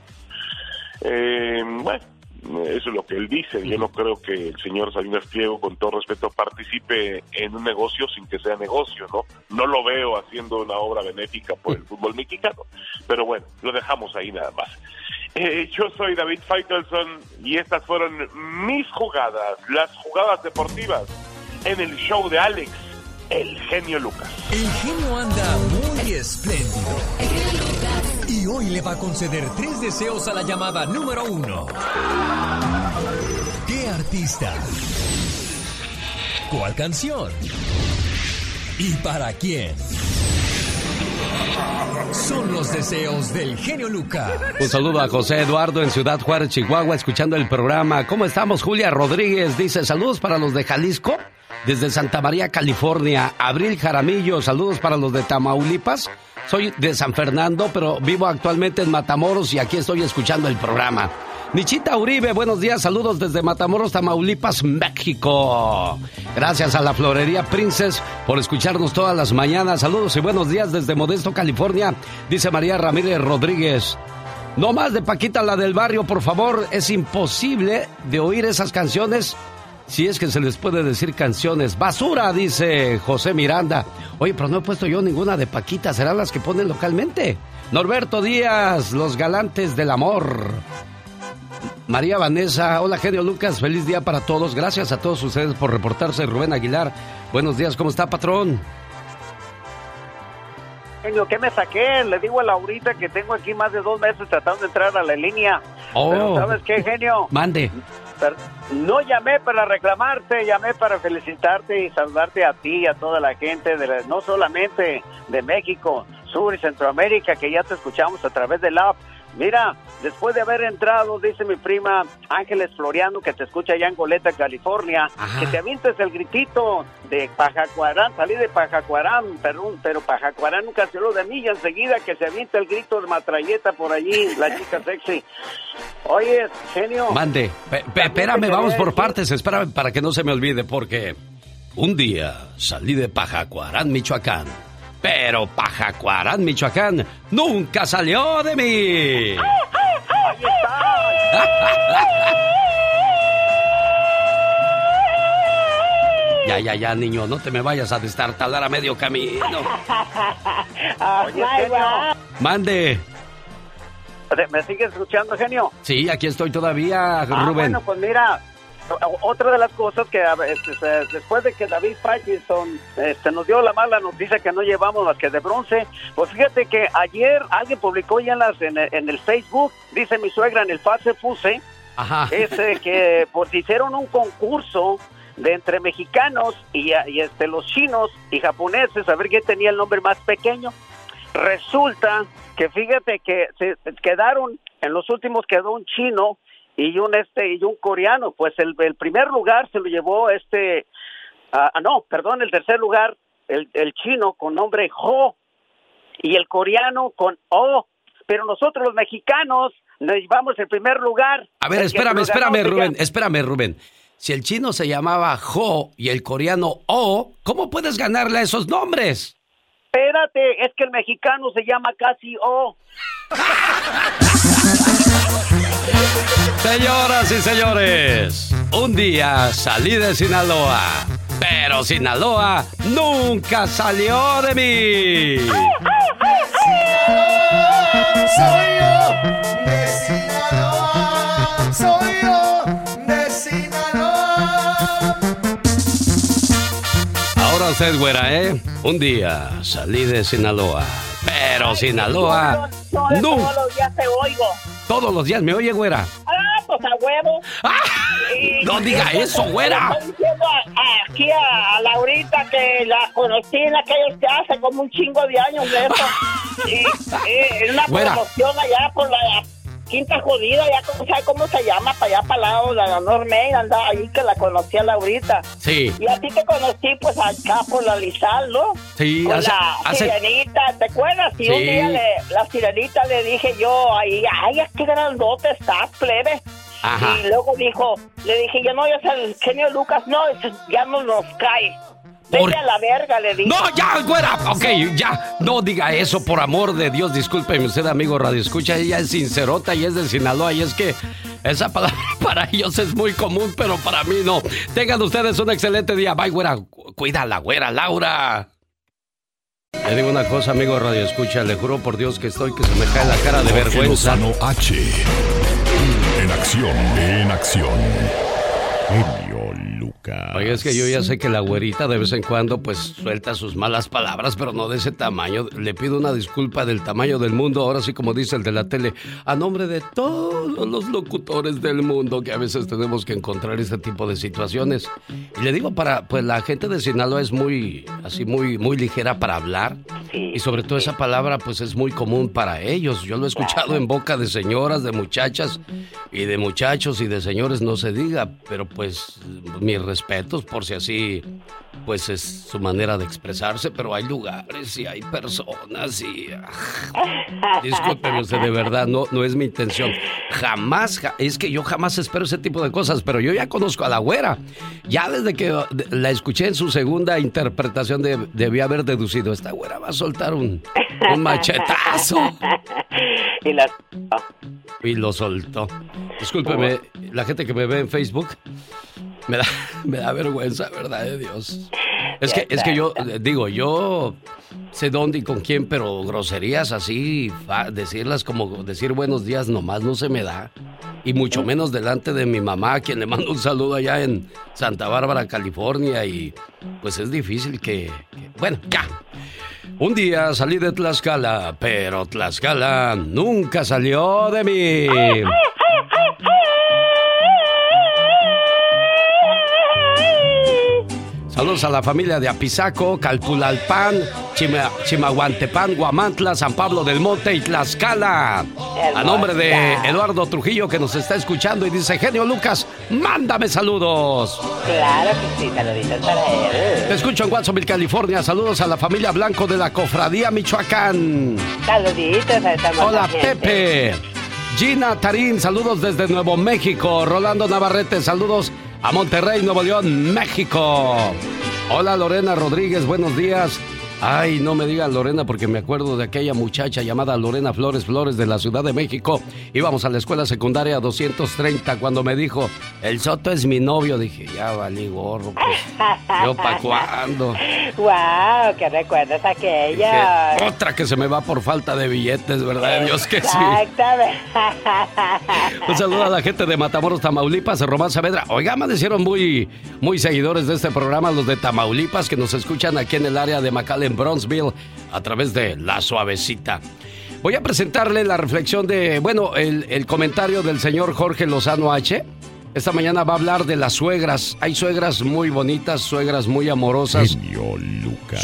Eh, bueno, eso es lo que él dice. Yo no creo que el señor Salinas Pliego, con todo respeto, participe en un negocio sin que sea negocio, ¿no? No lo veo haciendo una obra benéfica por el fútbol mexicano. Pero bueno, lo dejamos ahí nada más. Eh, yo soy David Feitelson y estas fueron mis jugadas, las jugadas deportivas en el show de Alex, el genio Lucas. El genio anda muy espléndido. Y hoy le va a conceder tres deseos a la llamada número uno. ¿Qué artista? ¿Cuál canción? ¿Y para quién? Son los deseos del genio Lucas. Un saludo a José Eduardo en Ciudad Juárez, Chihuahua, escuchando el programa. ¿Cómo estamos? Julia Rodríguez dice, saludos para los de Jalisco, desde Santa María, California. Abril Jaramillo, saludos para los de Tamaulipas. Soy de San Fernando, pero vivo actualmente en Matamoros y aquí estoy escuchando el programa. Michita Uribe, buenos días, saludos desde Matamoros, Tamaulipas, México. Gracias a la Florería Princess por escucharnos todas las mañanas. Saludos y buenos días desde Modesto, California, dice María Ramírez Rodríguez. No más de Paquita, la del barrio, por favor. Es imposible de oír esas canciones si es que se les puede decir canciones. Basura, dice José Miranda. Oye, pero no he puesto yo ninguna de Paquita. ¿Serán las que ponen localmente? Norberto Díaz, Los Galantes del Amor. María Vanessa, hola genio Lucas, feliz día para todos. Gracias a todos ustedes por reportarse. Rubén Aguilar, buenos días, ¿cómo está, patrón? Genio, ¿qué me saqué? Le digo a Laurita que tengo aquí más de dos meses tratando de entrar a la línea. Oh. Pero ¿sabes qué, genio? Mande. No llamé para reclamarte, llamé para felicitarte y saludarte a ti y a toda la gente, de la- no solamente de México, Sur y Centroamérica, que ya te escuchamos a través del app. Mira, después de haber entrado, dice mi prima Ángeles Floriano, que te escucha allá en Goleta, California, que te avientes el gritito de Pajacuarán, salí de Pajacuarán, pero, pero Pajacuarán nunca se lo de mí, y enseguida que se avienta el grito de matralleta por allí, la chica [LAUGHS] sexy. Oye, genio. Mande. Pe- pe- espérame, vamos por partes. Espérame para que no se me olvide, porque un día salí de Pajacuarán, Michoacán. Pero Pajacuarán, Michoacán, nunca salió de mí. [LAUGHS] Ya, ya, ya, niño, no te me vayas a destartalar a medio camino. Oye, genio. Mande. ¿Me sigues escuchando, genio? Sí, aquí estoy todavía, Ah, Rubén. bueno, pues mira, otra de las cosas que este, después de que David Pattinson este, nos dio la mala noticia que no llevamos más que de bronce, pues fíjate que ayer alguien publicó ya en, las, en, el, en el Facebook, dice mi suegra en el Pase Fuse, Ajá. es eh, que pues hicieron un concurso de entre mexicanos y, y, este los chinos y japoneses a ver quién tenía el nombre más pequeño. Resulta que fíjate que se quedaron en los últimos quedó un chino y un este y un coreano, pues el, el primer lugar se lo llevó este ah, ah, no, perdón, el tercer lugar el, el chino con nombre Ho y el coreano con O, pero nosotros los mexicanos nos llevamos el primer lugar. A ver, espérame, espérame, Rubén, espérame, Rubén. Si el chino se llamaba Jo y el coreano O, ¿cómo puedes ganarle a esos nombres? Espérate, es que el mexicano se llama casi O. [LAUGHS] Señoras y señores, un día salí de Sinaloa, pero Sinaloa nunca salió de mí. Soy yo de Sinaloa, soy yo de Sinaloa. Ahora usted, güera, ¿eh? Un día salí de Sinaloa, pero Sinaloa Todos nunca... los días te oigo. Todos los días me oye, güera. Ah, pues a huevo. Y- no diga y- eso, güera. le Estoy diciendo a- aquí a, a Laurita que la conocí en aquellos que hace como un chingo de años de eso. [LAUGHS] y, y una Güera. promoción allá por la Quinta Jodida, ya cómo sabe cómo se llama, para allá para lado la Normain, andaba ahí que la conocí a Laurita. Sí. Y a ti te conocí pues acá por la Lizal, ¿no? Sí, Con hace- la hace- sirenita, ¿te acuerdas? Y un día le, la sirenita le dije yo ahí, ay, qué grandote estás, plebe. Ajá. Y luego dijo, le dije yo, no, ya es el genio Lucas, no, ya no nos cae. Por- Vete a la verga, le dije. No, ya, güera. Ok, ya. No diga eso, por amor de Dios. Discúlpeme usted, amigo Radio Escucha. Ella es sincerota y es de Sinaloa. Y es que esa palabra [LAUGHS] para ellos es muy común, pero para mí no. Tengan ustedes un excelente día. Bye, güera. Cu- Cuida a la güera, Laura. Le digo una cosa, amigo Radio Escucha. Le juro por Dios que estoy que se me cae la cara de vergüenza. H. En acción, en acción. Lucas. Oye, es que yo ya sé que la güerita de vez en cuando pues suelta sus malas palabras, pero no de ese tamaño. Le pido una disculpa del tamaño del mundo, ahora sí como dice el de la tele, a nombre de todos los locutores del mundo que a veces tenemos que encontrar este tipo de situaciones. Y le digo para, pues la gente de Sinaloa es muy, así muy, muy ligera para hablar. y sobre todo esa palabra pues es muy común para ellos. Yo lo he escuchado en boca de señoras, de muchachas y de muchachos y de señores, no se diga, pero pues mis respetos por si así pues es su manera de expresarse, pero hay lugares y hay personas y... ah, discúlpeme usted, de verdad, no, no es mi intención. Jamás, ja- es que yo jamás espero ese tipo de cosas, pero yo ya conozco a la güera. Ya desde que la escuché en su segunda interpretación de- debí haber deducido, esta güera va a soltar un, un machetazo. [LAUGHS] y las... Y lo soltó. Discúlpeme, la gente que me ve en Facebook me da, [LAUGHS] me da vergüenza, ¿verdad? De Dios. Es que, es que yo, eh, digo, yo sé dónde y con quién, pero groserías así, decirlas como decir buenos días nomás no se me da. Y mucho menos delante de mi mamá, a quien le mando un saludo allá en Santa Bárbara, California. Y pues es difícil que... que- bueno, ya. Un día salí de Tlaxcala, pero Tlaxcala nunca salió de mí. Saludos a la familia de Apizaco, Calpulalpan, Chima- Chimahuantepán, Guamantla, San Pablo del Monte y Tlaxcala. A nombre de Eduardo Trujillo que nos está escuchando y dice, genio Lucas, mándame saludos. Claro que sí, saluditos para él. Te escucho en Watsonville, California. Saludos a la familia Blanco de la Cofradía Michoacán. Saluditos a hermosa Hola, gente. Pepe. Gina Tarín, saludos desde Nuevo México. Rolando Navarrete, saludos a Monterrey, Nuevo León, México. Hola, Lorena Rodríguez, buenos días. Ay, no me digas Lorena porque me acuerdo de aquella muchacha llamada Lorena Flores Flores de la Ciudad de México. Íbamos a la escuela secundaria 230 cuando me dijo, el Soto es mi novio. Dije, ya valí gorro, pues. [LAUGHS] ¿Yo pa' cuándo? Wow, qué recuerdas aquella. Dije, Otra que se me va por falta de billetes, ¿verdad? Dios que sí. Exactamente. Un saludo a la gente de Matamoros, Tamaulipas, Román Saavedra. Oiga, amanecieron muy, muy seguidores de este programa, los de Tamaulipas, que nos escuchan aquí en el área de McAllen, Bronzeville, a través de La Suavecita. Voy a presentarle la reflexión de, bueno, el, el comentario del señor Jorge Lozano H. Esta mañana va a hablar de las suegras. Hay suegras muy bonitas, suegras muy amorosas.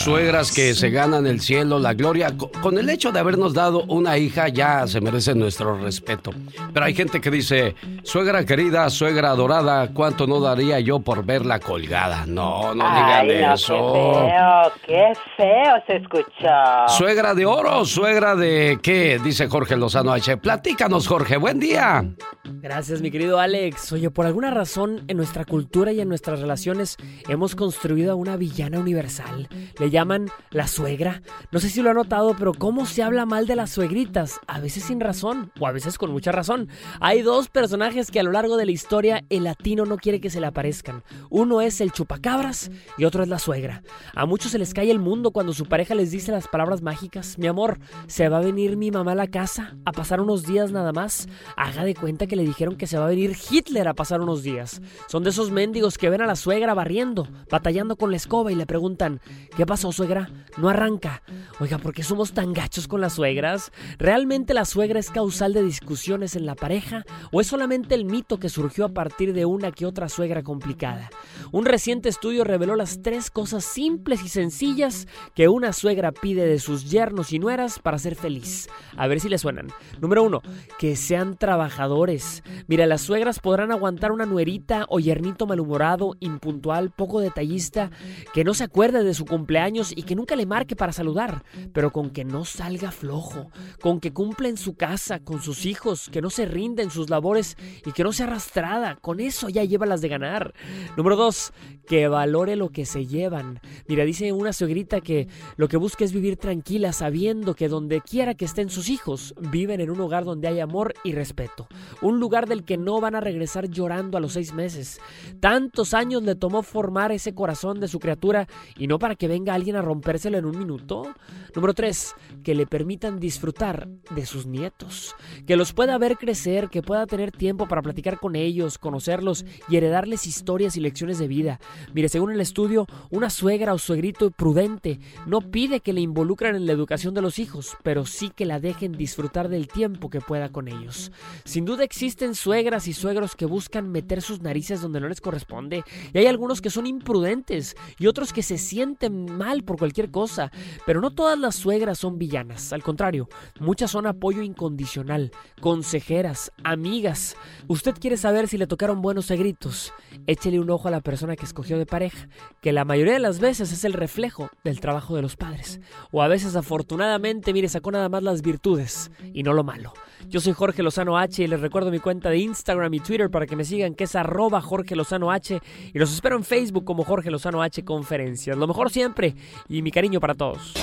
Suegras que se ganan el cielo, la gloria. Co- Con el hecho de habernos dado una hija ya se merece nuestro respeto. Pero hay gente que dice, suegra querida, suegra adorada, ¿cuánto no daría yo por verla colgada? No, no Ay, digan no, eso. Qué feo, qué feo se escuchó. Suegra de oro, suegra de qué, dice Jorge Lozano H. Platícanos, Jorge, buen día. Gracias, mi querido Alex. Oye, por alguna razón en nuestra cultura y en nuestras relaciones hemos construido a una villana universal. Le llaman la suegra. No sé si lo ha notado, pero cómo se habla mal de las suegritas, a veces sin razón o a veces con mucha razón. Hay dos personajes que a lo largo de la historia el latino no quiere que se le aparezcan. Uno es el chupacabras y otro es la suegra. A muchos se les cae el mundo cuando su pareja les dice las palabras mágicas. Mi amor, se va a venir mi mamá a la casa a pasar unos días nada más. Haga de cuenta que le dijeron que se va a venir Hitler a pasar unos días. Son de esos mendigos que ven a la suegra barriendo, batallando con la escoba y le preguntan, ¿qué pasó suegra? No arranca. Oiga, ¿por qué somos tan gachos con las suegras? ¿Realmente la suegra es causal de discusiones en la pareja o es solamente el mito que surgió a partir de una que otra suegra complicada? Un reciente estudio reveló las tres cosas simples y sencillas que una suegra pide de sus yernos y nueras para ser feliz. A ver si le suenan. Número uno, que sean trabajadores. Mira, las suegras podrán aguantar una nuerita o yernito malhumorado, impuntual, poco detallista, que no se acuerde de su cumpleaños y que nunca le marque para saludar, pero con que no salga flojo, con que cumpla en su casa, con sus hijos, que no se rinda en sus labores y que no sea arrastrada. Con eso ya lleva las de ganar. Número dos, que valore lo que se llevan. Mira, dice una suegrita que lo que busca es vivir tranquila sabiendo que donde quiera que estén sus hijos, viven en un hogar donde hay amor y respeto. Un lugar del que no van a regresar llorando a los seis meses. Tantos años le tomó formar ese corazón de su criatura y no para que venga alguien a rompérselo en un minuto. Número tres, que le permitan disfrutar de sus nietos, que los pueda ver crecer, que pueda tener tiempo para platicar con ellos, conocerlos y heredarles historias y lecciones de vida. Mire, según el estudio, una suegra o suegrito prudente no pide que le involucren en la educación de los hijos, pero sí que la dejen disfrutar del tiempo que pueda con ellos. Sin duda existen suegras y suegros que buscan meter sus narices donde no les corresponde, y hay algunos que son imprudentes y otros que se sienten mal por cualquier cosa, pero no todas las suegras son villanas, al contrario, muchas son apoyo incondicional, consejeras, amigas. Usted quiere saber si le tocaron buenos segritos, échele un ojo a la persona que escogió de pareja, que la mayoría de las veces es el reflejo del trabajo de los padres, o a veces afortunadamente, mire, sacó nada más las virtudes y no lo malo. Yo soy Jorge Lozano H y les recuerdo mi cuenta de Instagram y Twitter para que me sigan, que es arroba Jorge Lozano H. Y los espero en Facebook como Jorge Lozano H Conferencias. Lo mejor siempre y mi cariño para todos.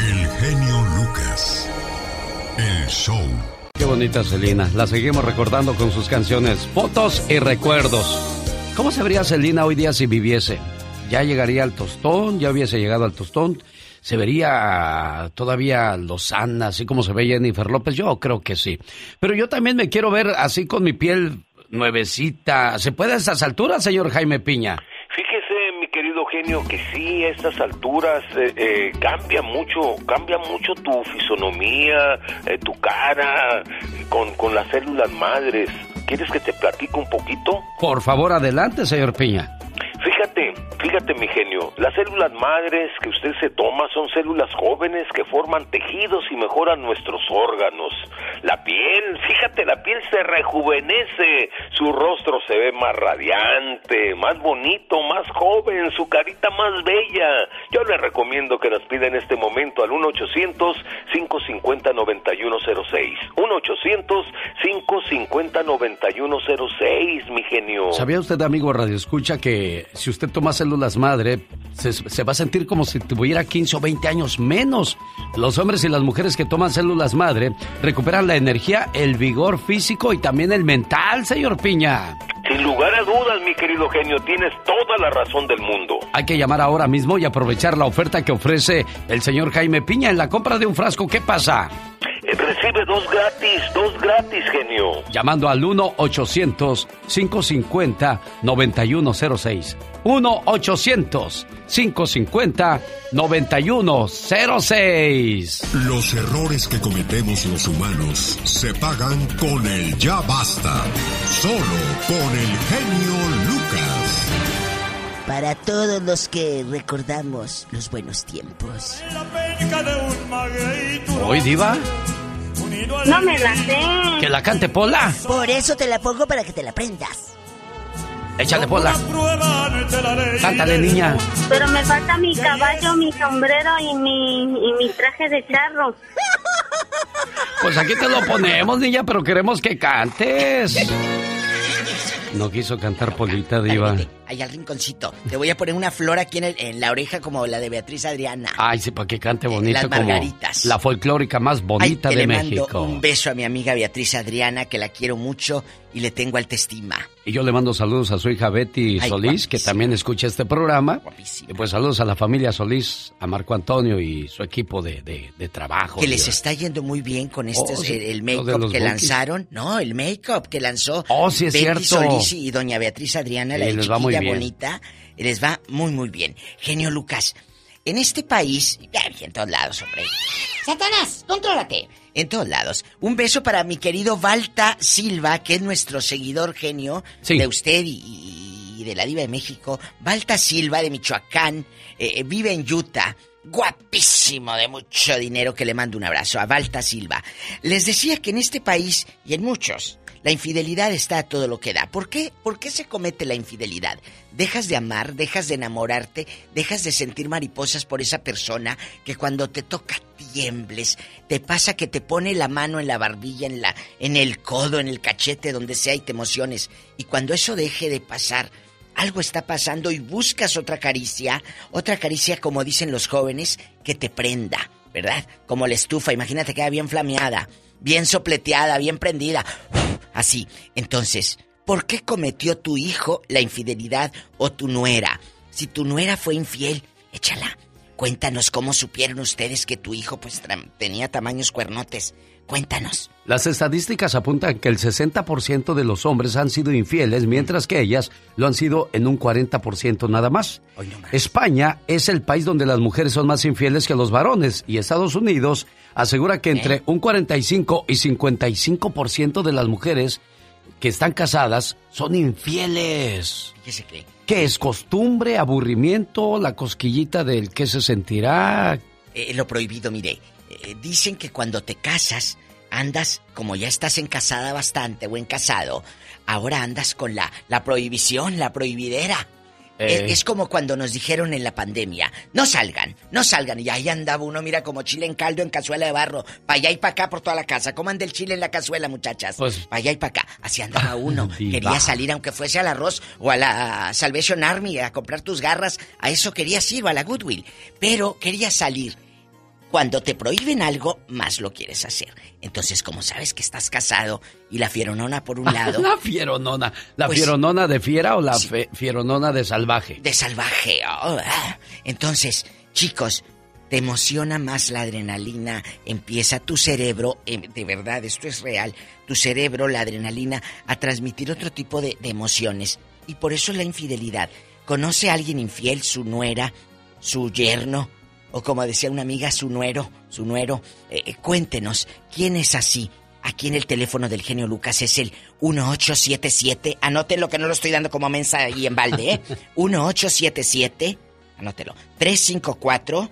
El genio Lucas. El show. Qué bonita Celina. La seguimos recordando con sus canciones, fotos y recuerdos. ¿Cómo se vería Celina hoy día si viviese? Ya llegaría al tostón, ya hubiese llegado al tostón. ¿Se vería todavía Lozana, así como se ve Jennifer López? Yo creo que sí. Pero yo también me quiero ver así con mi piel nuevecita. ¿Se puede a estas alturas, señor Jaime Piña? Fíjese, mi querido genio, que sí, a estas alturas eh, eh, cambia mucho, cambia mucho tu fisonomía, eh, tu cara, con, con las células madres. ¿Quieres que te platique un poquito? Por favor, adelante, señor Piña. Fíjate, fíjate mi genio, las células madres que usted se toma son células jóvenes que forman tejidos y mejoran nuestros órganos. La piel, fíjate, la piel se rejuvenece, su rostro se ve más radiante, más bonito, más joven, su carita más bella. Yo le recomiendo que nos pida en este momento al 1-800-550-9106. 1-800-550-9106, mi genio. ¿Sabía usted, amigo Radio Escucha, que si usted toma células madre, se, se, va a sentir como si tuviera 15 o 20 años menos. Los hombres y las mujeres que toman células madre recuperan la energía, el vigor físico y también el mental, señor Piña. Sin lugar a dudas, mi querido genio, tienes toda la razón del mundo. Hay que llamar ahora mismo y aprovechar la oferta que ofrece el señor Jaime Piña en la compra de un frasco. ¿Qué pasa? Recibe dos gratis, dos gratis, genio. Llamando al 1-800-550-9106. 1-800-550-9106. Los errores que cometemos los humanos se pagan con el ya basta. Solo con el genio Lucas. Para todos los que recordamos los buenos tiempos. ¿Hoy, Diva? No me la sé. ¿Que la cante Pola? Por eso te la pongo para que te la prendas. Échale Pola. Cántale, niña. Pero me falta mi caballo, mi sombrero y mi, y mi traje de charro. Pues aquí te lo ponemos, niña, pero queremos que cantes. No quiso cantar Polita, Diva. Ahí al rinconcito. Te voy a poner una flor aquí en, el- en la oreja como la de Beatriz Adriana. Ay, sí, para que cante bonito las como margaritas. la folclórica más bonita Ay, de le mando México. un beso a mi amiga Beatriz Adriana, que la quiero mucho y le tengo alta estima. Y yo le mando saludos a su hija Betty Ay, Solís, que también escucha este programa. Y pues saludos a la familia Solís, a Marco Antonio y su equipo de, de- de trabajo. Que les está yendo muy bien con Oh, sí, el, make-up que Bookies. lanzaron. No, el make-up que lanzó Oh, sí, es Betty cierto. Solís y doña Beatriz Adriana, la Sí, de les va muy chiquilla bien. bonita. Les va muy, muy bien. Genio Lucas, en este país, y en todos lados, hombre. Satanás, contrólate. En todos lados. Un beso para mi querido Valta Silva, que es nuestro seguidor genio Sí. de usted y, y de la Diva de México. Valta Silva de Michoacán, eh, eh, vive en Utah. Guapísimo, de mucho dinero, que le mando un abrazo a Valta Silva. Les decía que en este país y en muchos, la infidelidad está a todo lo que da. ¿Por qué? ¿Por qué se comete la infidelidad? Dejas de amar, dejas de enamorarte, dejas de sentir mariposas por esa persona que cuando te toca tiembles, te pasa que te pone la mano en la barbilla, en la en el codo, en el cachete, donde sea y te emociones. Y cuando eso deje de pasar, algo está pasando y buscas otra caricia, otra caricia como dicen los jóvenes, que te prenda, ¿verdad? Como la estufa, imagínate queda bien flameada, bien sopleteada, bien prendida. Así. Entonces, ¿Por qué cometió tu hijo la infidelidad o tu nuera? Si tu nuera fue infiel, échala. Cuéntanos cómo supieron ustedes que tu hijo pues tenía tamaños cuernotes. Cuéntanos. Las estadísticas apuntan que el 60% de los hombres han sido infieles, mientras que ellas lo han sido en un 40% nada más. España es el país donde las mujeres son más infieles que los varones y Estados Unidos asegura que entre un 45 y 55% de las mujeres que están casadas son infieles. Fíjese que ¿Qué es costumbre, aburrimiento, la cosquillita del que se sentirá? eh, lo prohibido, mire, eh, dicen que cuando te casas, andas, como ya estás en casada bastante o en casado, ahora andas con la, la prohibición, la prohibidera. Eh. Es, es como cuando nos dijeron en la pandemia, no salgan, no salgan. Y ahí andaba uno, mira, como chile en caldo en cazuela de barro, para allá y para acá por toda la casa. ¿Cómo anda el chile en la cazuela, muchachas? Pues- para allá y para acá. Así andaba [LAUGHS] uno. Quería salir, aunque fuese al arroz o a la Salvation Army a comprar tus garras. A eso querías ir o a la Goodwill. Pero quería salir. Cuando te prohíben algo, más lo quieres hacer. Entonces, como sabes que estás casado y la fieronona por un [LAUGHS] lado, La fieronona. ¿La Pues- fieronona de fiera o la fe- fieronona de salvaje? de salvaje. oh, ah. Entonces, chicos, te emociona más la adrenalina, empieza tu cerebro, em, de verdad, esto es real, tu cerebro, la adrenalina, a transmitir otro tipo de, de emociones. Y por eso la infidelidad. Conoce a alguien infiel, su nuera, su yerno, o como decía una amiga, su nuero, su nuero. Eh, eh, cuéntenos, ¿quién es así? Aquí en el teléfono del genio Lucas es el 1877. Anótelo que no lo estoy dando como mensa ahí en balde, ¿eh? [LAUGHS] 1877. Anótelo. 354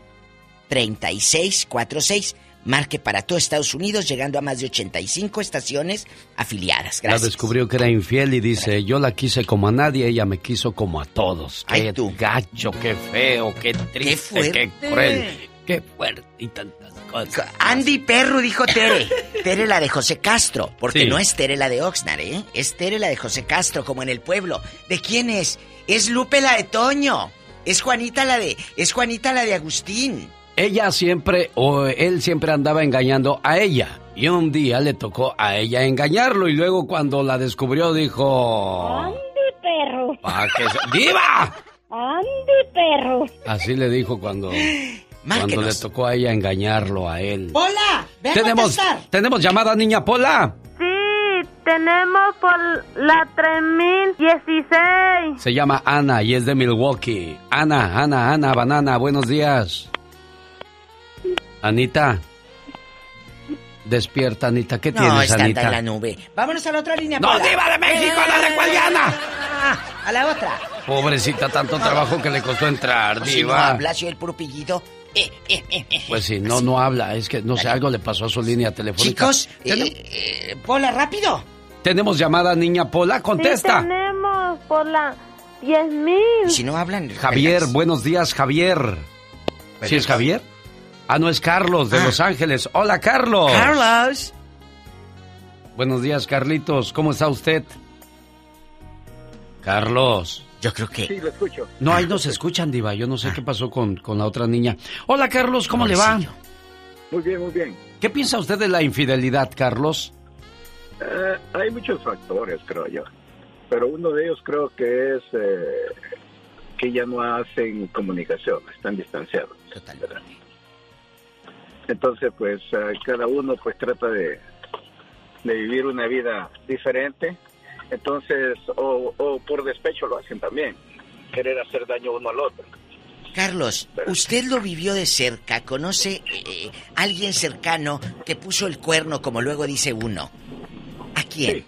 3646. Marque para todo Estados Unidos, llegando a más de 85 estaciones afiliadas. La Gracias. descubrió que era infiel y dice, yo la quise como a nadie, ella me quiso como a todos. Qué gacho, qué feo, qué triste, qué, cruel, qué fuerte y tantas cosas. Andy Perro dijo Tere. Tere la de José Castro. Porque Sí. no es Tere la de Oxnard, ¿eh? Es Tere la de José Castro, como en el pueblo. ¿De quién es? Es Lupe la de Toño. Es Juanita la de. Es Juanita la de Agustín. Ella siempre, o él siempre andaba engañando a ella. Y un día le tocó a ella engañarlo y luego cuando la descubrió dijo... Andy, perro. "Pa' que se- ¡Diva! Andy, perro. Así le dijo cuando, cuando Márquenos. le tocó a ella engañarlo a él. ¡Hola! ¡Ve a Tenemos, contestar! tenemos llamada, niña Pola. Sí, tenemos por la 3016. Se llama Ana y es de Milwaukee. Ana, Ana, Ana, banana, buenos días. Anita. Despierta, Anita. ¿Qué No, tienes, está Anita? en la nube. Vámonos a la otra línea. ¡No, Pola. diva de México, no le cuelgue, Ana! Ah, A la otra. Pobrecita, tanto trabajo que le costó entrar, si no diva. habla, si el puro pillido. Eh, eh, eh, eh. Pues sí, no, no habla. Es que, no sé, algo le pasó a su línea telefónica. Chicos, eh, eh, Pola, rápido. Tenemos llamada, niña Pola, contesta. Sí, tenemos por la 10000. Y si no hablan. Javier, buenos días, Javier. ¿Sí es Javier? Ah, no, es Carlos, de Ah. Los Ángeles. Hola, Carlos. Carlos. Buenos días, Carlitos. ¿Cómo está usted? Carlos. Yo creo que. Sí, lo escucho. No, ahí nos escuchan, Diva. Yo no sé qué pasó con, con la otra niña. Hola, Carlos, ¿cómo le va? Muy bien, muy bien. ¿Qué piensa usted de la infidelidad, Carlos? Eh, hay muchos factores, creo yo. Pero uno de ellos creo que es eh, que ya no hacen comunicación, están distanciados. ¿verdad? Entonces, pues eh, cada uno pues trata de, de vivir una vida diferente. Entonces, o, o por despecho lo hacen también, querer hacer daño uno al otro. Carlos, usted lo vivió de cerca, conoce eh, alguien cercano que puso el cuerno, como luego dice uno. ¿A quién?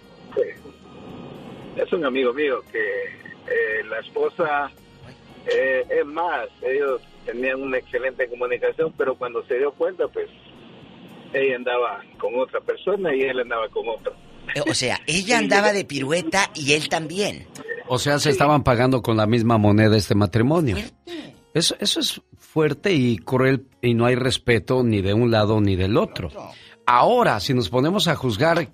Es un amigo mío que eh, la esposa, eh, es más, ellos tenían una excelente comunicación, pero cuando se dio cuenta, pues ella andaba con otra persona y él andaba con otro. Eh, O sea, [LAUGHS] ella andaba de pirueta y él también. O sea, se estaban pagando con la misma moneda este matrimonio. Eso, eso es fuerte y cruel y no hay respeto ni de un lado ni del otro. Ahora, si nos ponemos a juzgar,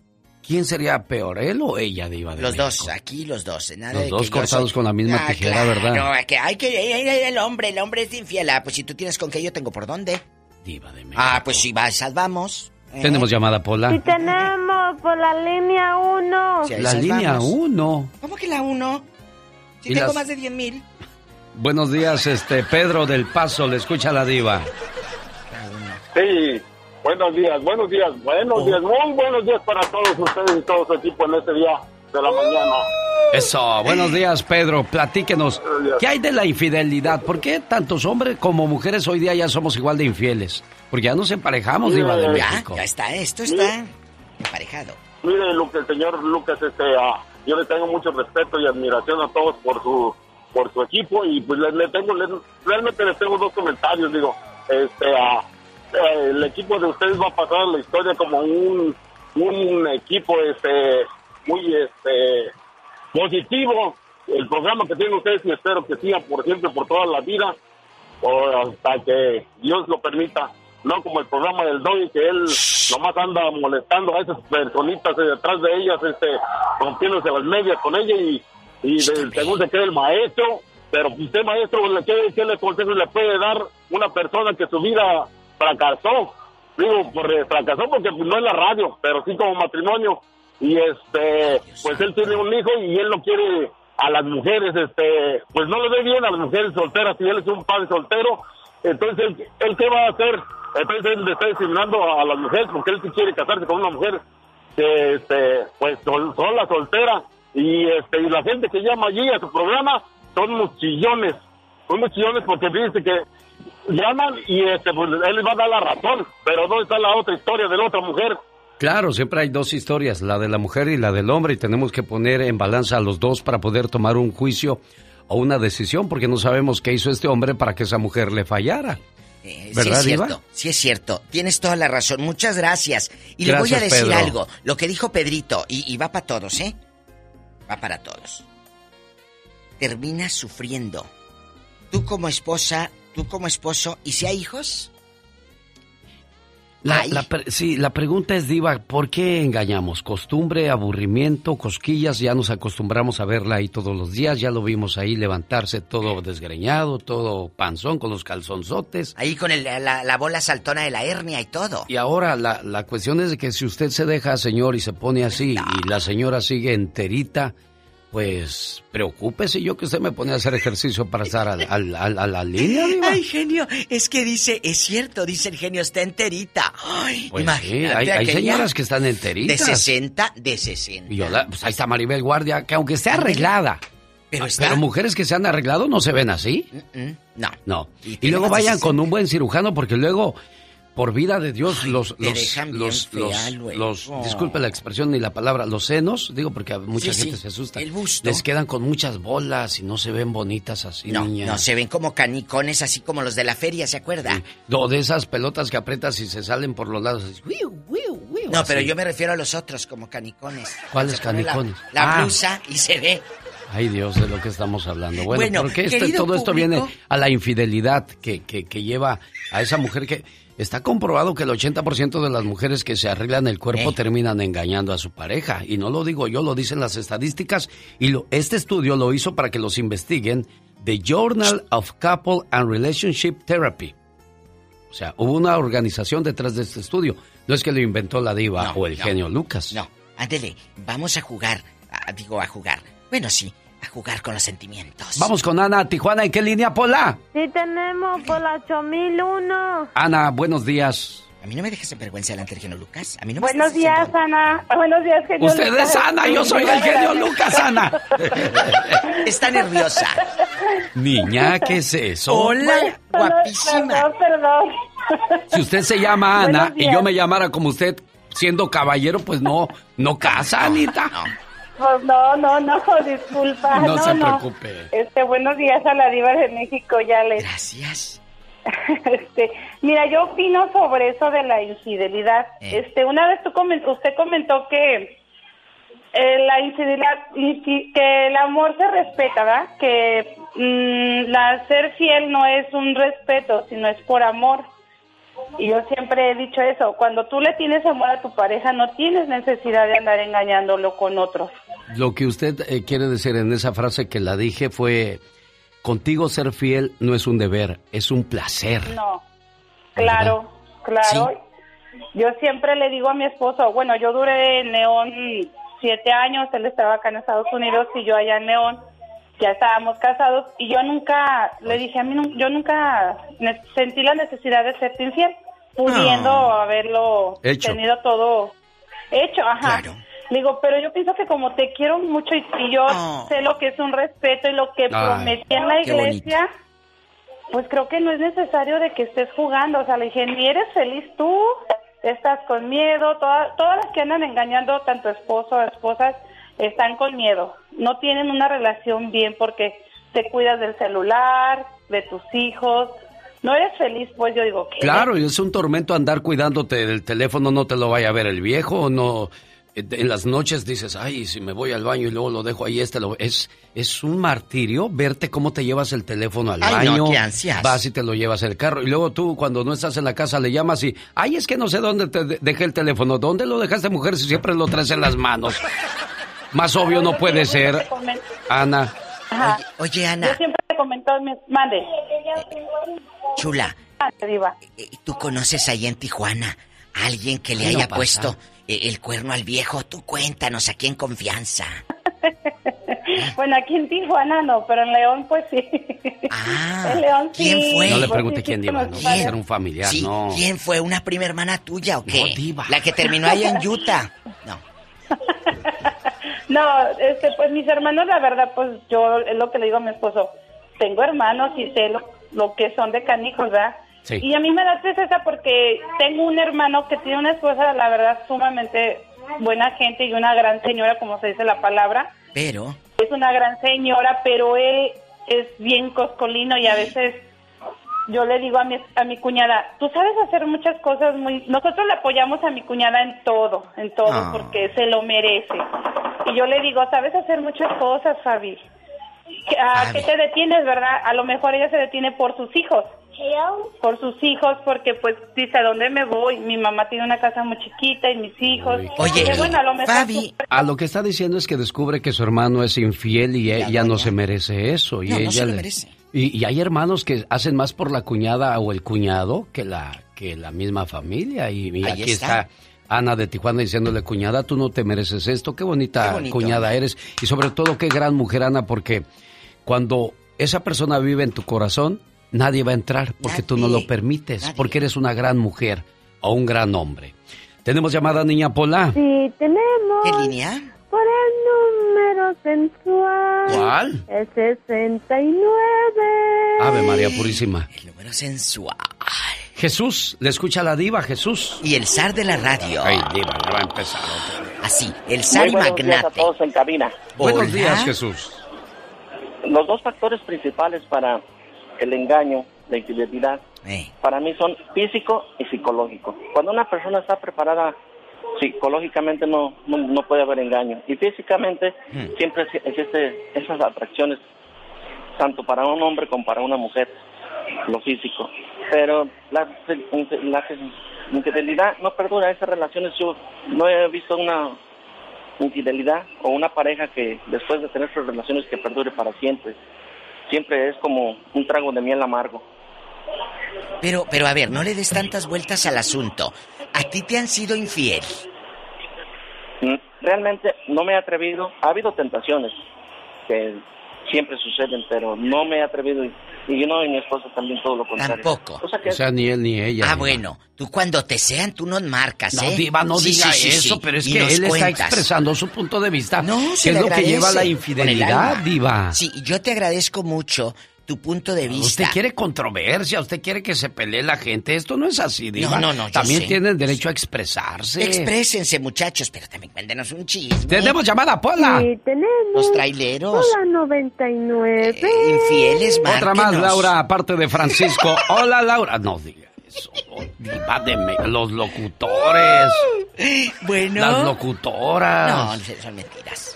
¿quién sería peor, él o ella, Diva de Los México? dos, aquí los dos. Nada Los de dos que cortados soy- con la misma Ah, tijera, claro, ¿verdad? que hay que el hombre, el hombre es infiel. Ah, pues si tú tienes con que yo tengo por dónde. Diva de Ah, pues si vas, vamos. ¿eh? Tenemos llamada, Pola. Y tenemos por la línea 1. La línea 1. ¿Cómo que la 1? Si ¿Y tengo las- más de 10 mil. Buenos días, este Pedro del Paso, le escucha la diva. Sí, buenos días, buenos días, buenos días, muy buenos días para todos ustedes y todo su equipo en este día de la mañana. Eso, buenos días Pedro, platíquenos. ¿Qué hay de la infidelidad? ¿Por qué tantos hombres como mujeres hoy día ya somos igual de infieles? Porque ya nos emparejamos, diva de Ya, México. Ya está, esto está emparejado. Mire, lo que el señor Lucas, este, ah, yo le tengo mucho respeto y admiración a todos por su por su equipo y pues le, le tengo, le- realmente les tengo dos comentarios, digo, este, ah, el equipo de ustedes va a pasar la historia como un, un equipo, este, muy, este, positivo, el programa que tienen ustedes y espero que siga por siempre, por toda la vida, o hasta que Dios lo permita. No como el programa del Doggy, que él nomás anda molestando a esas personitas detrás de ellas, este, rompiéndose las medias con ella y, y de- según se cree el maestro. Pero usted, maestro, ¿le- ¿qué, qué le consejo le puede dar una persona que su vida fracasó? Digo, por, eh, fracasó porque pues, no es la radio, pero sí como matrimonio. Y este, pues él tiene un hijo y él no quiere a las mujeres, este, pues no le ve bien a las mujeres solteras y él es un padre soltero. Entonces, ¿él, él qué va a hacer? Entonces él le está discriminando a las mujeres porque él sí quiere casarse con una mujer que, este, pues sol- sola, soltera. Y este, y la gente que llama allí a su programa son unos chillones, son unos chillones porque dice que llaman y este, pues él les va a dar la razón, pero ¿dónde está la otra historia de la otra mujer? Claro, siempre hay dos historias, la de la mujer y la del hombre, y tenemos que poner en balanza a los dos para poder tomar un juicio o una decisión, porque no sabemos qué hizo este hombre para que esa mujer le fallara. Eh, ¿Verdad, sí es Diva? cierto, sí es cierto. Tienes toda la razón. Muchas gracias. Y le voy a decir Pedro. algo. Lo que dijo Pedrito, y, y va para todos, ¿eh? Va para todos. Terminas sufriendo. Tú como esposa, tú como esposo, ¿y si hay hijos? La, sí, la pregunta es, Diva, ¿por qué engañamos? ¿Costumbre, aburrimiento, cosquillas? Ya nos acostumbramos a verla ahí todos los días, ya lo vimos ahí levantarse todo desgreñado, todo panzón con los calzonzotes. Ahí con el- la, la bola saltona de la hernia y todo. Y ahora la, la cuestión es de que si usted se deja, señor, y se pone así, y la señora sigue enterita, pues preocúpese yo que usted me pone a hacer ejercicio para estar al- al- al- a la [LAUGHS] línea, Diva. Ay, genio, es que dice, es cierto, dice el genio, está enterita. Ay, Pues sí, imagínate hay, hay aquella señoras que están De enteritas. 60, de 60. Y yo pues ahí está Maribel Guardia, que aunque esté arreglada. Pero está- mujeres que se han arreglado no se ven así. Mm, No. No. Y luego de vayan 60. con un buen cirujano porque luego, por vida de Dios, los, los, los, los, los- disculpe la expresión ni la palabra, los senos, digo porque mucha Sí, gente sí, se asusta. el busto. Les quedan con muchas bolas y no se ven bonitas así, No, niña. no, se ven como canicones, así como los de la feria, ¿se acuerda? O de esas pelotas que aprietas y se salen por los lados. No, pero yo me refiero a los otros, como canicones. ¿Cuáles la- canicones? La, Ah. blusa y se ve. Ay Dios, de lo que estamos hablando. Bueno, Bueno, porque este- todo esto viene a la infidelidad que, que, que lleva a esa mujer que está comprobado que el 80% de las mujeres que se arreglan el cuerpo Eh. terminan engañando a su pareja. Y no lo digo yo, lo dicen las estadísticas. Y lo, este estudio lo hizo para que los investiguen The Journal of Couple and Relationship Therapy. O sea, hubo una organización detrás de este estudio. No es que lo inventó la diva No, o el no, genio Lucas. No, ándele, vamos a jugar. Ah, digo, a jugar. Bueno, sí, a jugar con los sentimientos. Vamos con Ana Tijuana. ¿En qué línea, Pola? Sí tenemos por la 8001. Ana, buenos días. A mí no me dejes en vergüenza delante del genio Lucas. A mí no me Buenos estás días, haciendo- Ana. Ah, Buenos días, genio Usted Lucas. es Ana, yo soy el genio [LAUGHS] Lucas, Ana. [LAUGHS] Está nerviosa. Niña, ¿qué es eso? Hola, guapísima. Perdón, perdón. Si usted se llama Ana y yo me llamara como usted siendo caballero, pues no, no casa, Anita. Pues no, no, no, [LAUGHS] disculpa. No No, se no. preocupe. Este, buenos días a la diva de México, ya les. Gracias. [LAUGHS] Este, mira, yo opino sobre eso de la infidelidad. Eh. Este, una vez tú comentó, usted comentó que eh, la infidelidad, infi- que el amor se respeta, ¿verdad? Que mm, la ser fiel no es un respeto, sino es por amor. Y yo siempre he dicho eso, cuando tú le tienes amor a tu pareja, no tienes necesidad de andar engañándolo con otros. Lo que usted eh, quiere decir en esa frase que la dije fue, contigo ser fiel no es un deber, es un placer. No, claro, claro. yo siempre le digo a mi esposo, bueno, yo duré en León siete años, él estaba acá en Estados Unidos y yo allá en León, ya estábamos casados y yo nunca, le dije a mí, yo nunca sentí la necesidad de serte infiel, pudiendo haberlo Hecho. tenido todo hecho, ajá. Le digo, pero yo pienso que como te quiero mucho y, y yo sé lo que es un respeto y lo que Ay, prometí en la iglesia, pues creo que no es necesario de que estés jugando. O sea, le dije, ni eres feliz tú, estás con miedo. Todas, todas las que andan engañando, tanto esposo o esposas, están con miedo. No tienen una relación bien porque te cuidas del celular, de tus hijos. No eres feliz, pues yo digo que... Claro, y es un tormento andar cuidándote del teléfono, no te lo vaya a ver el viejo, no. eh, En las noches dices, ay, si me voy al baño y luego lo dejo ahí, este lo. Es, es un martirio verte cómo te llevas el teléfono al Ay, no, baño. qué ansias. Vas y te lo llevas el carro. Y luego tú, cuando no estás en la casa, le llamas y, ay, es que no sé dónde te de- dejé el teléfono. ¿Dónde lo dejaste, mujer, si siempre lo traes en las manos? Más obvio no puede ser, Ana. Ajá. Oye, Ana. Yo siempre te comento, mande. Chula, Mande, diva. eh, ¿tú conoces ahí en Tijuana a alguien que le no haya puesto eh, el cuerno al viejo? Tú cuéntanos aquí en confianza. [LAUGHS] Bueno, aquí en Tijuana no, pero en León pues sí. en León sí. ¿Quién fue? No le pues, pregunte sí, quién sí, diva, no. varios. Era un familiar, Sí, no. ¿Quién fue? ¿Una prima hermana tuya o qué? La que terminó ahí en Utah. No, [LAUGHS] este, pues mis hermanos, la verdad, pues yo es lo que le digo a mi esposo. Tengo hermanos y sé lo, lo que son de canijos, ¿verdad? Sí. Y a mí me da tristeza porque tengo un hermano que tiene una esposa, la verdad, sumamente buena gente y una gran señora, como se dice la palabra. Pero, Es una gran señora, pero él es bien coscolino y a veces yo le digo a mi, a mi cuñada, tú sabes hacer muchas cosas muy... Nosotros le apoyamos a mi cuñada en todo, en todo, Ah. porque se lo merece. Y yo le digo, sabes hacer muchas cosas, Fabi. ¿Qué- ¿A qué te detienes, verdad? A lo mejor ella se detiene por sus hijos. Por sus hijos, porque pues dice, ¿a dónde me voy? Mi mamá tiene una casa muy chiquita y mis hijos. Oye, bueno, a lo mejor tú- A lo que está diciendo es que descubre que su hermano es infiel y ella no se merece eso. Y No, no ella se lo le- merece. Y, y hay hermanos que hacen más por la cuñada o el cuñado que la, que la misma familia. Y, y aquí está. está. Ana de Tijuana diciéndole, cuñada, tú no te mereces esto. Qué bonita Qué cuñada eres. Y sobre todo, qué gran mujer, Ana, porque cuando esa persona vive en tu corazón, nadie va a entrar porque tú no lo permites, porque eres una gran mujer o un gran hombre. Tenemos llamada niña Pola. Sí, tenemos. ¿Qué línea? Por el número sensual. ¿Cuál? El 69. Ave María Purísima. Número sensual. Jesús, le escucha la diva, Jesús. Y el zar de la radio. Ay, diva, ya va a empezar otra vez. Así, el zar Muy y buenos días a magnate. todos en cabina. Buenos Hola. días, Jesús. Los dos factores principales para el engaño, la infidelidad, Eh. para mí son físico y psicológico. Cuando una persona está preparada psicológicamente no, no, no puede haber engaño. Y físicamente Hmm. siempre exi- existe esas atracciones, tanto para un hombre como para una mujer, lo físico. Pero la, la infidelidad no perdura, esas relaciones yo no he visto una infidelidad o una pareja que después de tener sus relaciones que perdure para siempre. Siempre es como un trago de miel amargo. Pero, pero a ver, no le des tantas vueltas al asunto. ¿A ti te han sido infiel? Mm, Realmente no me he atrevido, ha habido tentaciones que siempre suceden, pero no me he atrevido y, y yo no y mi esposa también todo lo contrario. Tampoco. O sea que O sea, ni él ni ella. Ah, diva. bueno. Tú cuando te sean, tú nos marcas, No, ¿eh? Diva, no Sí, diga sí, sí, eso, sí. pero es que él está cuentas. expresando su punto de vista. No, ¿Qué se es lo que lleva a la infidelidad. Diva? Sí, yo te agradezco mucho tu punto de vista. Usted quiere controversia, usted quiere que se pelee la gente. Esto no es así, Diva. No, no, no, También sé. tienen derecho a expresarse. Exprésense, muchachos, pero también cuéntenos un chisme. Tenemos llamada, Pola. Sí, tenemos. Los traileros. Hola, 99. Infieles, Otra más, márquenos. Laura, aparte de Francisco. [LAUGHS] Hola, Laura. No diga eso. Diva de me- los locutores. [LAUGHS] Bueno. Las locutoras. No, no, son mentiras.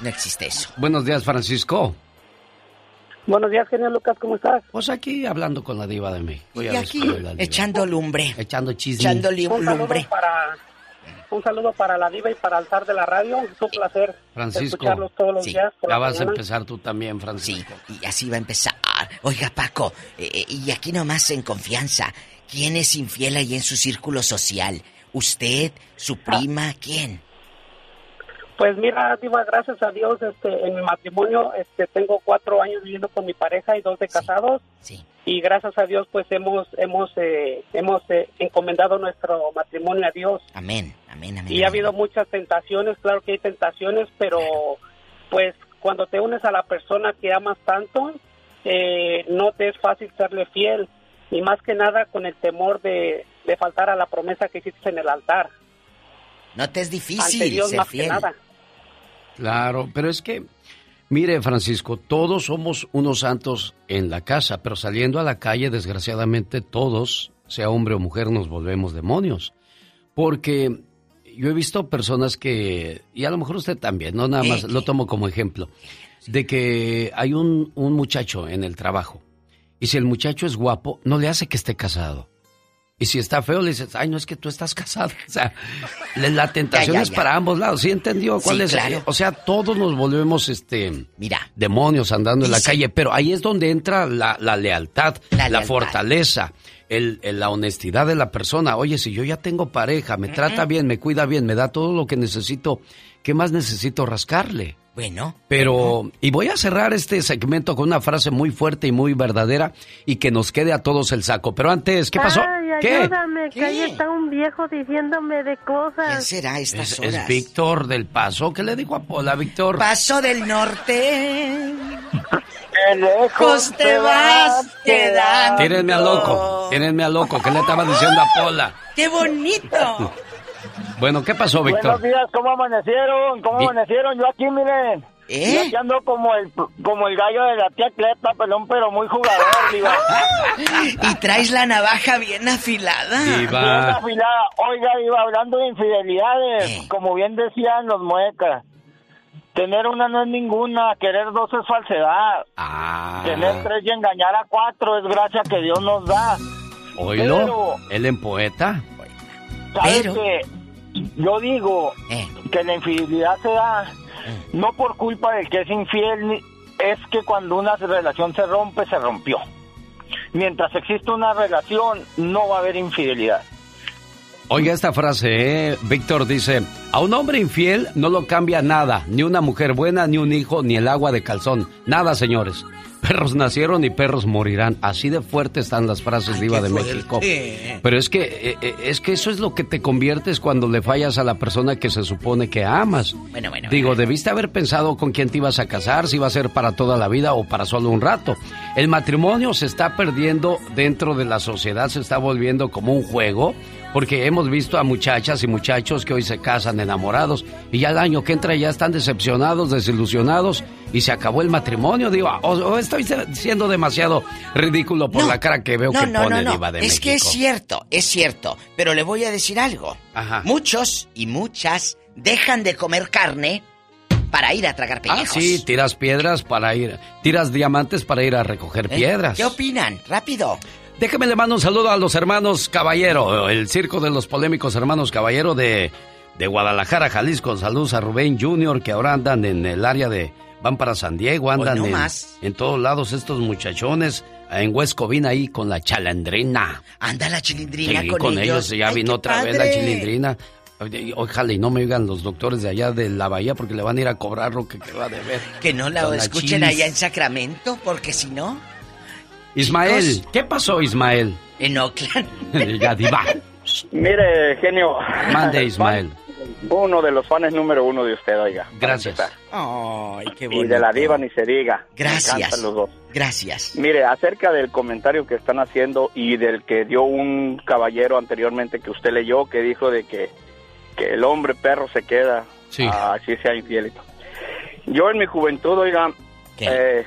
No existe eso. Buenos días, Francisco. Buenos días, genio Lucas, ¿cómo estás? Pues aquí hablando con la diva de mí. Voy a Y ver aquí, echando lumbre. Echando chisme. Echando Un saludo lumbre. para un saludo para la diva y para el zar de la radio. Es un placer Francisco. escucharlos todos los Sí, días. Ya vas a empezar tú también, Francisco. Y así va a empezar. Oiga, Paco, eh, eh, y aquí nomás en confianza, ¿quién es infiel ahí en su círculo social? ¿Usted? ¿Su prima? ¿Quién? Pues mira, Diva, gracias a Dios, este, en mi matrimonio, este, tengo cuatro años viviendo con mi pareja y dos de casados. Y gracias a Dios, pues hemos, hemos, eh, hemos eh, encomendado nuestro matrimonio a Dios. Amén, amén, amén. Y ha habido muchas tentaciones, claro que hay tentaciones, pero pues cuando te unes a la persona que amas tanto, eh, no te es fácil serle fiel. Y más que nada con el temor de, de faltar a la promesa que hiciste en el altar. No te es difícil Dios ser fiel. nada. Claro, pero es que, mire Francisco, todos somos unos santos en la casa, pero saliendo a la calle, desgraciadamente todos, sea hombre o mujer, nos volvemos demonios. Porque yo he visto personas que, y a lo mejor usted también, no nada más, lo tomo como ejemplo, de que hay un, un muchacho en el trabajo, y si el muchacho es guapo, no le hace que esté casado. Y si está feo, le dices, ay, no es que tú estás casado. [LAUGHS] O sea, la tentación Ya, ya, es para ambos lados. ¿Sí entendió cuál Sí, es? claro. O sea, todos nos volvemos, este... Mira. Demonios andando en la calle. Pero ahí es donde entra la, la lealtad, la, lealtad. fortaleza, el, el- la honestidad de la persona. Oye, si yo ya tengo pareja, me trata bien, me cuida bien, me da todo lo que necesito, ¿qué más necesito rascarle? Bueno. Pero, y voy a cerrar este segmento con una frase muy fuerte y muy verdadera y que nos quede a todos el saco. Pero antes, ¿qué pasó? Ay, ¿Qué? ayúdame, que ahí está un viejo diciéndome de cosas. ¿Quién será a estas Es, horas? es Víctor del Paso. ¿Qué le dijo a Pola, Víctor? Paso del norte. lejos te vas quedando. Tírenme a loco, tírenme a loco. ¿Qué le estaba diciendo a Pola? ¡Qué bonito! Bueno, ¿qué pasó, Víctor? Buenos días, ¿cómo amanecieron? ¿Cómo amanecieron? Yo aquí, miren. ¿Eh? Yo aquí ando como el, como el gallo de la tía Cleta, pelón, pero muy jugador, diva. [LAUGHS] Y traes la navaja bien afilada. Bien afilada. Oiga, iba hablando de infidelidades, como bien decían los muecas. Tener una no es ninguna, querer dos es falsedad. Ah. Tener tres y engañar a cuatro es gracia que Dios nos da. Oílo, Pero- él en poeta. ¿Sabes Pero-? Yo digo Eh. que la infidelidad se da no por culpa del que es infiel, es que cuando una relación se rompe, se rompió. Mientras existe una relación, no va a haber infidelidad. Oiga esta frase, ¿eh? Víctor dice, a un hombre infiel no lo cambia nada, ni una mujer buena, ni un hijo, ni el agua de calzón. Nada, señores. Perros nacieron y perros morirán. Así de fuerte están las frases diva de México. Pero es que eh, eh, es que eso es lo que te conviertes cuando le fallas a la persona que se supone que amas. Bueno, bueno. Digo, debiste haber pensado con quién te ibas a casar, si iba a ser para toda la vida o para solo un rato. El matrimonio se está perdiendo dentro de la sociedad, se está volviendo como un juego, porque hemos visto a muchachas y muchachos que hoy se casan enamorados y ya el año que entra ya están decepcionados, desilusionados y se acabó el matrimonio. Digo, o, o estoy siendo demasiado ridículo por la cara que veo No, que no, pone no, no. Diva de Es México. que es cierto, es cierto. Pero le voy a decir algo. Ajá. Muchos y muchas dejan de comer carne para ir a tragar Ah, pellejos. sí, tiras piedras para ir, tiras diamantes para ir a recoger ¿Eh? piedras. ¿Qué opinan? Rápido. Déjeme le mando un saludo a los hermanos Caballero, el circo de los polémicos hermanos Caballero de, de Guadalajara, Jalisco. Saludos a Rubén Jr., que ahora andan en el área de. Van para San Diego, andan no en, más. en todos lados estos muchachones. En West Covina ahí con la chalandrina. Anda la chilindrina Sí, con, con ellos. ya Ay, vino otra vez la chilindrina. Ojalá y no me oigan los doctores de allá de la bahía porque le van a ir a cobrar lo que queda de ver. Que no la escuchen allá en Sacramento, porque si no, Ismael, Chicos. ¿qué pasó Ismael? [LAUGHS] en Oakland. ya diva. Mire, genio. Mande Ismael. Uno de los fans número uno de usted, oiga. Gracias. Ay, qué Y bonito. de la diva ni se diga. Gracias. los dos. Gracias. Mire, acerca del comentario que están haciendo y del que dio un caballero anteriormente que usted leyó, que dijo de que, que el hombre perro se queda, Sí. así sea infielito. Yo en mi juventud, oiga, eh,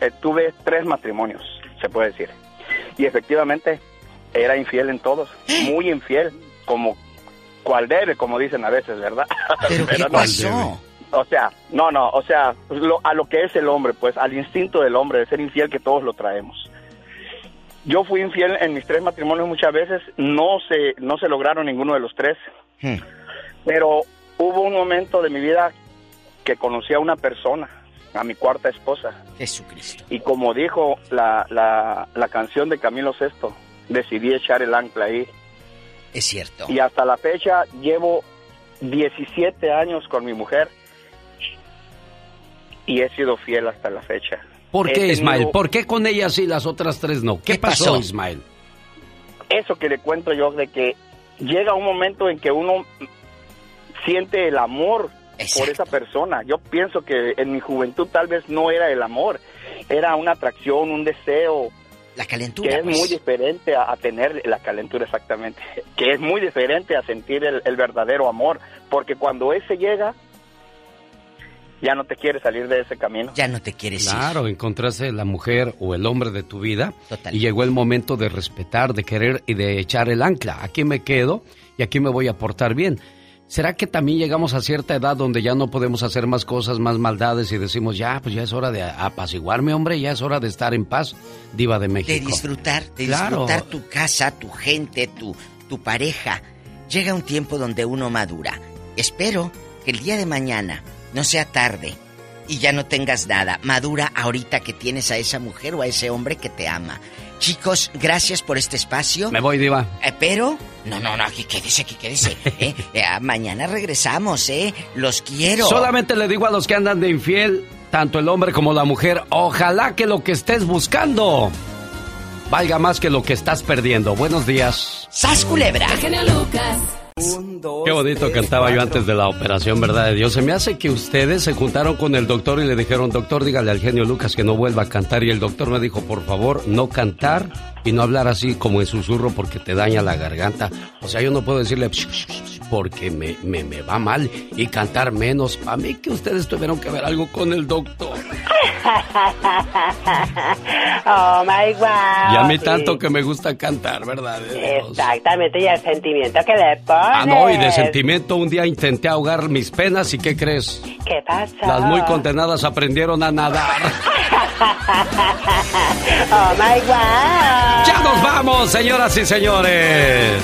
eh, tuve tres matrimonios, se puede decir. Y efectivamente era infiel en todos, [GASPS] muy infiel, como cual debe, como dicen a veces, ¿verdad? [LAUGHS] ¿Pero qué no. pasó? O sea, no, no, o sea, lo- a lo que es el hombre, pues, al instinto del hombre de ser infiel que todos lo traemos. Yo fui infiel en mis tres matrimonios muchas veces, no se, no se lograron ninguno de los tres, Hmm. pero hubo un momento de mi vida que conocí a una persona, a mi cuarta esposa, Jesucristo. y como dijo la, la, la canción de Camilo Sesto, decidí echar el ancla ahí. Es cierto. Y hasta la fecha llevo 17 años con mi mujer y he sido fiel hasta la fecha. ¿Por qué, tenido- Ismael? ¿Por qué con ella sí y las otras tres no? ¿Qué, pasó, pasó? Ismael? Eso que le cuento yo de que llega un momento en que uno siente el amor por esa persona. Yo pienso que en mi juventud tal vez no era el amor, era una atracción, un deseo. La calentura. Que es pues. muy diferente a, a tener la calentura exactamente. Que es muy diferente a sentir el, el verdadero amor. Porque cuando ese llega, ya no te quiere salir de ese camino. Ya no te quieres Claro, encontraste la mujer o el hombre de tu vida y llegó el momento de respetar, de querer y de echar el ancla. Aquí me quedo y aquí me voy a portar bien. ¿Será que también llegamos a cierta edad donde ya no podemos hacer más cosas, más maldades y decimos, ya, pues ya es hora de apaciguarme, hombre, ya es hora de estar en paz, diva de México? De disfrutar, de Claro. disfrutar tu casa, tu gente, tu, tu pareja. Llega un tiempo donde uno madura. Espero que el día de mañana no sea tarde y ya no tengas nada. Madura ahorita que tienes a esa mujer o a ese hombre que te ama. Chicos, gracias por este espacio. Me voy, diva. Eh, pero, no, no, no, aquí quédese, aquí quédese. eh. [LAUGHS] Eh, ah, mañana regresamos, ¿eh? Los quiero. Solamente le digo a los que andan de infiel, tanto el hombre como la mujer, ojalá que lo que estés buscando valga más que lo que estás perdiendo. Buenos días. ¡Sas culebra! genio Lucas. Qué bonito cantaba yo antes de la operación, ¿verdad de Dios? Se me hace que ustedes se juntaron con el doctor y le dijeron, doctor, dígale al genio Lucas que no vuelva a cantar. Y el doctor me dijo, por favor, no cantar y no hablar así como en susurro porque te daña la garganta. O sea, yo no puedo decirle porque me, me, me va mal y cantar menos. A mí que ustedes tuvieron que ver algo con el doctor. [LAUGHS] oh my God. Y a mí tanto que me gusta cantar, ¿verdad? Exactamente, y el sentimiento que le pones. Ah, no, y de sentimiento un día intenté ahogar mis penas y ¿qué crees? ¿Qué pasa? Las muy condenadas aprendieron a nadar. [LAUGHS] oh my God. ¡Ya nos vamos, señoras y señores!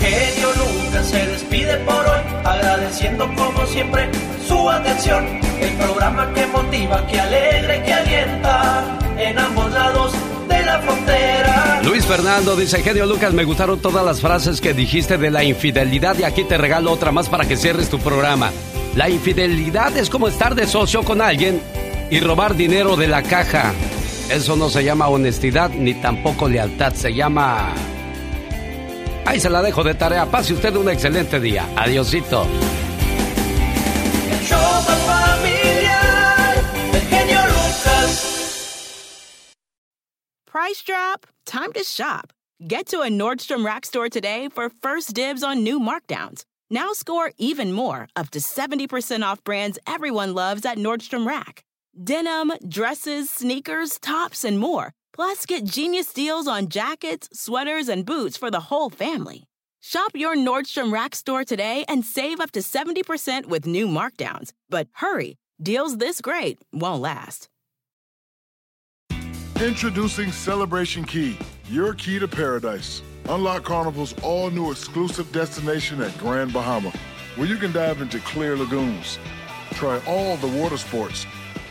Genio Lucas se despide por hoy, agradeciendo como siempre su atención. El programa que motiva, que alegra y que alienta en ambos lados de la frontera. Luis Fernando dice, genio Lucas, me gustaron todas las frases que dijiste de la infidelidad y aquí te regalo otra más para que cierres tu programa. La infidelidad es como estar de socio con alguien y robar dinero de la caja. Eso no se llama honestidad ni tampoco lealtad, se llama... Ahí se la dejo de tarea. Pase usted un excelente día. Adiosito. El show más familiar del genio Lucas. Price drop? Time to shop. Get to a Nordstrom Rack store today for first dibs on new markdowns. Now score even more, up to 70% off brands everyone loves at Nordstrom Rack. Denim, dresses, sneakers, tops, and more. Plus, get genius deals on jackets, sweaters, and boots for the whole family. Shop your Nordstrom Rack store today and save up to 70% with new markdowns. But hurry, deals this great won't last. Introducing Celebration Key, your key to paradise. Unlock Carnival's all new exclusive destination at Grand Bahama, where you can dive into clear lagoons, try all the water sports,